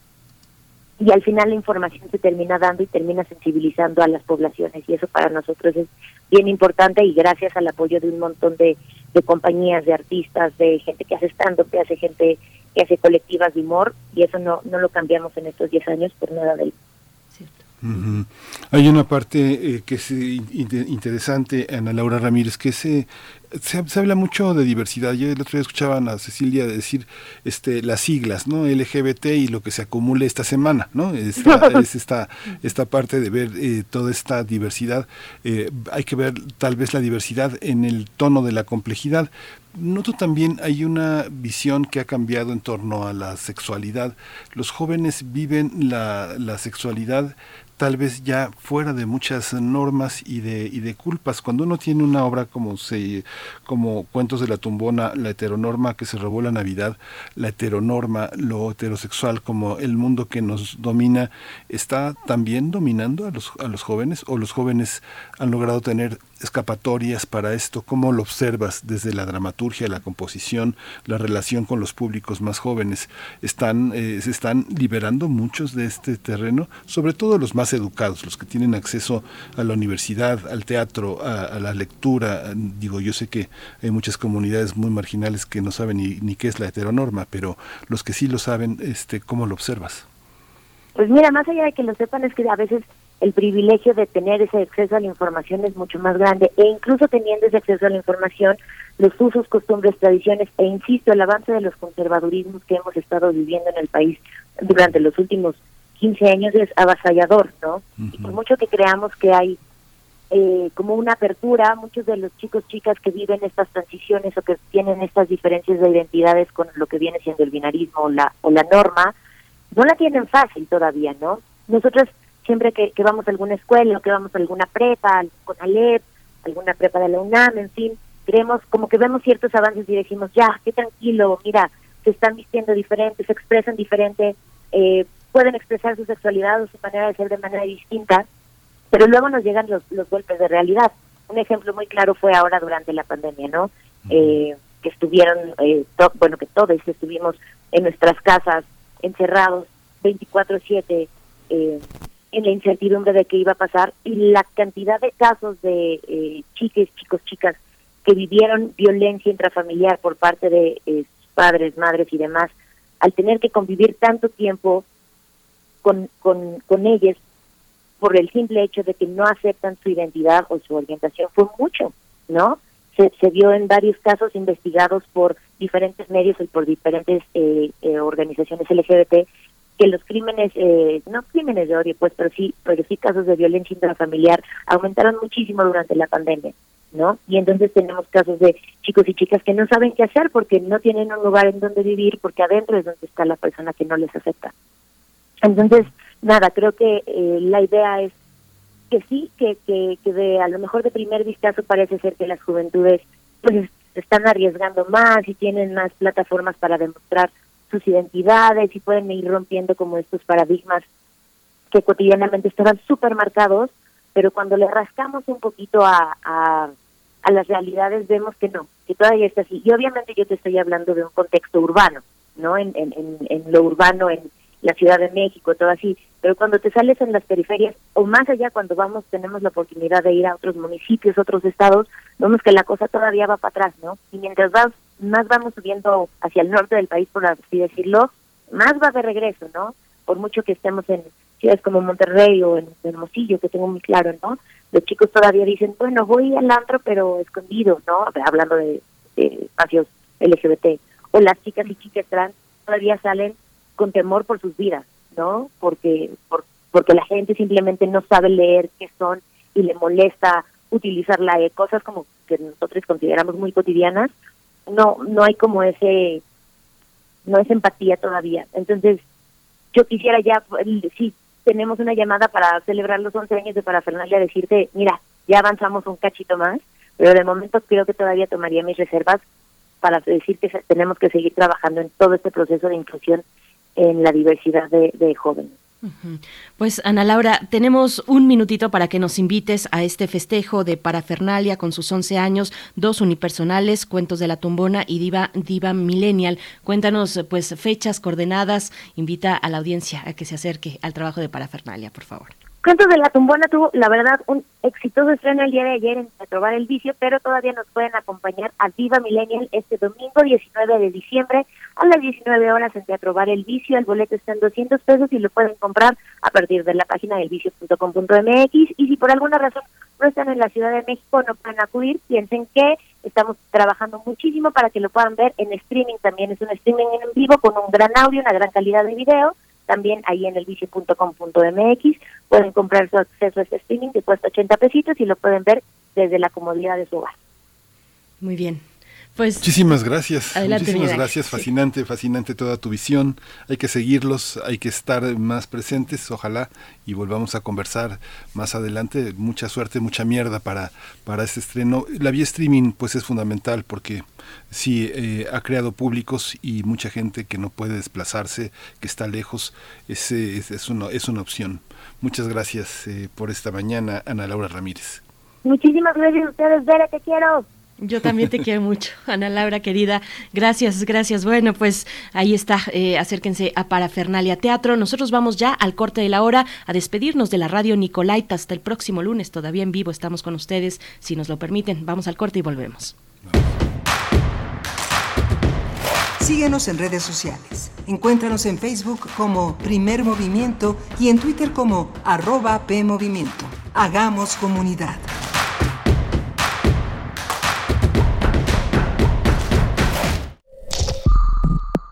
Y al final la información se termina dando y termina sensibilizando a las poblaciones y eso para nosotros es bien importante y gracias al apoyo de un montón de, de compañías, de artistas, de gente que hace stand que hace gente que hace colectivas de humor y eso no, no lo cambiamos en estos 10 años por nada del hay una parte eh, que es interesante, Ana Laura Ramírez, que es eh, se, habla mucho de diversidad. Yo el otro día escuchaban a Cecilia decir este, las siglas, ¿no? LGBT y lo que se acumule esta semana, ¿no? Esta, es esta, esta parte de ver eh, toda esta diversidad. Eh, hay que ver tal vez la diversidad en el tono de la complejidad. Noto también hay una visión que ha cambiado en torno a la sexualidad. Los jóvenes viven la, la sexualidad tal vez ya fuera de muchas normas y de, y de culpas. Cuando uno tiene una obra como, se, como Cuentos de la Tumbona, la heteronorma que se robó la Navidad, la heteronorma, lo heterosexual como el mundo que nos domina, ¿está también dominando a los, a los jóvenes o los jóvenes han logrado tener escapatorias para esto? ¿Cómo lo observas desde la dramaturgia, la composición, la relación con los públicos más jóvenes? ¿Están, eh, ¿Se están liberando muchos de este terreno? Sobre todo los más educados, los que tienen acceso a la universidad, al teatro, a, la lectura. Digo, yo sé que hay muchas comunidades muy marginales que no saben ni, ni qué es la heteronorma, pero los que sí lo saben, este, ¿cómo lo observas? Pues mira, más allá de que lo sepan, es que a veces el privilegio de tener ese acceso a la información es mucho más grande e incluso teniendo ese acceso a la información, los usos, costumbres, tradiciones e insisto, el avance de los conservadurismos que hemos estado viviendo en el país durante los últimos 15 años es avasallador, ¿no? Y por mucho que creamos que hay eh, como una apertura, muchos de los chicos, chicas que viven estas transiciones o que tienen estas diferencias de identidades con lo que viene siendo el binarismo o la, o la norma, no la tienen fácil todavía, ¿no? Nosotros siempre que, vamos a alguna escuela o que vamos a alguna prepa, con Alep, alguna prepa de la UNAM, en fin, creemos como que vemos ciertos avances y decimos, ya, qué tranquilo, mira, se están vistiendo diferente, se expresan diferente, eh, pueden expresar su sexualidad o su manera de ser de manera distinta, pero luego nos llegan los, los golpes de realidad. Un ejemplo muy claro fue ahora durante la pandemia, ¿no? Eh, que estuvieron, eh, bueno, que todos estuvimos en nuestras casas encerrados 24/7, eh, en la incertidumbre de qué iba a pasar y la cantidad de casos de eh, chiques, chicos, chicas que vivieron violencia intrafamiliar por parte de eh, padres, madres y demás, al tener que convivir tanto tiempo con, con, con ellos por el simple hecho de que no aceptan su identidad o su orientación, fue mucho, ¿no? Se, se vio en varios casos investigados por diferentes medios y por diferentes eh, eh organizaciones LGBT que los crímenes, eh, no crímenes de odio, pues, pero sí, pero sí casos de violencia intrafamiliar aumentaron muchísimo durante la pandemia, ¿no? Y entonces tenemos casos de chicos y chicas que no saben qué hacer porque no tienen un lugar en donde vivir, porque adentro es donde está la persona que no les acepta. Entonces, nada, creo que eh, la idea es que sí, que, que, que de, a lo mejor de primer vistazo parece ser que las juventudes pues están arriesgando más y tienen más plataformas para demostrar sus identidades y pueden ir rompiendo como estos paradigmas que cotidianamente estaban súper marcados, pero cuando le rascamos un poquito a, a, las realidades vemos que no, que todavía está así. Y obviamente yo te estoy hablando de un contexto urbano, ¿no? En, en, en, en lo urbano, en la Ciudad de México, todo así. Pero cuando te sales en las periferias, o más allá cuando vamos, tenemos la oportunidad de ir a otros municipios, otros estados, vemos que la cosa todavía va para atrás, ¿no? Y mientras vas más vamos subiendo hacia el norte del país, por así decirlo, más va de regreso, ¿no? Por mucho que estemos en ciudades como Monterrey o en Hermosillo, que tengo muy claro, ¿no? Los chicos todavía dicen, bueno, voy al antro, pero escondido, ¿no? Hablando de, espacios LGBT. O las chicas y chicas trans todavía salen con temor por sus vidas, ¿no? Porque, por, porque la gente simplemente no sabe leer qué son y le molesta utilizarla de cosas como que nosotros consideramos muy cotidianas no no hay como ese no es empatía todavía. Entonces, yo quisiera ya, si tenemos una llamada para celebrar los 11 años de Parafernalia, decirte, mira, ya avanzamos un cachito más, pero de momento creo que todavía tomaría mis reservas para decir que tenemos que seguir trabajando en todo este proceso de inclusión en la diversidad de jóvenes. Pues Ana Laura, tenemos un minutito para que nos invites a este festejo de parafernalia con sus 11 años, dos unipersonales, Cuentos de la Tumbona y Diva, Diva Millennial. Cuéntanos pues fechas, coordenadas, invita a la audiencia a que se acerque al trabajo de parafernalia, por favor. Cuentos de la Tumbona tuvo, la verdad, un exitoso estreno el día de ayer en Probar el Vicio, pero todavía nos pueden acompañar a Diva Millennial este domingo 19 de diciembre a las 19 horas en Teatro Bar El Vicio. El boleto está en 200 pesos y lo pueden comprar a partir de la página del vicio.com.mx. Y si por alguna razón no están en la Ciudad de México, no pueden acudir, piensen que estamos trabajando muchísimo para que lo puedan ver en streaming también. Es un streaming en vivo con un gran audio, una gran calidad de video. También ahí en el elvicio.com.mx pueden comprar su acceso a este streaming que cuesta 80 pesitos y lo pueden ver desde la comodidad de su hogar. Muy bien. Pues, Muchísimas gracias. Adelante, Muchísimas Miguel. gracias. Fascinante, fascinante toda tu visión. Hay que seguirlos, hay que estar más presentes, ojalá, y volvamos a conversar más adelante. Mucha suerte, mucha mierda para, para este estreno. La vía streaming, pues es fundamental porque sí eh, ha creado públicos y mucha gente que no puede desplazarse, que está lejos, es, es, es una, es una opción. Muchas gracias eh, por esta mañana, Ana Laura Ramírez. Muchísimas gracias a ustedes, Vera, te quiero. Yo también te quiero mucho, Ana Laura querida. Gracias, gracias. Bueno, pues ahí está. eh, acérquense a Parafernalia Teatro. Nosotros vamos ya al corte de la hora a despedirnos de la radio Nicolaita hasta el próximo lunes. Todavía en vivo estamos con ustedes, si nos lo permiten. Vamos al corte y volvemos. Síguenos en redes sociales. Encuéntranos en Facebook como Primer Movimiento y en Twitter como arroba PMovimiento. Hagamos comunidad.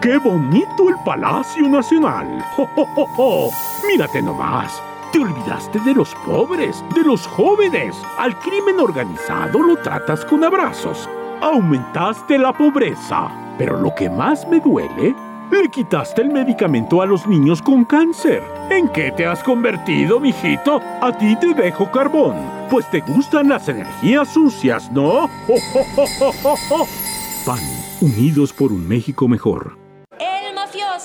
¡Qué bonito el Palacio Nacional! ¡Jo, jo, jo, jo! Mírate nomás. Te olvidaste de los pobres, de los jóvenes. Al crimen organizado lo tratas con abrazos. Aumentaste la pobreza. Pero lo que más me duele, le quitaste el medicamento a los niños con cáncer. ¿En qué te has convertido, mijito? A ti te dejo carbón. Pues te gustan las energías sucias, ¿no? ¡Jo, jo, jo! PAN, unidos por un México mejor.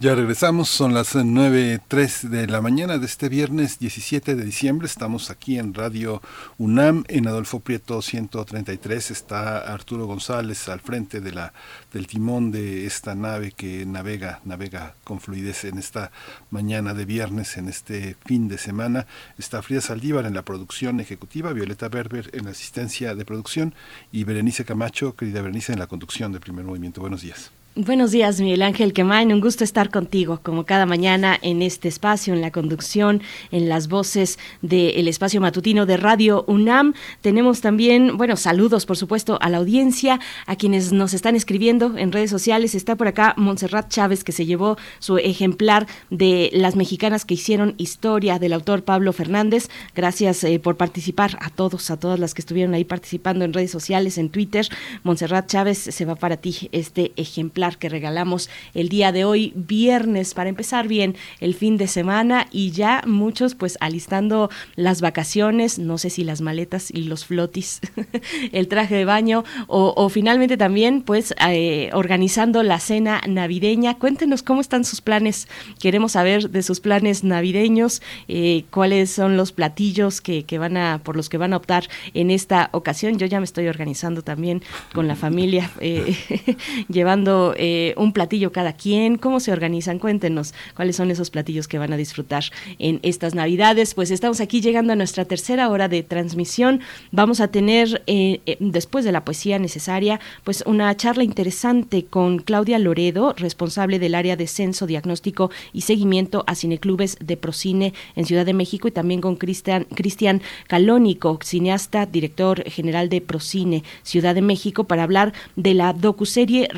Ya regresamos, son las 9.03 de la mañana de este viernes 17 de diciembre. Estamos aquí en Radio UNAM, en Adolfo Prieto 133. Está Arturo González al frente de la, del timón de esta nave que navega, navega con fluidez en esta mañana de viernes, en este fin de semana. Está Frida Saldívar en la producción ejecutiva, Violeta Berber en la asistencia de producción y Berenice Camacho, querida Berenice, en la conducción de Primer Movimiento. Buenos días. Buenos días, Miguel Ángel Quemain. Un gusto estar contigo, como cada mañana, en este espacio, en la conducción, en las voces del espacio matutino de Radio UNAM. Tenemos también, bueno, saludos, por supuesto, a la audiencia, a quienes nos están escribiendo en redes sociales. Está por acá Montserrat Chávez, que se llevó su ejemplar de Las mexicanas que hicieron historia del autor Pablo Fernández. Gracias eh, por participar a todos, a todas las que estuvieron ahí participando en redes sociales, en Twitter. Montserrat Chávez, se va para ti este ejemplar que regalamos el día de hoy, viernes, para empezar bien el fin de semana y ya muchos pues alistando las vacaciones, no sé si las maletas y los flotis, el traje de baño o, finalmente también pues eh, organizando la cena navideña. Cuéntenos cómo están sus planes, queremos saber de sus planes navideños, eh, cuáles son los platillos que, van a, por los que van a optar en esta ocasión. Yo ya me estoy organizando también con la familia, eh, llevando eh, un platillo cada quien? ¿Cómo se organizan? Cuéntenos cuáles son esos platillos que van a disfrutar en estas Navidades. Pues estamos aquí llegando a nuestra tercera hora de transmisión. Vamos a tener, eh, eh, después de la poesía necesaria, pues una charla interesante con Claudia Loredo, responsable del área de censo, diagnóstico y seguimiento a cineclubes de Procine en Ciudad de México y también con Cristian Cristian Calónico, cineasta, director general de Procine Ciudad de México, para hablar de la docuserie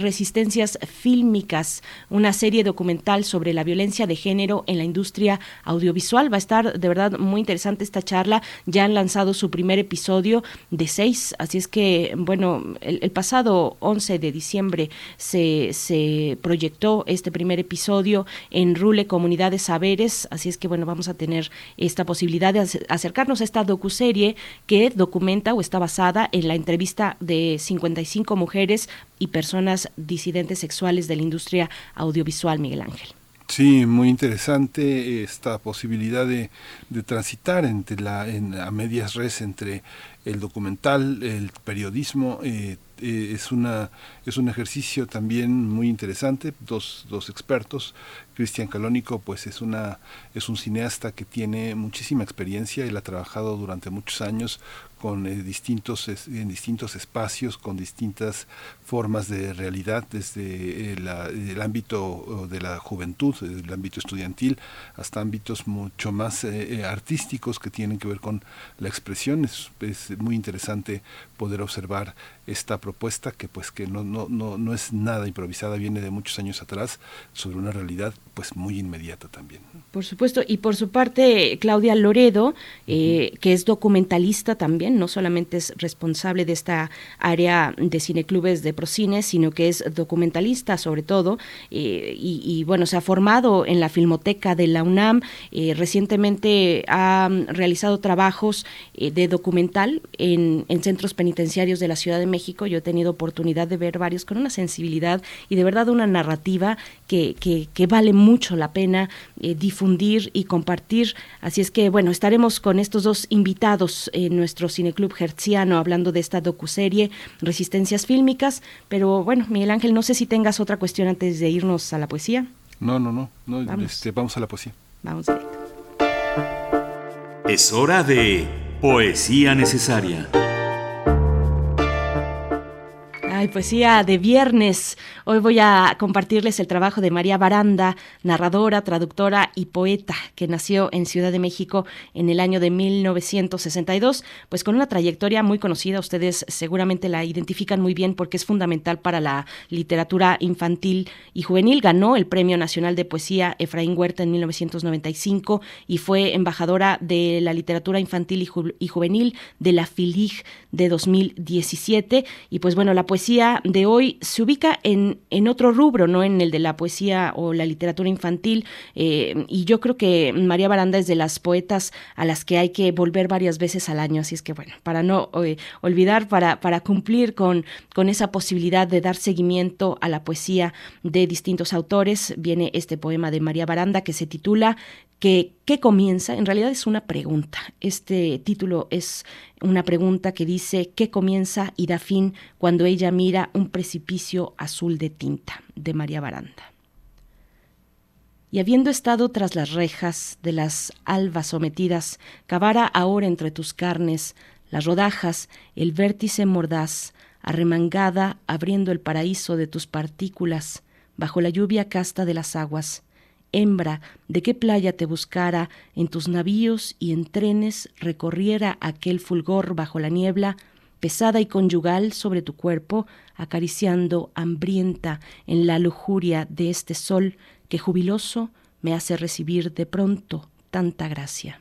Resistencias fílmicas, una serie documental sobre la violencia de género en la industria audiovisual. Va a estar de verdad muy interesante esta charla. Ya han lanzado su primer episodio de seis, así es que, bueno, el, pasado 11 de diciembre se, se proyectó este primer episodio en Rule Comunidad de Saberes, así es que, bueno, vamos a tener esta posibilidad de acercarnos a esta docuserie que documenta o está basada en la entrevista de 55 mujeres y personas disidentes sexuales de la industria audiovisual, Miguel Ángel. Sí, muy interesante esta posibilidad de, transitar entre la, en, a medias res entre el documental, el periodismo. Eh, eh, es, una, es un ejercicio también muy interesante. Dos, dos expertos, Cristian Calónico, pues es, una, es un cineasta que tiene muchísima experiencia. Él ha trabajado durante muchos años con eh, distintos en distintos espacios con distintas formas de realidad desde eh, el ámbito de la juventud el ámbito estudiantil hasta ámbitos mucho más eh, artísticos que tienen que ver con la expresión. Es, es, muy interesante poder observar esta propuesta que pues que no, no, no, no es nada improvisada viene de muchos años atrás sobre una realidad pues muy inmediata también. Por supuesto y por su parte Claudia Loredo que es documentalista también no solamente es responsable de esta área de cineclubes de Procine, sino que es documentalista sobre todo, eh, y, bueno, se ha formado en la Filmoteca de la UNAM, eh, recientemente ha realizado trabajos eh, de documental en, centros penitenciarios de la Ciudad de México, yo he tenido oportunidad de ver varios con una sensibilidad y de verdad una narrativa que, que vale mucho la pena difundir y compartir, así es que bueno, estaremos con estos dos invitados en nuestros Cineclub Hertziano hablando de esta docuserie Resistencias Fílmicas. Pero bueno, Miguel Ángel, no sé si tengas otra cuestión antes de irnos a la poesía. No, no, no. vamos. Este, vamos a la poesía. Vamos Es hora de Poesía Necesaria. Poesía de viernes. Hoy voy a compartirles el trabajo de María Baranda, narradora, traductora y poeta, que nació en Ciudad de México en el año de 1962, pues con una trayectoria muy conocida. Ustedes seguramente la identifican muy bien porque es fundamental para la literatura infantil y juvenil. Ganó el Premio Nacional de Poesía Efraín Huerta en 1995 y fue embajadora de la literatura infantil y, juvenil de la FILIG de 2017. Y pues bueno, la poesía de hoy se ubica en, en otro rubro, no en el de la poesía o la literatura infantil. Eh, y yo creo que María Baranda es de las poetas a las que hay que volver varias veces al año. Así es que, bueno, para no eh, olvidar, para, para cumplir con, con esa posibilidad de dar seguimiento a la poesía de distintos autores, viene este poema de María Baranda que se titula que, ¿qué comienza? En realidad es una pregunta. Este título es una pregunta que dice ¿qué comienza y da fin cuando ella mira un precipicio azul de tinta? de María Baranda. Y habiendo estado tras las rejas de las albas sometidas, cavara ahora entre tus carnes las rodajas, el vértice mordaz, arremangada abriendo el paraíso de tus partículas, bajo la lluvia casta de las aguas. Hembra, de qué playa te buscara, en tus navíos y en trenes recorriera aquel fulgor bajo la niebla, pesada y conyugal sobre tu cuerpo, acariciando hambrienta en la lujuria de este sol que jubiloso me hace recibir de pronto tanta gracia.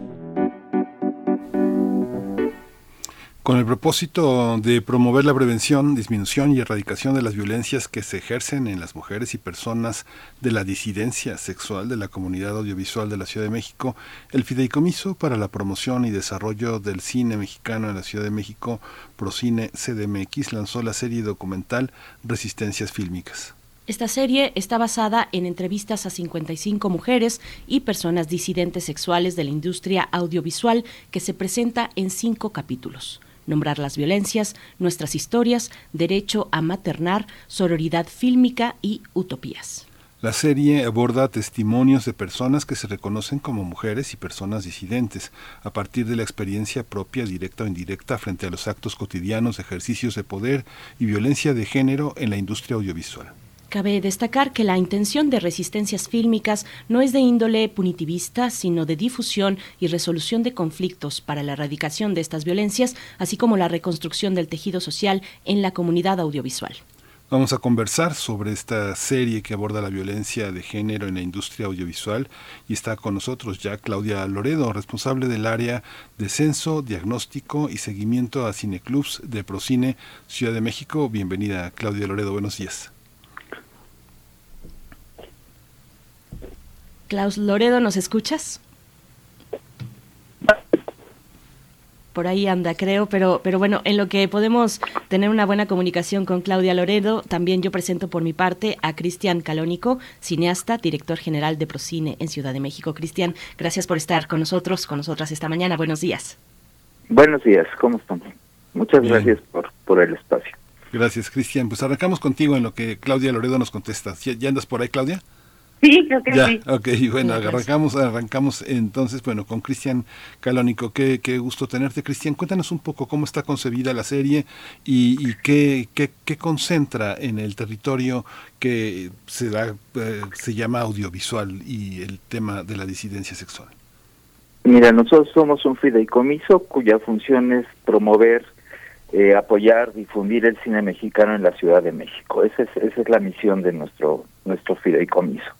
Con el propósito de promover la prevención, disminución y erradicación de las violencias que se ejercen en las mujeres y personas de la disidencia sexual de la comunidad audiovisual de la Ciudad de México, el Fideicomiso para la Promoción y Desarrollo del Cine Mexicano en la Ciudad de México, Procine CDMX, lanzó la serie documental Resistencias Fílmicas. Esta serie está basada en entrevistas a 55 mujeres y personas disidentes sexuales de la industria audiovisual que se presenta en cinco capítulos nombrar las violencias, nuestras historias, derecho a maternar, sororidad fílmica y utopías. La serie aborda testimonios de personas que se reconocen como mujeres y personas disidentes, a partir de la experiencia propia, directa o indirecta, frente a los actos cotidianos, ejercicios de poder y violencia de género en la industria audiovisual. Cabe destacar que la intención de resistencias fílmicas no es de índole punitivista, sino de difusión y resolución de conflictos para la erradicación de estas violencias, así como la reconstrucción del tejido social en la comunidad audiovisual. Vamos a conversar sobre esta serie que aborda la violencia de género en la industria audiovisual y está con nosotros ya Claudia Loredo, responsable del área de censo, diagnóstico y seguimiento a cineclubs de Procine Ciudad de México. Bienvenida Claudia Loredo, buenos días. Klaus Loredo, ¿nos escuchas? por ahí anda, creo, pero, pero bueno, en lo que podemos tener una buena comunicación con Claudia Loredo, también yo presento por mi parte a Cristian Calónico, cineasta, director general de Procine en Ciudad de México. Cristian, gracias por estar con nosotros, con nosotras esta mañana. Buenos días. Buenos días, ¿cómo están? Muchas gracias por, por el espacio. Gracias, Cristian. Pues arrancamos contigo en lo que Claudia Loredo nos contesta. ¿Ya andas por ahí, Claudia? Sí, creo que ya, sí. Ok, bueno, arrancamos, arrancamos entonces, bueno, con Cristian Calónico. Qué, qué gusto tenerte, Cristian. Cuéntanos un poco cómo está concebida la serie y, y qué, qué, qué, concentra en el territorio que se, da, eh, se llama audiovisual y el tema de la disidencia sexual. Mira, nosotros somos un fideicomiso cuya función es promover, eh, apoyar, difundir el cine mexicano en la Ciudad de México. Esa es, esa es la misión de nuestro, nuestro fideicomiso.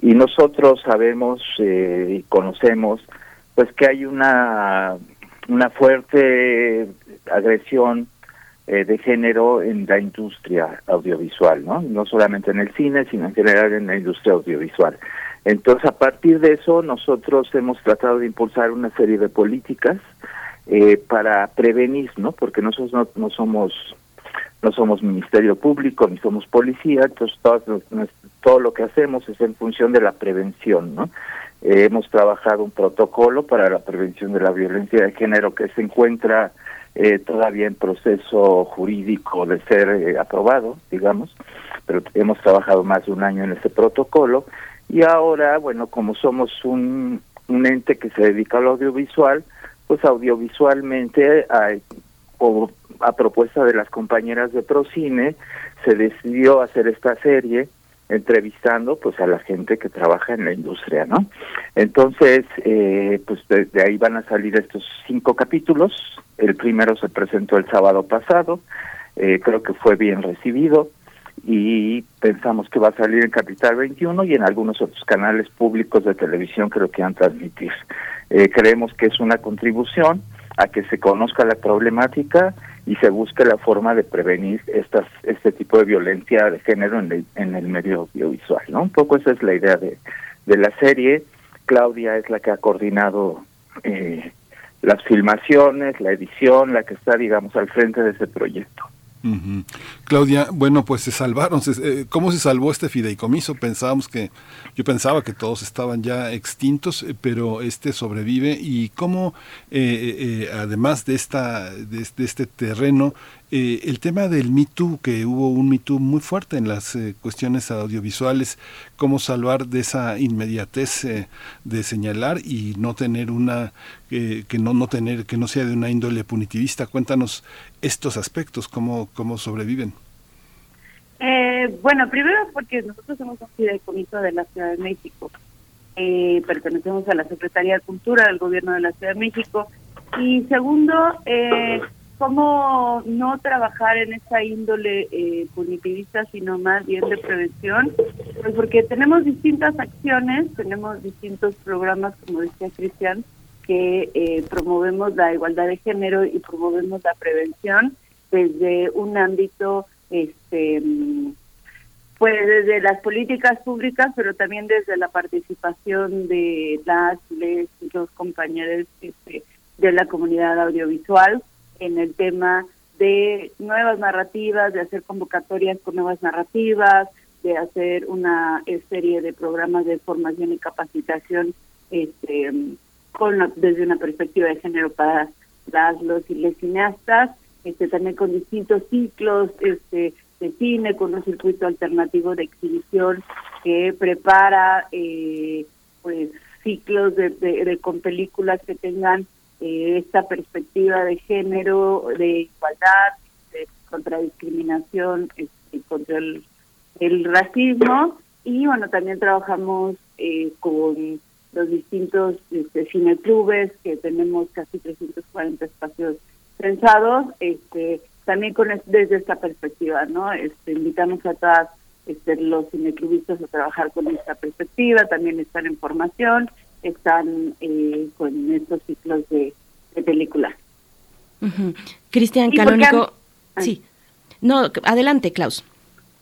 Y nosotros sabemos eh, y conocemos pues que hay una, una fuerte agresión eh, de género en la industria audiovisual, ¿no? No solamente en el cine, sino en general en la industria audiovisual. Entonces, a partir de eso, nosotros hemos tratado de impulsar una serie de políticas eh, para prevenir, ¿no? Porque nosotros no, no somos no somos ministerio público ni somos policía, entonces todo, todo lo que hacemos es en función de la prevención, ¿no? Eh, hemos trabajado un protocolo para la prevención de la violencia de género que se encuentra eh, todavía en proceso jurídico de ser eh, aprobado, digamos, pero hemos trabajado más de un año en ese protocolo y ahora, bueno, como somos un, ente que se dedica al audiovisual, pues audiovisualmente hay, a propuesta de las compañeras de Procine, se decidió hacer esta serie entrevistando pues a la gente que trabaja en la industria, ¿no? Entonces, eh, pues de, ahí van a salir estos cinco capítulos. El primero se presentó el sábado pasado, eh, creo que fue bien recibido y pensamos que va a salir en Capital 21 y en algunos otros canales públicos de televisión creo que van a transmitir. Eh, creemos que es una contribución a que se conozca la problemática y se busque la forma de prevenir estas este tipo de violencia de género en el, en el medio audiovisual, ¿no? Un poco esa es la idea de, de la serie. Claudia es la que ha coordinado eh, las filmaciones, la edición, la que está, digamos, al frente de ese proyecto. Claudia, bueno, pues se salvaron. Se, ¿Cómo se salvó este fideicomiso? Pensábamos que, yo pensaba que todos estaban ya extintos, pero este sobrevive. ¿Y cómo, eh, eh, además de, esta, de este terreno, eh, el tema del Me que hubo un Me muy fuerte en las eh, cuestiones audiovisuales, cómo salvar de esa inmediatez eh, de señalar y no tener una, que no, no tener, que no sea de una índole punitivista. Cuéntanos estos aspectos, cómo, cómo sobreviven. bueno, primero porque nosotros somos un fideicomiso de la Ciudad de México. pertenecemos a la Secretaría de Cultura del Gobierno de la Ciudad de México. Y segundo, eh, cómo no trabajar en esa índole eh, punitivista, sino más bien de prevención, pues porque tenemos distintas acciones, tenemos distintos programas, como decía Cristian, que eh, promovemos la igualdad de género y promovemos la prevención desde un ámbito, este, pues desde las políticas públicas, pero también desde la participación de las, les, los compañeros este, de la comunidad audiovisual, en el tema de nuevas narrativas, de hacer convocatorias con nuevas narrativas, de hacer una serie de programas de formación y capacitación este, con desde una perspectiva de género para las los y les cineastas, este, también con distintos ciclos este, de cine, con un circuito alternativo de exhibición que prepara eh, pues ciclos de, con películas que tengan eh, esta perspectiva de género, de igualdad, de contra discriminación, este, contra el, el, racismo y bueno, también trabajamos eh, con los distintos este, cineclubes que tenemos casi 340 espacios pensados, este, también con desde esta perspectiva, ¿no? Este, invitamos a todas este, los cineclubistas a trabajar con esta perspectiva, también están en formación, están eh, con estos ciclos de, de película. Cristian Canónico, sí. No, adelante, Klaus.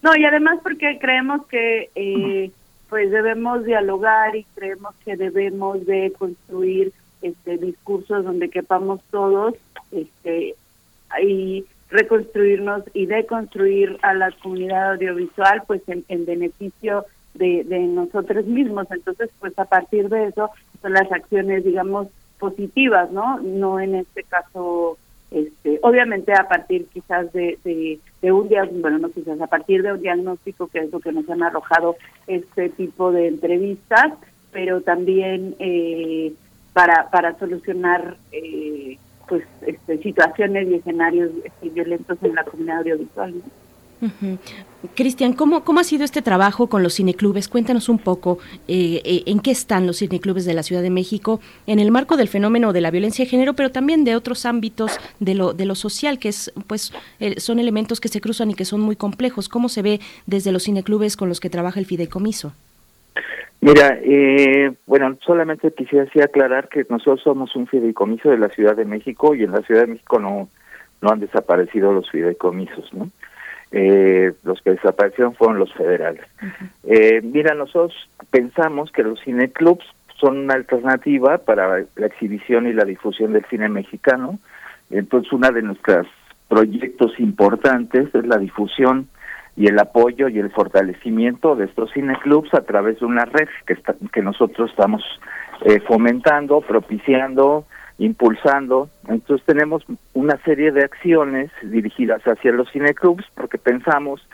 No, y además porque creemos que eh, pues debemos dialogar y creemos que debemos de construir este discursos donde quepamos todos este y reconstruirnos y deconstruir a la comunidad audiovisual pues en, beneficio de, de nosotros mismos entonces pues a partir de eso son las acciones digamos positivas no no en este caso este, obviamente a partir quizás de, de, un diagnóstico, bueno, no quizás, a partir de un diagnóstico que es lo que nos han arrojado este tipo de entrevistas, pero también eh, para, para solucionar eh, pues este, situaciones y escenarios este, violentos en la comunidad audiovisual. Cristian, ¿cómo, ¿cómo ha sido este trabajo con los cineclubes? Cuéntanos un poco eh, eh, en qué están los cineclubes de la Ciudad de México en el marco del fenómeno de la violencia de género, pero también de otros ámbitos de lo, de lo social, que es, pues, son elementos que se cruzan y que son muy complejos. ¿Cómo se ve desde los cineclubes con los que trabaja el fideicomiso? Mira, eh, bueno, solamente quisiera aclarar que nosotros somos un fideicomiso de la Ciudad de México y en la Ciudad de México no, no han desaparecido los fideicomisos, ¿no? Eh, los que desaparecieron fueron los federales. eh, mira, nosotros pensamos que los cineclubs son una alternativa para la exhibición y la difusión del cine mexicano. Entonces, una de nuestros proyectos importantes es la difusión y el apoyo y el fortalecimiento de estos cineclubs a través de una red que, está, que nosotros estamos eh, fomentando, propiciando, impulsando. Entonces tenemos una serie de acciones dirigidas hacia los cineclubs porque pensamos,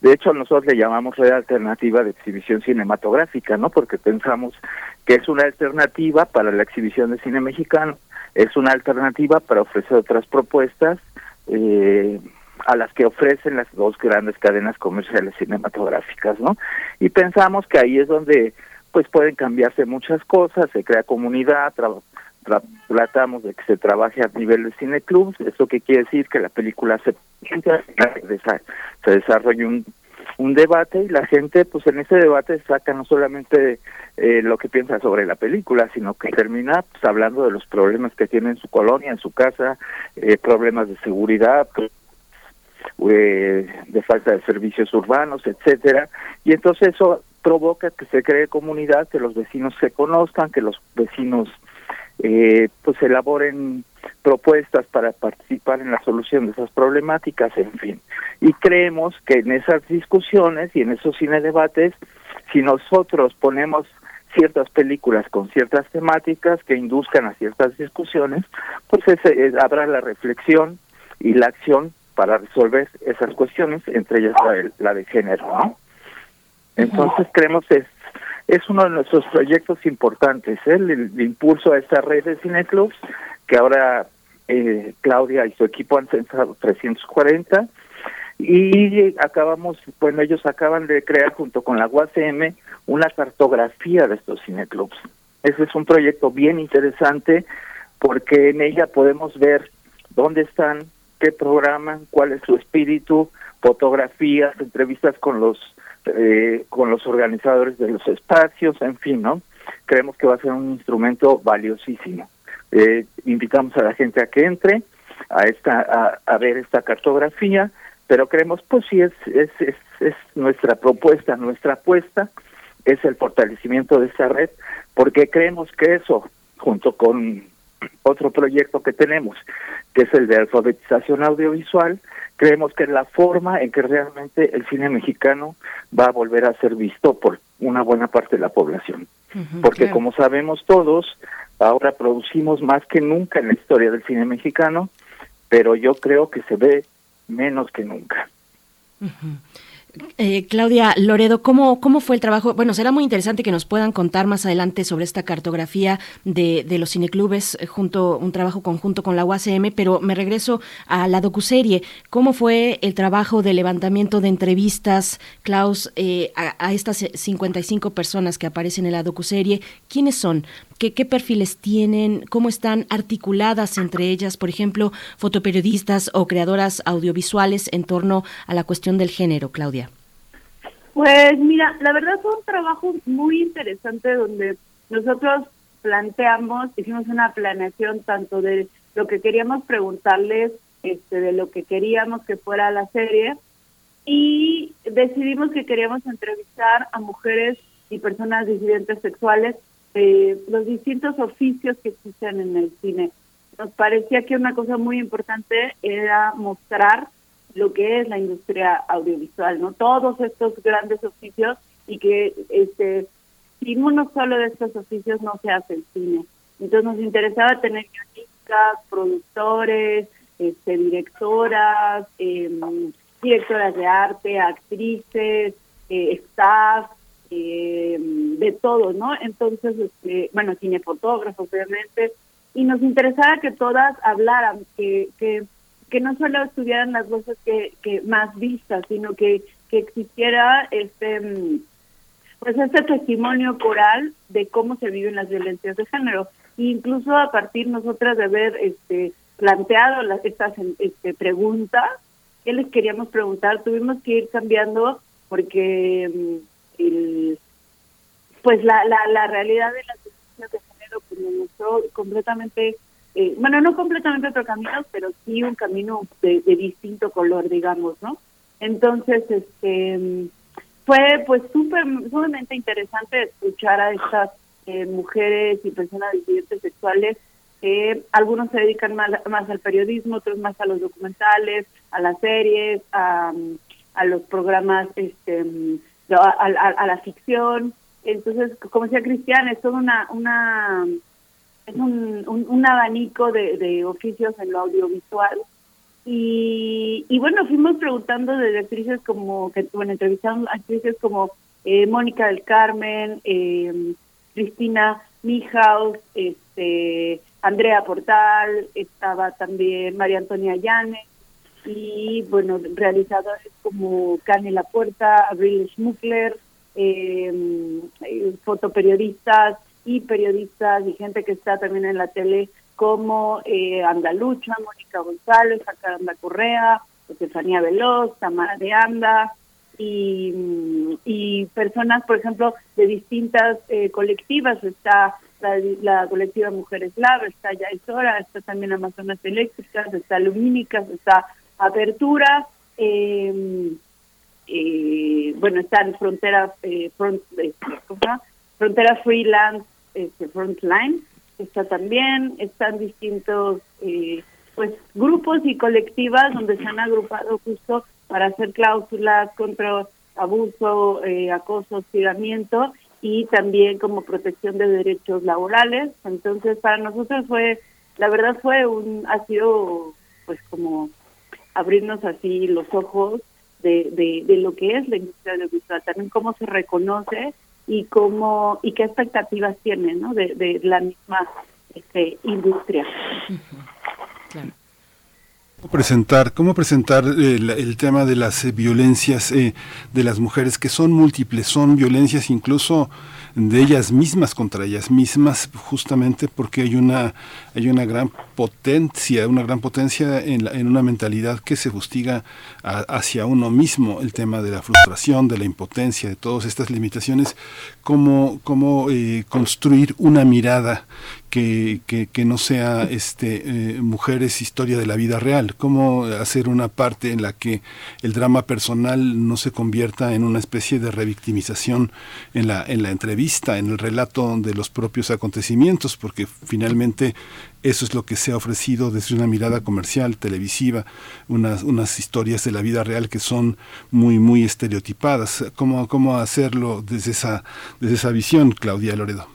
de hecho nosotros le llamamos red alternativa de exhibición cinematográfica, ¿no? Porque pensamos que es una alternativa para la exhibición de cine mexicano, es una alternativa para ofrecer otras propuestas eh, a las que ofrecen las dos grandes cadenas comerciales cinematográficas, ¿no? Y pensamos que ahí es donde pues pueden cambiarse muchas cosas, se crea comunidad, tratamos de que se trabaje a nivel de cineclubs, eso que quiere decir que la película se se desarrolle un, debate y la gente pues en ese debate saca no solamente eh, lo que piensa sobre la película, sino que termina pues, hablando de los problemas que tiene en su colonia, en su casa, eh, problemas de seguridad, eh, de falta de servicios urbanos, etcétera, y entonces eso provoca que se cree comunidad, que los vecinos se conozcan, que los vecinos eh, pues elaboren propuestas para participar en la solución de esas problemáticas, en fin. Y creemos que en esas discusiones y en esos cine debates, si nosotros ponemos ciertas películas con ciertas temáticas que induzcan a ciertas discusiones, pues ese, habrá la reflexión y la acción para resolver esas cuestiones, entre ellas la, la de género, ¿no? Entonces creemos es es uno de nuestros proyectos importantes, ¿eh? el, impulso a esta red de cineclubs, que ahora eh, Claudia y su equipo han censado 340, y acabamos, bueno, ellos acaban de crear junto con la UACM una cartografía de estos cineclubs. Ese es un proyecto bien interesante porque en ella podemos ver dónde están, qué programan, cuál es su espíritu, fotografías, entrevistas con los eh, con los organizadores de los espacios, en fin, ¿no? Creemos que va a ser un instrumento valiosísimo. Eh, invitamos a la gente a que entre a esta a, ver esta cartografía, pero creemos pues sí es, es, es, es nuestra propuesta, nuestra apuesta es el fortalecimiento de esta red, porque creemos que eso, junto con otro proyecto que tenemos, que es el de alfabetización audiovisual, creemos que es la forma en que realmente el cine mexicano va a volver a ser visto por una buena parte de la población. Porque como sabemos todos, ahora producimos más que nunca en la historia del cine mexicano, pero yo creo que se ve menos que nunca. Eh, Claudia Loredo, ¿cómo, ¿cómo fue el trabajo? Bueno, será muy interesante que nos puedan contar más adelante sobre esta cartografía de, de los cineclubes, eh, junto, un trabajo conjunto con la UACM, pero me regreso a la docuserie. ¿Cómo fue el trabajo de levantamiento de entrevistas, Klaus, eh, a, a, estas 55 personas que aparecen en la docuserie? ¿Quiénes son? Qué, qué perfiles tienen, cómo están articuladas entre ellas, por ejemplo, fotoperiodistas o creadoras audiovisuales en torno a la cuestión del género, Claudia. Pues mira, la verdad fue un trabajo muy interesante donde nosotros planteamos, hicimos una planeación tanto de lo que queríamos preguntarles, este, de lo que queríamos que fuera la serie, y decidimos que queríamos entrevistar a mujeres y personas disidentes sexuales de los distintos oficios que existen en el cine. Nos parecía que una cosa muy importante era mostrar lo que es la industria audiovisual, ¿no? Todos estos grandes oficios y que este sin uno solo de estos oficios no se hace el cine. Entonces nos interesaba tener guionistas, productores, este, directoras, em, directoras de arte, actrices, eh, staff, em, de todo, ¿no? Entonces, este, bueno, cinefotógrafos, obviamente, y nos interesaba que todas hablaran, que, que que no solo estudiaran las voces que, que más vistas, sino que, que existiera este pues este testimonio coral de cómo se viven las violencias de género. Incluso a partir nosotras de haber este planteado las, estas este, preguntas, ¿qué les queríamos preguntar? Tuvimos que ir cambiando porque mm, el, pues la, la, realidad de las violencias de género pues, nos mostró completamente eh, bueno, no completamente otro camino, pero sí un camino de, distinto color, digamos, ¿no? Entonces, este, fue pues súper, sumamente interesante escuchar a estas eh, mujeres y personas disidentes sexuales que algunos se dedican más, más, al periodismo, otros más a los documentales, a las series, a, a los programas, este, a, la ficción. Entonces, como decía Cristian, es toda una, una es un, un, abanico de, de, oficios en lo audiovisual. Y, y bueno, fuimos preguntando de actrices como, que bueno, entrevistamos actrices como eh, Mónica del Carmen, eh, Cristina Mijaus, este, Andrea Portal, estaba también María Antonia Llanes, y bueno, realizadores como Cani La Puerta, Abril Schmuckler, eh, fotoperiodistas, y periodistas y gente que está también en la tele como eh, Andalucha, Mónica González, Jacaranda Correa, Estefanía Veloz, Tamara de Anda y, y personas, por ejemplo, de distintas eh, colectivas. Está la, colectiva Mujeres Lab, está Ya es Hora, está también Amazonas Eléctricas, está Lumínicas, está Apertura, em, eh, bueno, están Fronteras, eh, front, eh, Frontera Freelance, este, Frontline, está también, están distintos eh, pues grupos y colectivas donde se han agrupado justo para hacer cláusulas contra abuso, eh, acoso, hostigamiento y también como protección de derechos laborales. Entonces, para nosotros fue, la verdad fue un, ha sido pues como abrirnos así los ojos de, de, de lo que es la industria audiovisual, también cómo se reconoce y cómo y qué expectativas tienen ¿no? de, de la misma este, industria. ¿Cómo presentar, cómo presentar eh, el, tema de las eh, violencias eh, de las mujeres, que son múltiples, son violencias incluso de ellas mismas contra ellas mismas, justamente porque hay una, hay una gran potencia, una gran potencia en, en una mentalidad que se fustiga hacia uno mismo, el tema de la frustración, de la impotencia, de todas estas limitaciones, cómo eh, construir una mirada que, no sea este eh, mujeres historia de la vida real, cómo hacer una parte en la que el drama personal no se convierta en una especie de revictimización en la, en la entrevista, en el relato de los propios acontecimientos, porque finalmente eso es lo que se ha ofrecido desde una mirada comercial, televisiva, unas, unas historias de la vida real que son muy, muy estereotipadas. ¿Cómo, cómo hacerlo desde esa, desde esa visión, Claudia Loredo?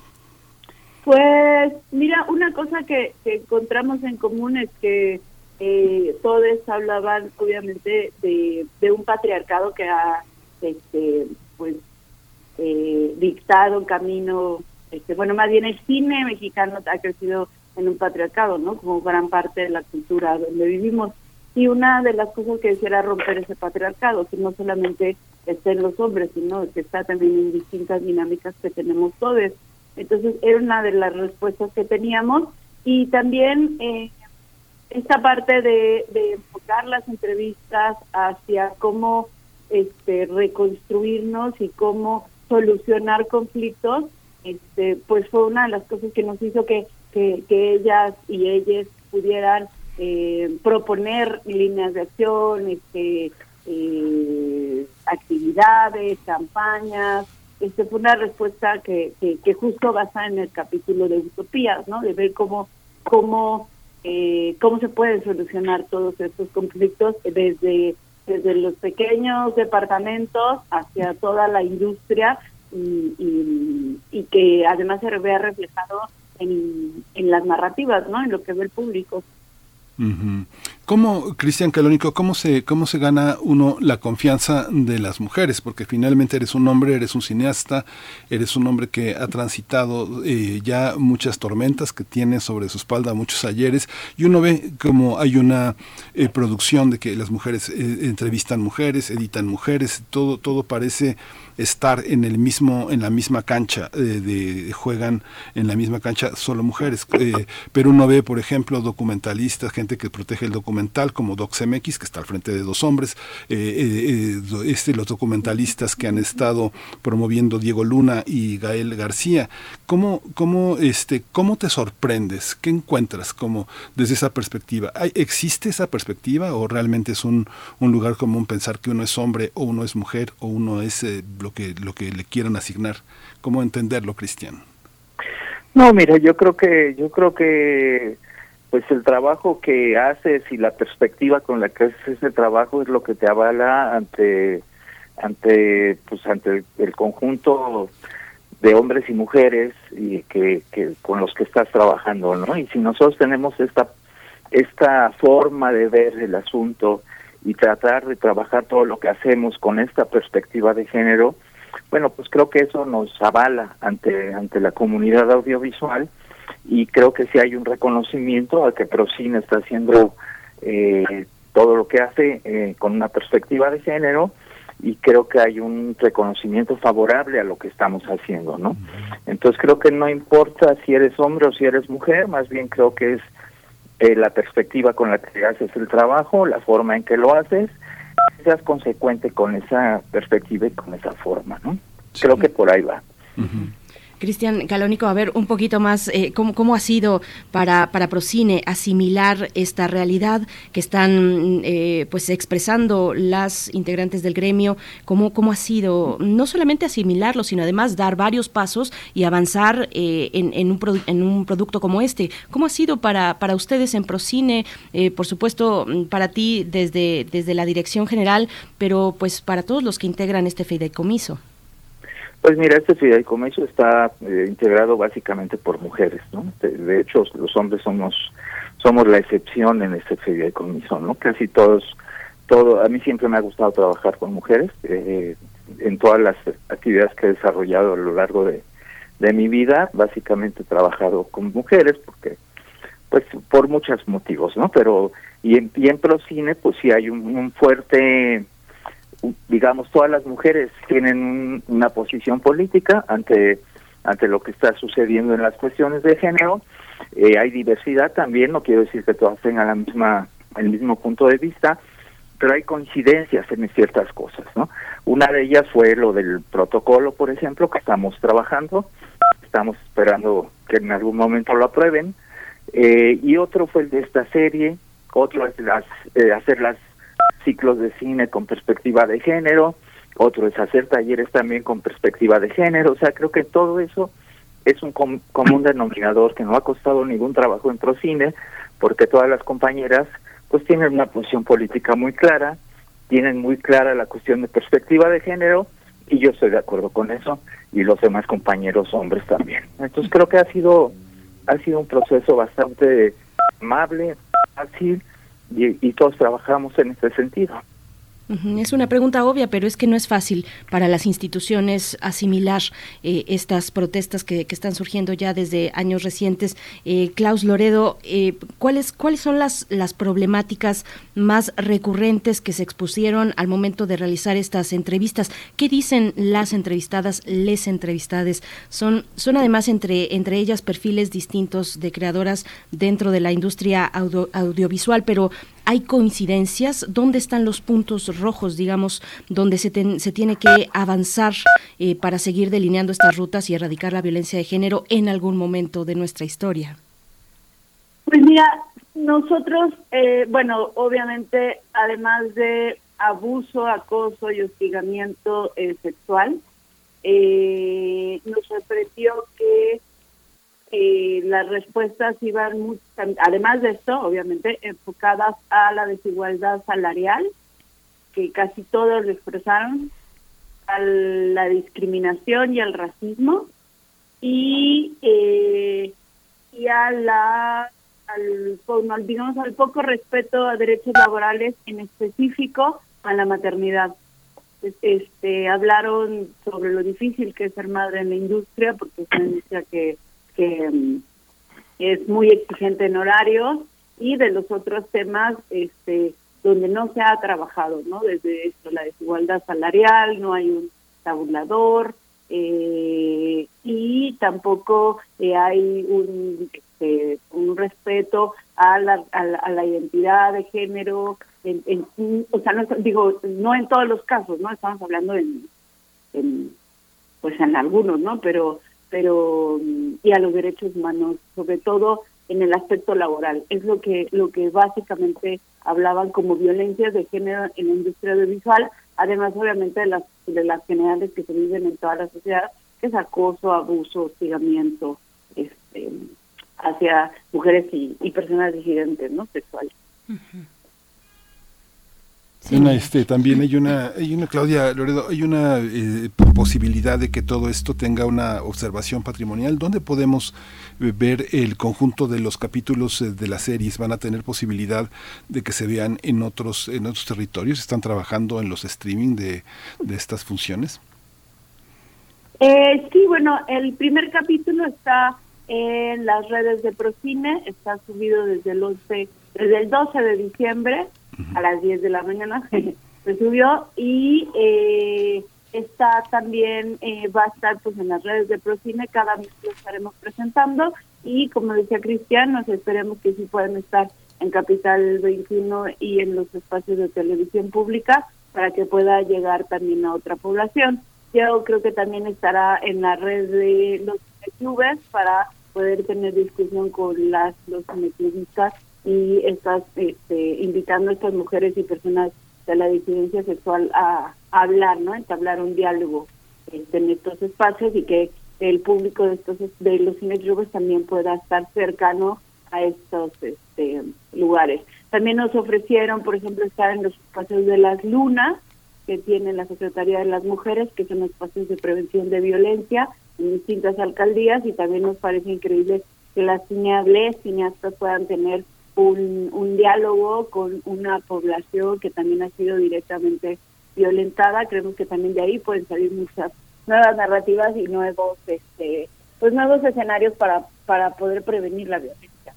Pues mira, una cosa que, encontramos en común es que eh, todos hablaban obviamente de, un patriarcado que ha este, pues eh, dictado un camino, este, bueno, más bien el cine mexicano ha crecido en un patriarcado, ¿no? Como gran parte de la cultura donde vivimos. Y una de las cosas que era romper ese patriarcado, que no solamente está en los hombres, sino que está también en distintas dinámicas que tenemos todos. Entonces era una de las respuestas que teníamos y también eh, esta parte de, enfocar las entrevistas hacia cómo este, reconstruirnos y cómo solucionar conflictos, este, pues fue una de las cosas que nos hizo que, que, ellas y ellas pudieran eh, proponer líneas de acción, este, eh, actividades, campañas. Este fue una respuesta que, que, justo basa en el capítulo de utopías, ¿no? De ver cómo cómo eh, cómo se pueden solucionar todos estos conflictos desde desde los pequeños departamentos hacia toda la industria y, y, que además se vea reflejado en, en las narrativas, ¿no? En lo que ve el público. ¿Cómo, Cristian Calónico, cómo se, cómo se gana uno la confianza de las mujeres? Porque finalmente eres un hombre, eres un cineasta, eres un hombre que ha transitado eh, ya muchas tormentas, que tiene sobre su espalda muchos ayeres, y uno ve como hay una eh, producción de que las mujeres eh, entrevistan mujeres, editan mujeres, todo, todo parece estar en el mismo en la misma cancha eh, juegan en la misma cancha solo mujeres. Eh, pero uno ve por ejemplo documentalistas gente que protege el documental como Doc MX que está al frente de dos hombres. Eh, este los documentalistas que han estado promoviendo Diego Luna y Gael García. Cómo cómo este cómo te sorprendes qué encuentras como desde esa perspectiva ¿Hay, existe esa perspectiva o realmente es un, un lugar común pensar que uno es hombre o uno es mujer o uno es lo lo que le quieran asignar. ¿Cómo entenderlo, Cristian? No, mira, yo creo que, yo creo que pues el trabajo que haces y la perspectiva con la que haces ese trabajo es lo que te avala ante ante pues ante el, conjunto de hombres y mujeres y que, que, con los que estás trabajando, ¿no? Y si nosotros tenemos esta esta forma de ver el asunto y tratar de trabajar todo lo que hacemos con esta perspectiva de género, bueno, pues creo que eso nos avala ante, ante la comunidad audiovisual y creo que sí hay un reconocimiento a que Procine está haciendo eh, todo lo que hace eh, con una perspectiva de género y creo que hay un reconocimiento favorable a lo que estamos haciendo, ¿no? Entonces creo que no importa si eres hombre o si eres mujer, más bien creo que es eh, la perspectiva con la que haces el trabajo, la forma en que lo haces, seas consecuente con esa perspectiva y con esa forma, ¿no? Creo que por ahí va. Cristian Calónico, a ver un poquito más, eh, ¿cómo, ha sido para, para Procine asimilar esta realidad que están eh, pues expresando las integrantes del gremio? ¿Cómo, ¿Cómo ha sido no solamente asimilarlo, sino además dar varios pasos y avanzar eh, en, un en un producto como este? ¿Cómo ha sido para, para ustedes en Procine? por supuesto, para ti desde, desde la dirección general, pero pues para todos los que integran este fideicomiso. Pues mira, este fideicomiso está eh, integrado básicamente por mujeres, ¿no? De, hecho, los hombres somos somos la excepción en este fideicomiso, ¿no? Casi todos, todo, a mí siempre me ha gustado trabajar con mujeres, eh, en todas las actividades que he desarrollado a lo largo de, de mi vida, básicamente he trabajado con mujeres, porque, pues, por muchos motivos, ¿no? Pero, y en, y en Procine, pues sí hay un fuerte digamos, todas las mujeres tienen una posición política ante, ante lo que está sucediendo en las cuestiones de género. Eh, hay diversidad también, no quiero decir que todas tengan la misma, el mismo punto de vista, pero hay coincidencias en ciertas cosas, ¿no? Una de ellas fue lo del protocolo, por ejemplo, que estamos trabajando, estamos esperando que en algún momento lo aprueben, eh, y otro fue el de esta serie, otro es las, eh, hacer las ciclos de cine con perspectiva de género, otro es hacer talleres también con perspectiva de género, o sea, creo que todo eso es un común denominador que no ha costado ningún trabajo en Procine, porque todas las compañeras pues tienen una posición política muy clara, tienen muy clara la cuestión de perspectiva de género, y yo estoy de acuerdo con eso, y los demás compañeros hombres también. Entonces creo que ha sido, ha sido un proceso bastante amable, fácil, y, todos trabajamos en ese sentido. Es una pregunta obvia, pero es que no es fácil para las instituciones asimilar eh, estas protestas que, están surgiendo ya desde años recientes. Eh, Klaus Loredo, eh, ¿cuáles, ¿cuáles son las, las problemáticas más recurrentes que se expusieron al momento de realizar estas entrevistas? ¿Qué dicen las entrevistadas, les entrevistades? Son, son además entre, entre ellas perfiles distintos de creadoras dentro de la industria audiovisual, pero ¿Hay coincidencias? ¿Dónde están los puntos rojos, digamos, donde se, se tiene que avanzar eh, para seguir delineando estas rutas y erradicar la violencia de género en algún momento de nuestra historia? Pues mira, nosotros, eh, bueno, obviamente, además de abuso, acoso y hostigamiento eh, sexual, nos sorprendió que eh, las respuestas iban, además de esto, obviamente, enfocadas a la desigualdad salarial, que casi todos lo expresaron, a la discriminación y al racismo, y, eh, y a la al, digamos, al poco respeto a derechos laborales, en específico a la maternidad. Este, hablaron sobre lo difícil que es ser madre en la industria, porque una industria que que mm, es muy exigente en horarios y de los otros temas este donde no se ha trabajado, ¿no? Desde esto, la desigualdad salarial, no hay un tabulador eh, y tampoco eh, hay un, este, un respeto a la, a la, identidad de género, en, o sea, no, digo, no en todos los casos, ¿no? Estamos hablando en, en pues en algunos, ¿no? Pero pero mm, y a los derechos humanos, sobre todo en el aspecto laboral. Es lo que lo que básicamente hablaban como violencias de género en la industria audiovisual, además obviamente de las de las generales que se viven en toda la sociedad, que es acoso, abuso, hostigamiento este, hacia mujeres y, personas disidentes, ¿no? Sexuales. Este, también hay una, hay una, Claudia Loredo, hay una eh, posibilidad de que todo esto tenga una observación patrimonial. ¿Dónde podemos eh, ver el conjunto de los capítulos eh, de las series? ¿Van a tener posibilidad de que se vean en otros, en otros territorios? ¿Están trabajando en los streaming de, de estas funciones? sí, bueno, el primer capítulo está en las redes de Procine, está subido desde el 11, desde el 12 de diciembre a las 10 de la mañana, se subió y eh, está también, eh, va a estar pues en las redes de Procine, cada mes lo estaremos presentando y como decía Cristian, nos esperemos que sí puedan estar en Capital 21 y en los espacios de televisión pública para que pueda llegar también a otra población. Yo creo que también estará en la red de los clubes para poder tener discusión con las los cineclubistas y estás este, invitando a estas mujeres y personas de la disidencia sexual a, hablar, ¿no? Entablar un diálogo este, en estos espacios y que el público de estos de los cineclubes también pueda estar cercano a estos este, lugares. También nos ofrecieron, por ejemplo, estar en los espacios de las lunas que tiene la Secretaría de las Mujeres, que son espacios de prevención de violencia en distintas alcaldías y también nos parece increíble que las cineables, cineastas puedan tener un, diálogo con una población que también ha sido directamente violentada. Creemos que también de ahí pueden salir muchas nuevas narrativas y nuevos, este, pues nuevos escenarios para para poder prevenir la violencia.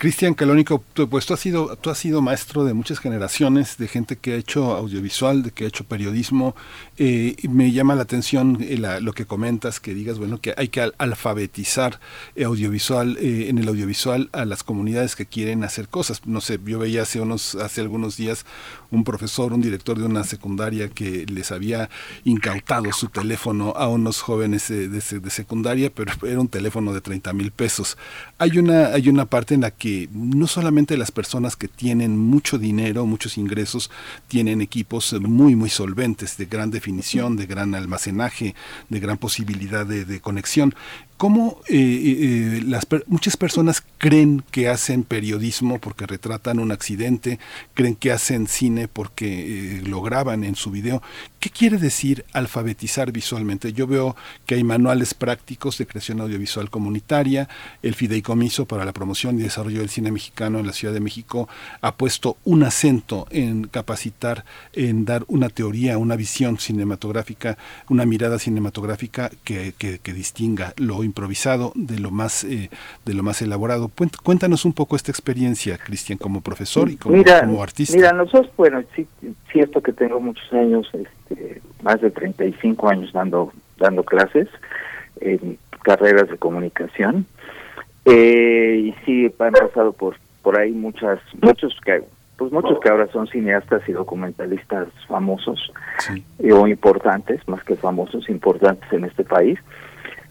Cristian Calónico, pues tú has sido, tú has sido maestro de muchas generaciones, de gente que ha hecho audiovisual, de que ha hecho periodismo. Eh, me llama la atención eh, lo que comentas, que digas, bueno, que hay que alfabetizar audiovisual, eh, en el audiovisual a las comunidades que quieren hacer cosas. No sé, yo veía hace unos, hace algunos días un profesor, un director de una secundaria que les había incautado su teléfono a unos jóvenes de, de secundaria, pero era un teléfono de 30 mil pesos. Hay una, hay una parte en la que no solamente las personas que tienen mucho dinero, muchos ingresos, tienen equipos muy, muy solventes, de gran definición, de gran almacenaje, de gran posibilidad de, conexión cómo eh, eh, las muchas personas creen que hacen periodismo porque retratan un accidente, creen que hacen cine porque lo graban en su video. ¿Qué quiere decir alfabetizar visualmente? Yo veo que hay manuales prácticos de creación audiovisual comunitaria, el Fideicomiso para la promoción y desarrollo del cine mexicano en la Ciudad de México ha puesto un acento en capacitar, en dar una teoría, una visión cinematográfica, una mirada cinematográfica que, que, distinga lo improvisado de lo más eh, de lo más elaborado. Cuéntanos un poco esta experiencia, Cristian, como profesor y como, como artista. Mira, nosotros, bueno, sí, cierto que tengo muchos años, este, más de 35 años dando dando clases en carreras de comunicación. Eh, y sí, han pasado por por ahí muchas muchos que pues muchos que ahora son cineastas y documentalistas famosos eh, o importantes, más que famosos, importantes en este país.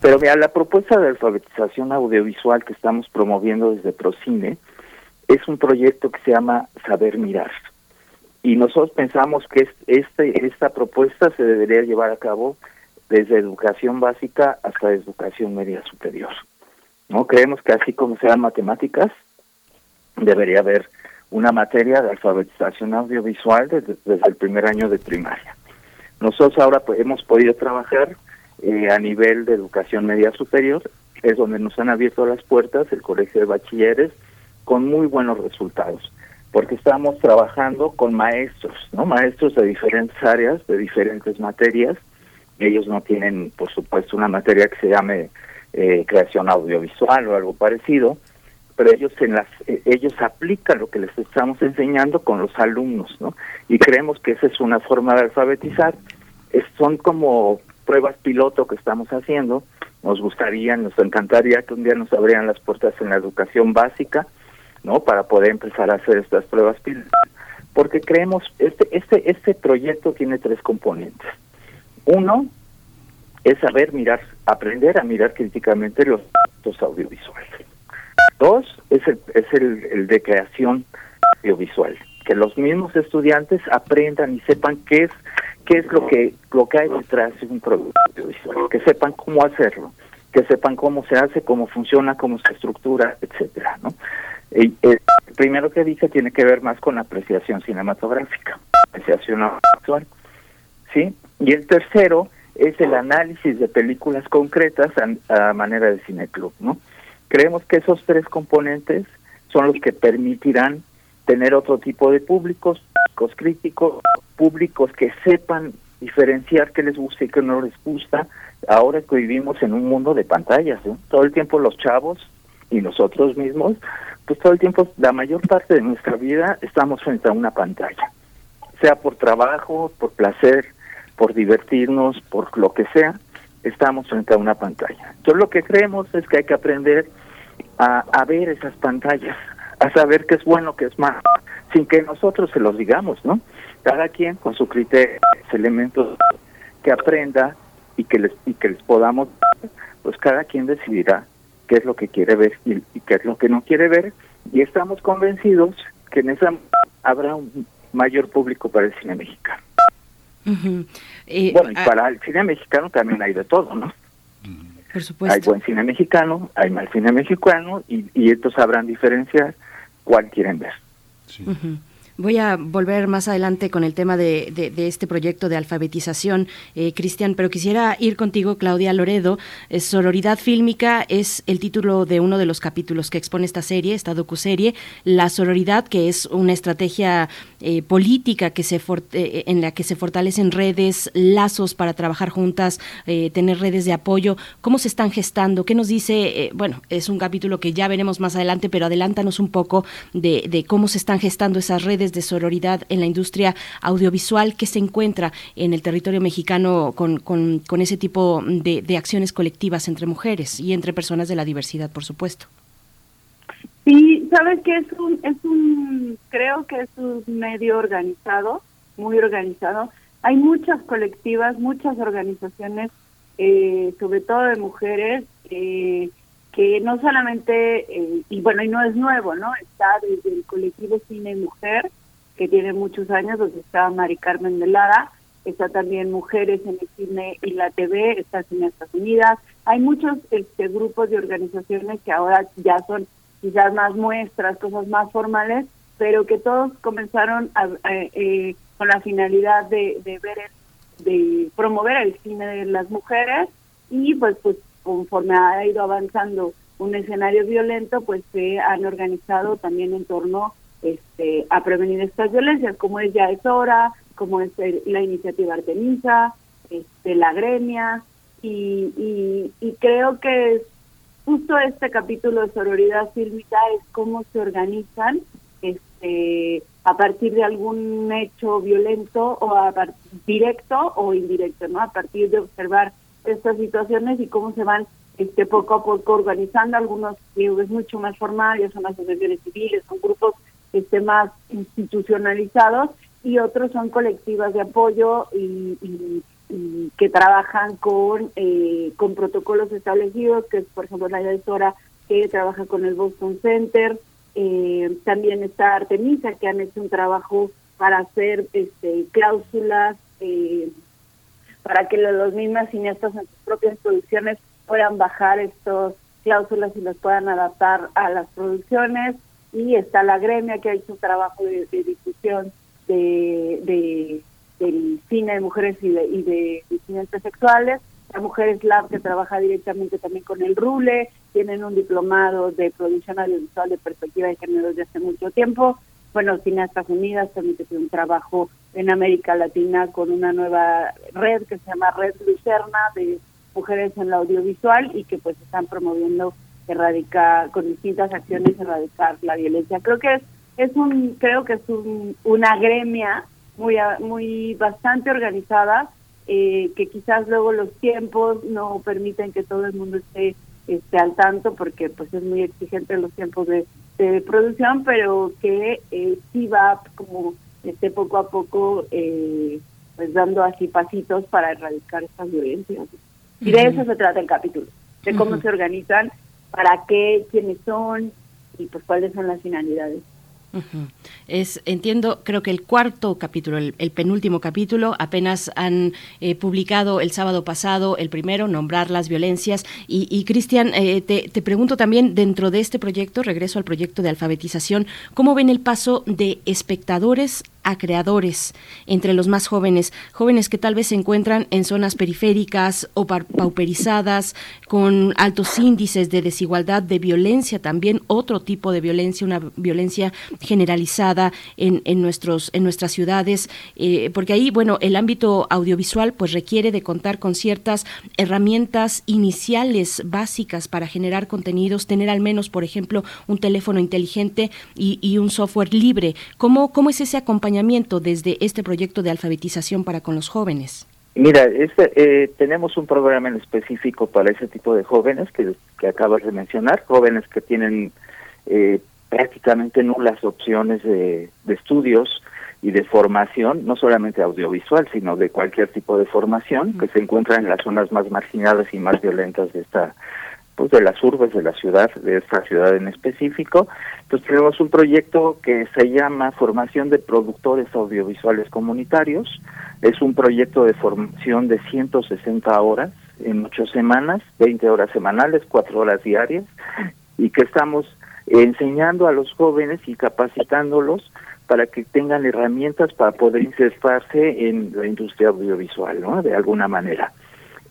Pero mira, la propuesta de alfabetización audiovisual que estamos promoviendo desde Procine es un proyecto que se llama Saber Mirar. Y nosotros pensamos que este, esta propuesta se debería llevar a cabo desde educación básica hasta educación media superior. ¿no? Creemos que así como sean matemáticas, debería haber una materia de alfabetización audiovisual desde, el primer año de primaria. Nosotros ahora pues, hemos podido trabajar eh, a nivel de educación media superior, es donde nos han abierto las puertas el Colegio de Bachilleres con muy buenos resultados, porque estamos trabajando con maestros, ¿no? Maestros de diferentes áreas, de diferentes materias. Ellos no tienen, por supuesto, una materia que se llame eh, creación audiovisual o algo parecido, pero ellos en las eh, ellos aplican lo que les estamos enseñando con los alumnos, ¿no? Y creemos que esa es una forma de alfabetizar. son como pruebas piloto que estamos haciendo. Nos gustaría, nos encantaría que un día nos abrieran las puertas en la educación básica, ¿no? Para poder empezar a hacer estas pruebas piloto. Porque creemos este este este proyecto tiene tres componentes. Uno es saber mirar, aprender a mirar críticamente los, los audiovisuales Dos es el, es el, de creación audiovisual, que los mismos estudiantes aprendan y sepan qué es qué es lo que lo que hay detrás de un producto audiovisual, que sepan cómo hacerlo, que sepan cómo se hace, cómo funciona, cómo se estructura, etcétera, ¿no? el primero que dije tiene que ver más con la apreciación cinematográfica, apreciación audiovisual, ¿sí? Y el tercero es el análisis de películas concretas a, a manera de cineclub, ¿no? Creemos que esos tres componentes son los que permitirán tener otro tipo de públicos, críticos, públicos que sepan diferenciar qué les gusta y qué no les gusta, ahora que vivimos en un mundo de pantallas, todo el tiempo los chavos y nosotros mismos, pues todo el tiempo, la mayor parte de nuestra vida estamos frente a una pantalla, sea por trabajo, por placer, por divertirnos, por lo que sea, estamos frente a una pantalla. Entonces lo que creemos es que hay que aprender a, ver esas pantallas, a saber qué es bueno, qué es malo, sin que nosotros se los digamos, ¿no? Cada quien con su criterio, elementos que aprenda y que les y que les podamos, pues cada quien decidirá qué es lo que quiere ver y, qué es lo que no quiere ver y estamos convencidos que en esa habrá un mayor público para el cine mexicano. Eh, bueno, y ah, para el cine mexicano también hay de todo, ¿no? Por supuesto. Hay buen cine mexicano, hay mal cine mexicano y, y estos sabrán diferenciar cuál quieren ver. Sí. Voy a volver más adelante con el tema de, este proyecto de alfabetización, eh, Cristian, pero quisiera ir contigo, Claudia Loredo. Eh, Sororidad fílmica es el título de uno de los capítulos que expone esta serie, esta docuserie. La sororidad, que es una estrategia eh, política que se en la que se fortalecen redes, lazos para trabajar juntas, tener redes de apoyo. ¿Cómo se están gestando? ¿Qué nos dice? bueno, es un capítulo que ya veremos más adelante, pero adelántanos un poco de, de cómo se están gestando esas redes de sororidad en la industria audiovisual que se encuentra en el territorio mexicano con, con, ese tipo de, de, acciones colectivas entre mujeres y entre personas de la diversidad, por supuesto. Sí, sabes que es un, es un, creo que es un medio organizado, muy organizado. Hay muchas colectivas, muchas organizaciones, eh, sobre todo de mujeres, eh, que no solamente, eh, y bueno, y no es nuevo, ¿no? Está desde el colectivo Cine Mujer, que tiene muchos años, donde está Mari Carmen de Lara, está también Mujeres en el Cine y la TV, está Cineastas Unidas. Hay muchos este, grupos de organizaciones que ahora ya son quizás más muestras, cosas más formales, pero que todos comenzaron a, eh, con la finalidad de, de ver, de promover el cine de las mujeres y pues, pues conforme ha ido avanzando un escenario violento, pues se han organizado también en torno este, a prevenir estas violencias, como es Ya es Hora, como es la iniciativa Artemisa, este, la gremia, y, y, creo que justo este capítulo de sororidad fílmica es cómo se organizan este, a partir de algún hecho violento o a directo o indirecto, ¿no? A partir de observar estas situaciones y cómo se van este, poco a poco organizando. Algunos es mucho más formal, ya son asociaciones civiles, son grupos este, más institucionalizados y otros son colectivas de apoyo y, que trabajan con eh, con protocolos establecidos, que es por ejemplo la directora que trabaja con el Boston Center, eh, también está Artemisa que han hecho un trabajo para hacer este, cláusulas eh, para que los mismos cineastas en sus propias producciones puedan bajar estas cláusulas y las puedan adaptar a las producciones. Y está la gremia que ha hecho un trabajo de, de difusión de, de, del cine de mujeres y de, y de disidentes sexuales. La Mujeres Lab que trabaja directamente también con el RULE, tienen un diplomado de producción audiovisual de perspectiva de género desde hace mucho tiempo. Bueno, Cineastas Unidas también tiene un trabajo en América Latina con una nueva red que se llama Red Lucerna de mujeres en la audiovisual y que pues están promoviendo erradicar con distintas acciones erradicar la violencia. Creo que es es un creo que es una gremia muy muy bastante organizada eh, que quizás luego los tiempos no permiten que todo el mundo esté esté al tanto porque pues es muy exigente los tiempos de, producción pero que eh, sí va como esté poco a poco eh, pues dando así pasitos para erradicar estas violencias. Y de eso se trata el capítulo de cómo se organizan para qué quiénes son y pues cuáles son las finalidades es, entiendo, creo que el cuarto capítulo, el, penúltimo capítulo, apenas han eh, publicado el sábado pasado el primero, Nombrar las violencias. Y, Cristian, eh, te, te, pregunto también, dentro de este proyecto, regreso al proyecto de alfabetización, ¿cómo ven el paso de espectadores creadores entre los más jóvenes, jóvenes que tal vez se encuentran en zonas periféricas o pauperizadas, con altos índices de desigualdad, de violencia también, otro tipo de violencia, una violencia generalizada en, en nuestros, en nuestras ciudades, eh, porque ahí, bueno, el ámbito audiovisual pues requiere de contar con ciertas herramientas iniciales básicas para generar contenidos, tener al menos, por ejemplo, un teléfono inteligente y, y un software libre. ¿Cómo, ¿Cómo es ese acompañamiento? Desde este proyecto de alfabetización para con los jóvenes? Mira, este, eh, tenemos un programa en específico para ese tipo de jóvenes que, que acabas de mencionar, jóvenes que tienen eh, prácticamente nulas opciones de, de, estudios y de formación, no solamente audiovisual, sino de cualquier tipo de formación, que se encuentran en las zonas más marginadas y más violentas de esta pues, de las urbes de la ciudad, de esta ciudad en específico. Entonces tenemos un proyecto que se llama Formación de Productores Audiovisuales Comunitarios. Es un proyecto de formación de 160 horas en ocho semanas, 20 horas semanales, cuatro horas diarias, y que estamos enseñando a los jóvenes y capacitándolos para que tengan herramientas para poder insertarse en la industria audiovisual, ¿no? De alguna manera.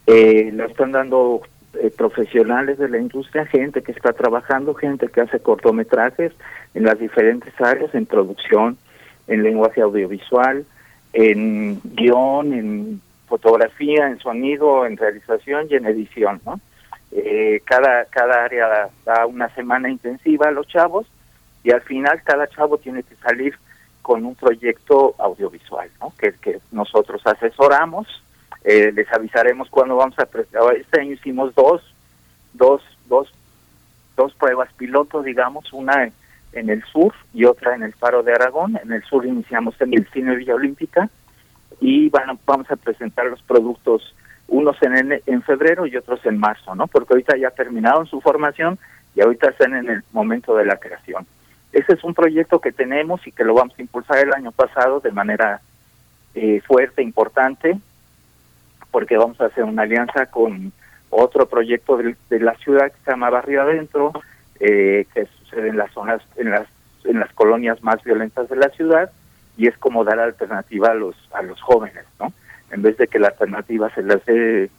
Eh, lo están dando eh, profesionales de la industria, gente que está trabajando, gente que hace cortometrajes en las diferentes áreas, en producción, en lenguaje audiovisual, en guion, en fotografía, en sonido, en realización y en edición, ¿no? Eh, cada, cada área da una semana intensiva a los chavos y al final cada chavo tiene que salir con un proyecto audiovisual, ¿no? Que, que nosotros asesoramos eh, les avisaremos cuándo vamos a presentar. Este año hicimos dos, dos, dos, dos pruebas pilotos, digamos, una en el sur y otra en el Faro de Aragón. En el sur iniciamos en el Cine Villa Olímpica y van, vamos a presentar los productos, unos en, en febrero y otros en marzo, ¿no? Porque ahorita ya terminaron su formación y ahorita están en el momento de la creación. Ese es un proyecto que tenemos y que lo vamos a impulsar el año pasado de manera eh, fuerte, importante, porque vamos a hacer una alianza con otro proyecto de, la ciudad que se llama Barrio Adentro, eh, que sucede en las zonas, en las, en las colonias más violentas de la ciudad, y es como dar alternativa a los, a los jóvenes, ¿no? En vez de que la alternativa se les dé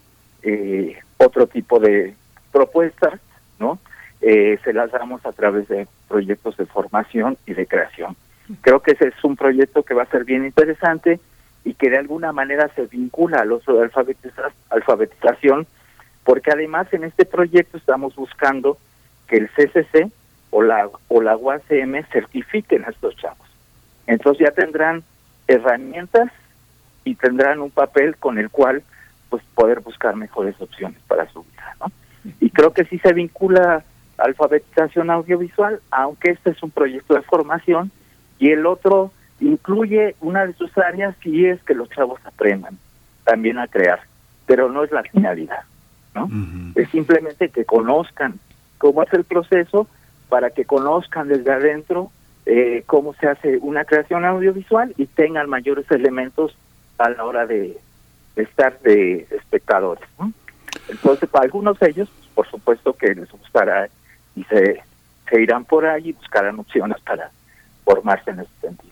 eh, otro tipo de propuestas, ¿no? Eh, se las damos a través de proyectos de formación y de creación. Creo que ese es un proyecto que va a ser bien interesante y que de alguna manera se vincula al uso de alfabetización, porque además en este proyecto estamos buscando que el CCC o la, o la UACM certifiquen a estos chavos. Entonces ya tendrán herramientas y tendrán un papel con el cual pues poder buscar mejores opciones para su vida, ¿no? Y creo que sí se vincula alfabetización audiovisual, aunque este es un proyecto de formación y el otro incluye una de sus áreas y es que los chavos aprendan también a crear, pero no es la finalidad, ¿no? Es simplemente que conozcan cómo es el proceso para que conozcan desde adentro eh, cómo se hace una creación audiovisual y tengan mayores elementos a la hora de, estar de espectadores. Entonces, para algunos de ellos, pues, por supuesto que les gustará y se, se irán por ahí y buscarán opciones para formarse en ese sentido.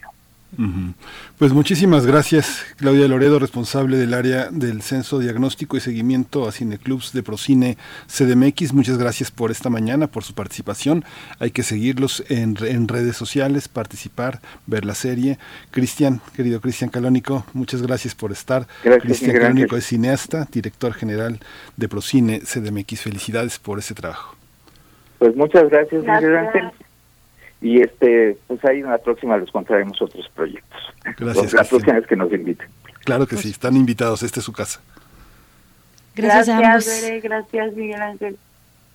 Pues muchísimas gracias, Claudia Loredo, responsable del área del Censo Diagnóstico y Seguimiento a Cineclubs de Procine CDMX. Muchas gracias por esta mañana, por su participación. Hay que seguirlos en, redes sociales, participar, ver la serie. Cristian, querido Cristian Calónico, muchas gracias por estar. Cristian Calónico es cineasta, director general de Procine CDMX. Felicidades por ese trabajo. Pues muchas gracias, gracias y este pues ahí en la próxima les contaremos otros proyectos. Gracias. La próxima vez que nos inviten. Claro que sí, están invitados, esta es su casa. Gracias, gracias a gracias Miguel Ángel.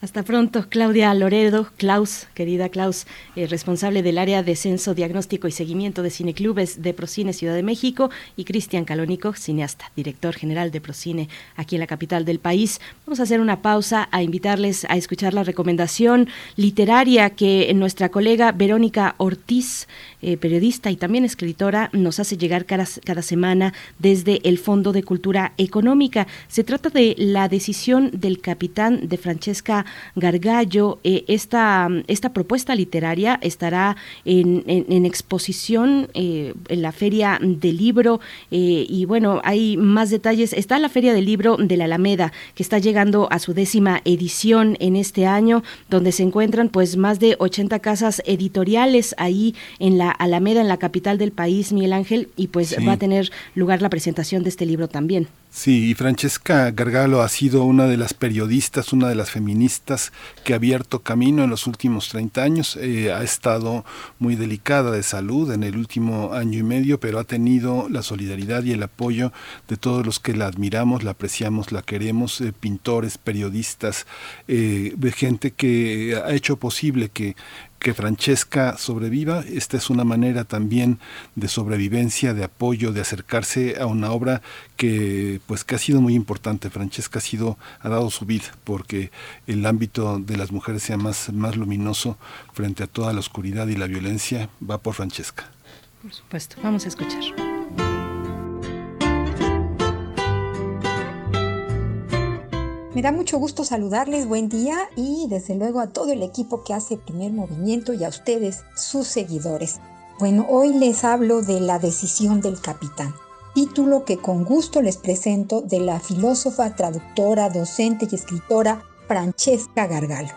Hasta pronto, Claudia Loredo, Klaus, querida Klaus, eh, responsable del área de censo, diagnóstico y seguimiento de cineclubes de Procine Ciudad de México, y Cristian Calónico, cineasta, director general de Procine aquí en la capital del país. Vamos a hacer una pausa a invitarles a escuchar la recomendación literaria que nuestra colega Verónica Ortiz, eh, periodista y también escritora, nos hace llegar cada, cada semana desde el Fondo de Cultura Económica. Se trata de la decisión del capitán de Francesca Gargallo. Eh, esta, esta propuesta literaria estará en, exposición eh, en la Feria del Libro eh, y bueno, hay más detalles. Está la Feria del Libro de la Alameda que está llegando a su décima edición en este año, donde se encuentran pues más de 80 casas editoriales ahí en la Alameda, en la capital del país, Miguel Ángel, y pues va a tener lugar la presentación de este libro también. Sí, y Francesca Gargalo ha sido una de las periodistas, una de las feministas que ha abierto camino en los últimos 30 años. Eh, ha estado muy delicada de salud en el último año y medio, pero ha tenido la solidaridad y el apoyo de todos los que la admiramos, la apreciamos, la queremos, eh, pintores, periodistas, eh, gente que ha hecho posible que que Francesca sobreviva. Esta es una manera también de sobrevivencia, de apoyo, de acercarse a una obra que pues que ha sido muy importante. Francesca ha sido ha dado su vida porque el ámbito de las mujeres sea más más luminoso frente a toda la oscuridad y la violencia va por Francesca. Por supuesto, vamos a escuchar. Me da mucho gusto saludarles, buen día y desde luego a todo el equipo que hace primer movimiento y a ustedes, sus seguidores. Bueno, hoy les hablo de La decisión del capitán, título que con gusto les presento de la filósofa, traductora, docente y escritora Francesca Gargalo.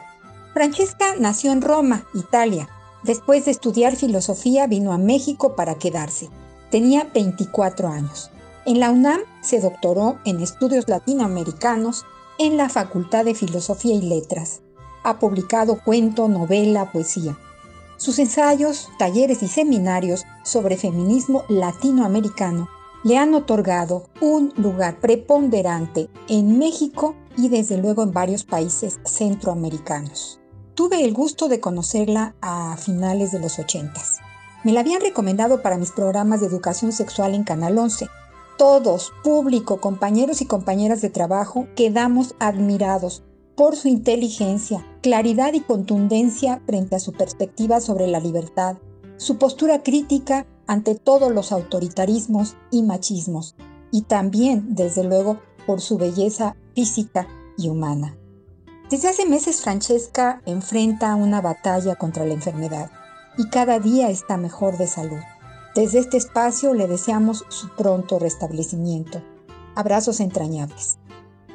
Francesca nació en Roma, Italia. Después de estudiar filosofía vino a México para quedarse. Tenía 24 años. En la UNAM se doctoró en estudios latinoamericanos en la Facultad de Filosofía y Letras. Ha publicado cuento, novela, poesía. Sus ensayos, talleres y seminarios sobre feminismo latinoamericano le han otorgado un lugar preponderante en México y desde luego en varios países centroamericanos. Tuve el gusto de conocerla a finales de los 80. Me la habían recomendado para mis programas de educación sexual en Canal 11 todos, público, compañeros y compañeras de trabajo, quedamos admirados por su inteligencia, claridad y contundencia frente a su perspectiva sobre la libertad, su postura crítica ante todos los autoritarismos y machismos, y también, desde luego, por su belleza física y humana. Desde hace meses Francesca enfrenta una batalla contra la enfermedad y cada día está mejor de salud. Desde este espacio le deseamos su pronto restablecimiento. Abrazos entrañables.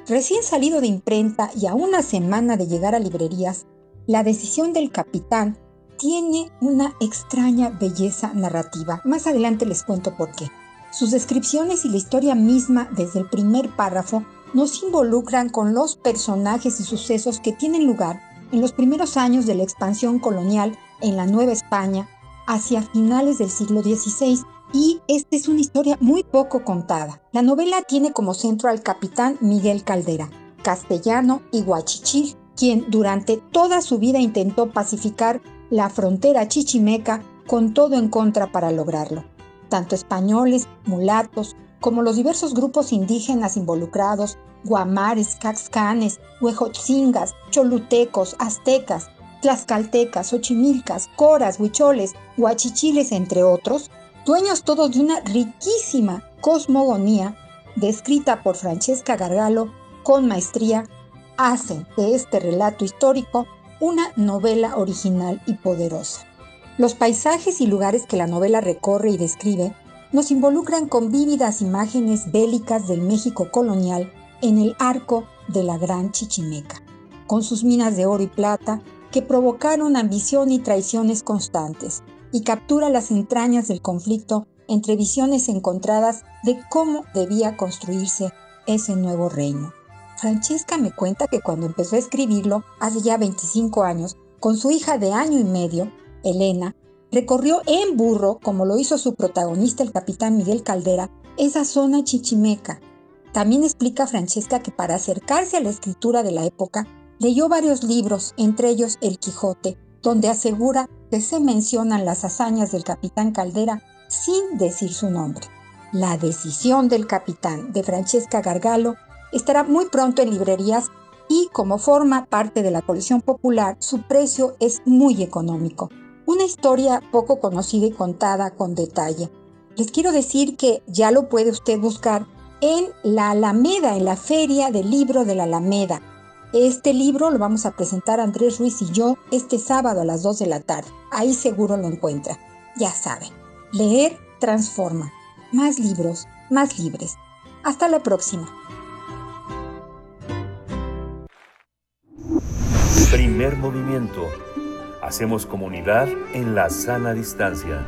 Recién salido de imprenta y a una semana de llegar a librerías, la decisión del capitán tiene una extraña belleza narrativa. Más adelante les cuento por qué. Sus descripciones y la historia misma desde el primer párrafo nos involucran con los personajes y sucesos que tienen lugar en los primeros años de la expansión colonial en la Nueva España hacia finales del siglo XVI y esta es una historia muy poco contada. La novela tiene como centro al capitán Miguel Caldera, castellano y guachichil, quien durante toda su vida intentó pacificar la frontera chichimeca con todo en contra para lograrlo. Tanto españoles, mulatos, como los diversos grupos indígenas involucrados, guamares, caxcanes, huejotzingas, cholutecos, aztecas, tlaxcaltecas, ochimilcas, coras, huicholes, huachichiles, entre otros, dueños todos de una riquísima cosmogonía descrita por Francesca Gargalo con maestría, hacen de este relato histórico una novela original y poderosa. Los paisajes y lugares que la novela recorre y describe nos involucran con vívidas imágenes bélicas del México colonial en el arco de la Gran Chichimeca, con sus minas de oro y plata que provocaron ambición y traiciones constantes, y captura las entrañas del conflicto entre visiones encontradas de cómo debía construirse ese nuevo reino. Francesca me cuenta que cuando empezó a escribirlo, hace ya 25 años, con su hija de año y medio, Elena, recorrió en burro, como lo hizo su protagonista el capitán Miguel Caldera, esa zona chichimeca. También explica Francesca que para acercarse a la escritura de la época, leyó varios libros, entre ellos El Quijote, donde asegura que se mencionan las hazañas del capitán Caldera sin decir su nombre. La decisión del capitán de Francesca Gargalo estará muy pronto en librerías y como forma parte de la colección popular, su precio es muy económico. Una historia poco conocida y contada con detalle. Les quiero decir que ya lo puede usted buscar en la Alameda, en la Feria del Libro de la Alameda. Este libro lo vamos a presentar Andrés Ruiz y yo este sábado a las 2 de la tarde. Ahí seguro lo encuentra. Ya saben, leer transforma. Más libros, más libres. Hasta la próxima. Primer movimiento Hacemos comunidad en la sana distancia.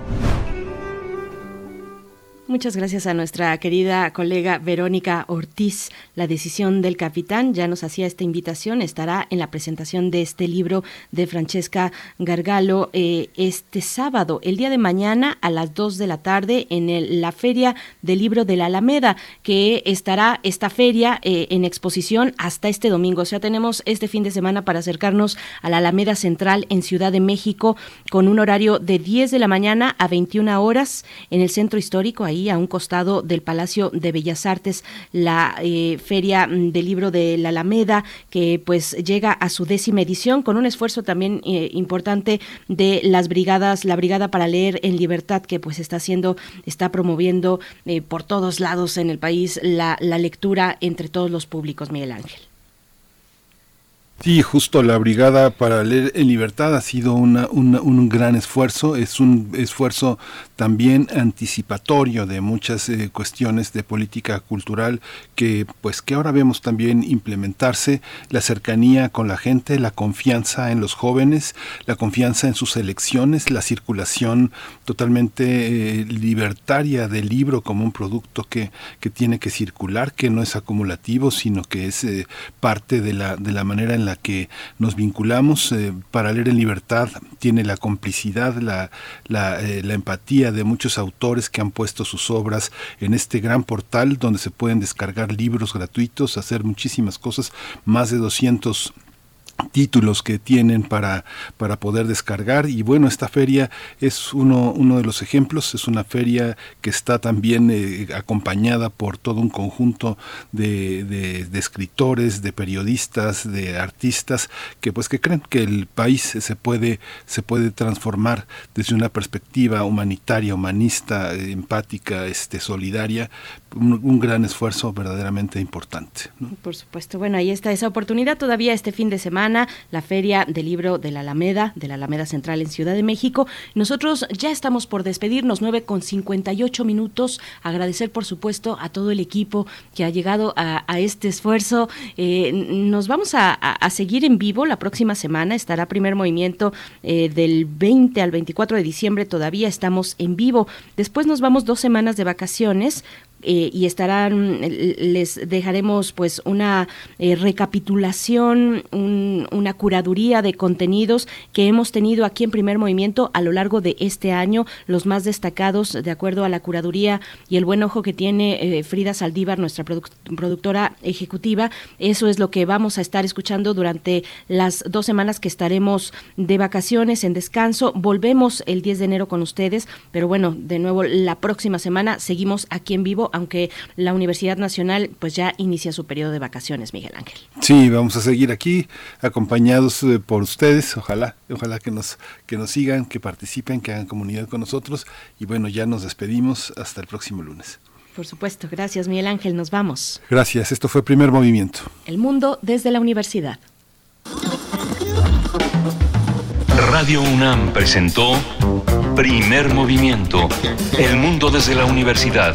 Muchas gracias a nuestra querida colega Verónica Ortiz. La decisión del capitán ya nos hacía esta invitación. Estará en la presentación de este libro de Francesca Gargalo eh, este sábado, el día de mañana a las 2 de la tarde en la Feria del Libro de la Alameda, que estará esta feria eh, en exposición hasta este domingo. O sea, tenemos este fin de semana para acercarnos a la Alameda Central en Ciudad de México con un horario de 10 de la mañana a 21 horas en el centro histórico ahí a un costado del Palacio de Bellas Artes, la eh, Feria del Libro de la Alameda, que pues llega a su décima edición con un esfuerzo también eh, importante de las brigadas, la Brigada para Leer en Libertad, que pues está haciendo, está promoviendo eh, por todos lados en el país la, la lectura entre todos los públicos, Miguel Ángel. Sí, justo la Brigada para Leer en Libertad ha sido un gran esfuerzo, es un esfuerzo también anticipatorio de muchas eh, cuestiones de política cultural que pues que ahora vemos también implementarse, la cercanía con la gente, la confianza en los jóvenes, la confianza en sus elecciones, la circulación totalmente eh, libertaria del libro como un producto que, que tiene que circular, que no es acumulativo, sino que es eh, parte de la, de la manera en la que nos vinculamos. Eh, para leer en libertad tiene la complicidad, la, la, eh, la, empatía de muchos autores que han puesto sus obras en este gran portal donde se pueden descargar libros gratuitos, hacer muchísimas cosas, más de 200 títulos que tienen para, para poder descargar. Y bueno esta feria es uno, uno de los ejemplos. Es una feria que está también eh, acompañada por todo un conjunto de, de, escritores de periodistas de artistas que pues que creen que el país se puede se puede transformar desde una perspectiva humanitaria humanista empática este solidaria. Un, gran esfuerzo verdaderamente importante por supuesto. Bueno ahí está esa oportunidad todavía este fin de semana la Feria del Libro de la Alameda, de la Alameda Central en Ciudad de México. Nosotros ya estamos por despedirnos, 9 con 58 minutos. Agradecer, por supuesto, a todo el equipo que ha llegado a, este esfuerzo. Eh, nos vamos a, seguir en vivo la próxima semana. Estará primer movimiento eh, del 20 al 24 de diciembre. Todavía estamos en vivo. Después nos vamos dos semanas de vacaciones eh, y estarán, les dejaremos pues una eh, recapitulación, una curaduría de contenidos que hemos tenido aquí en Primer Movimiento a lo largo de este año, los más destacados de acuerdo a la curaduría y el buen ojo que tiene eh, Frida Saldívar, nuestra productora ejecutiva. Eso es lo que vamos a estar escuchando durante las dos semanas que estaremos de vacaciones, en descanso. Volvemos el 10 de enero con ustedes, pero bueno, de nuevo la próxima semana seguimos aquí en vivo aunque la Universidad Nacional pues ya inicia su periodo de vacaciones, Miguel Ángel. Sí, vamos a seguir aquí acompañados eh, por ustedes, ojalá, ojalá que nos que nos sigan, que participen, que hagan comunidad con nosotros y bueno, ya nos despedimos hasta el próximo lunes. Por supuesto, gracias Miguel Ángel, nos vamos. Gracias, esto fue Primer Movimiento. El mundo desde la universidad. Radio UNAM presentó Primer Movimiento, El Mundo desde la Universidad,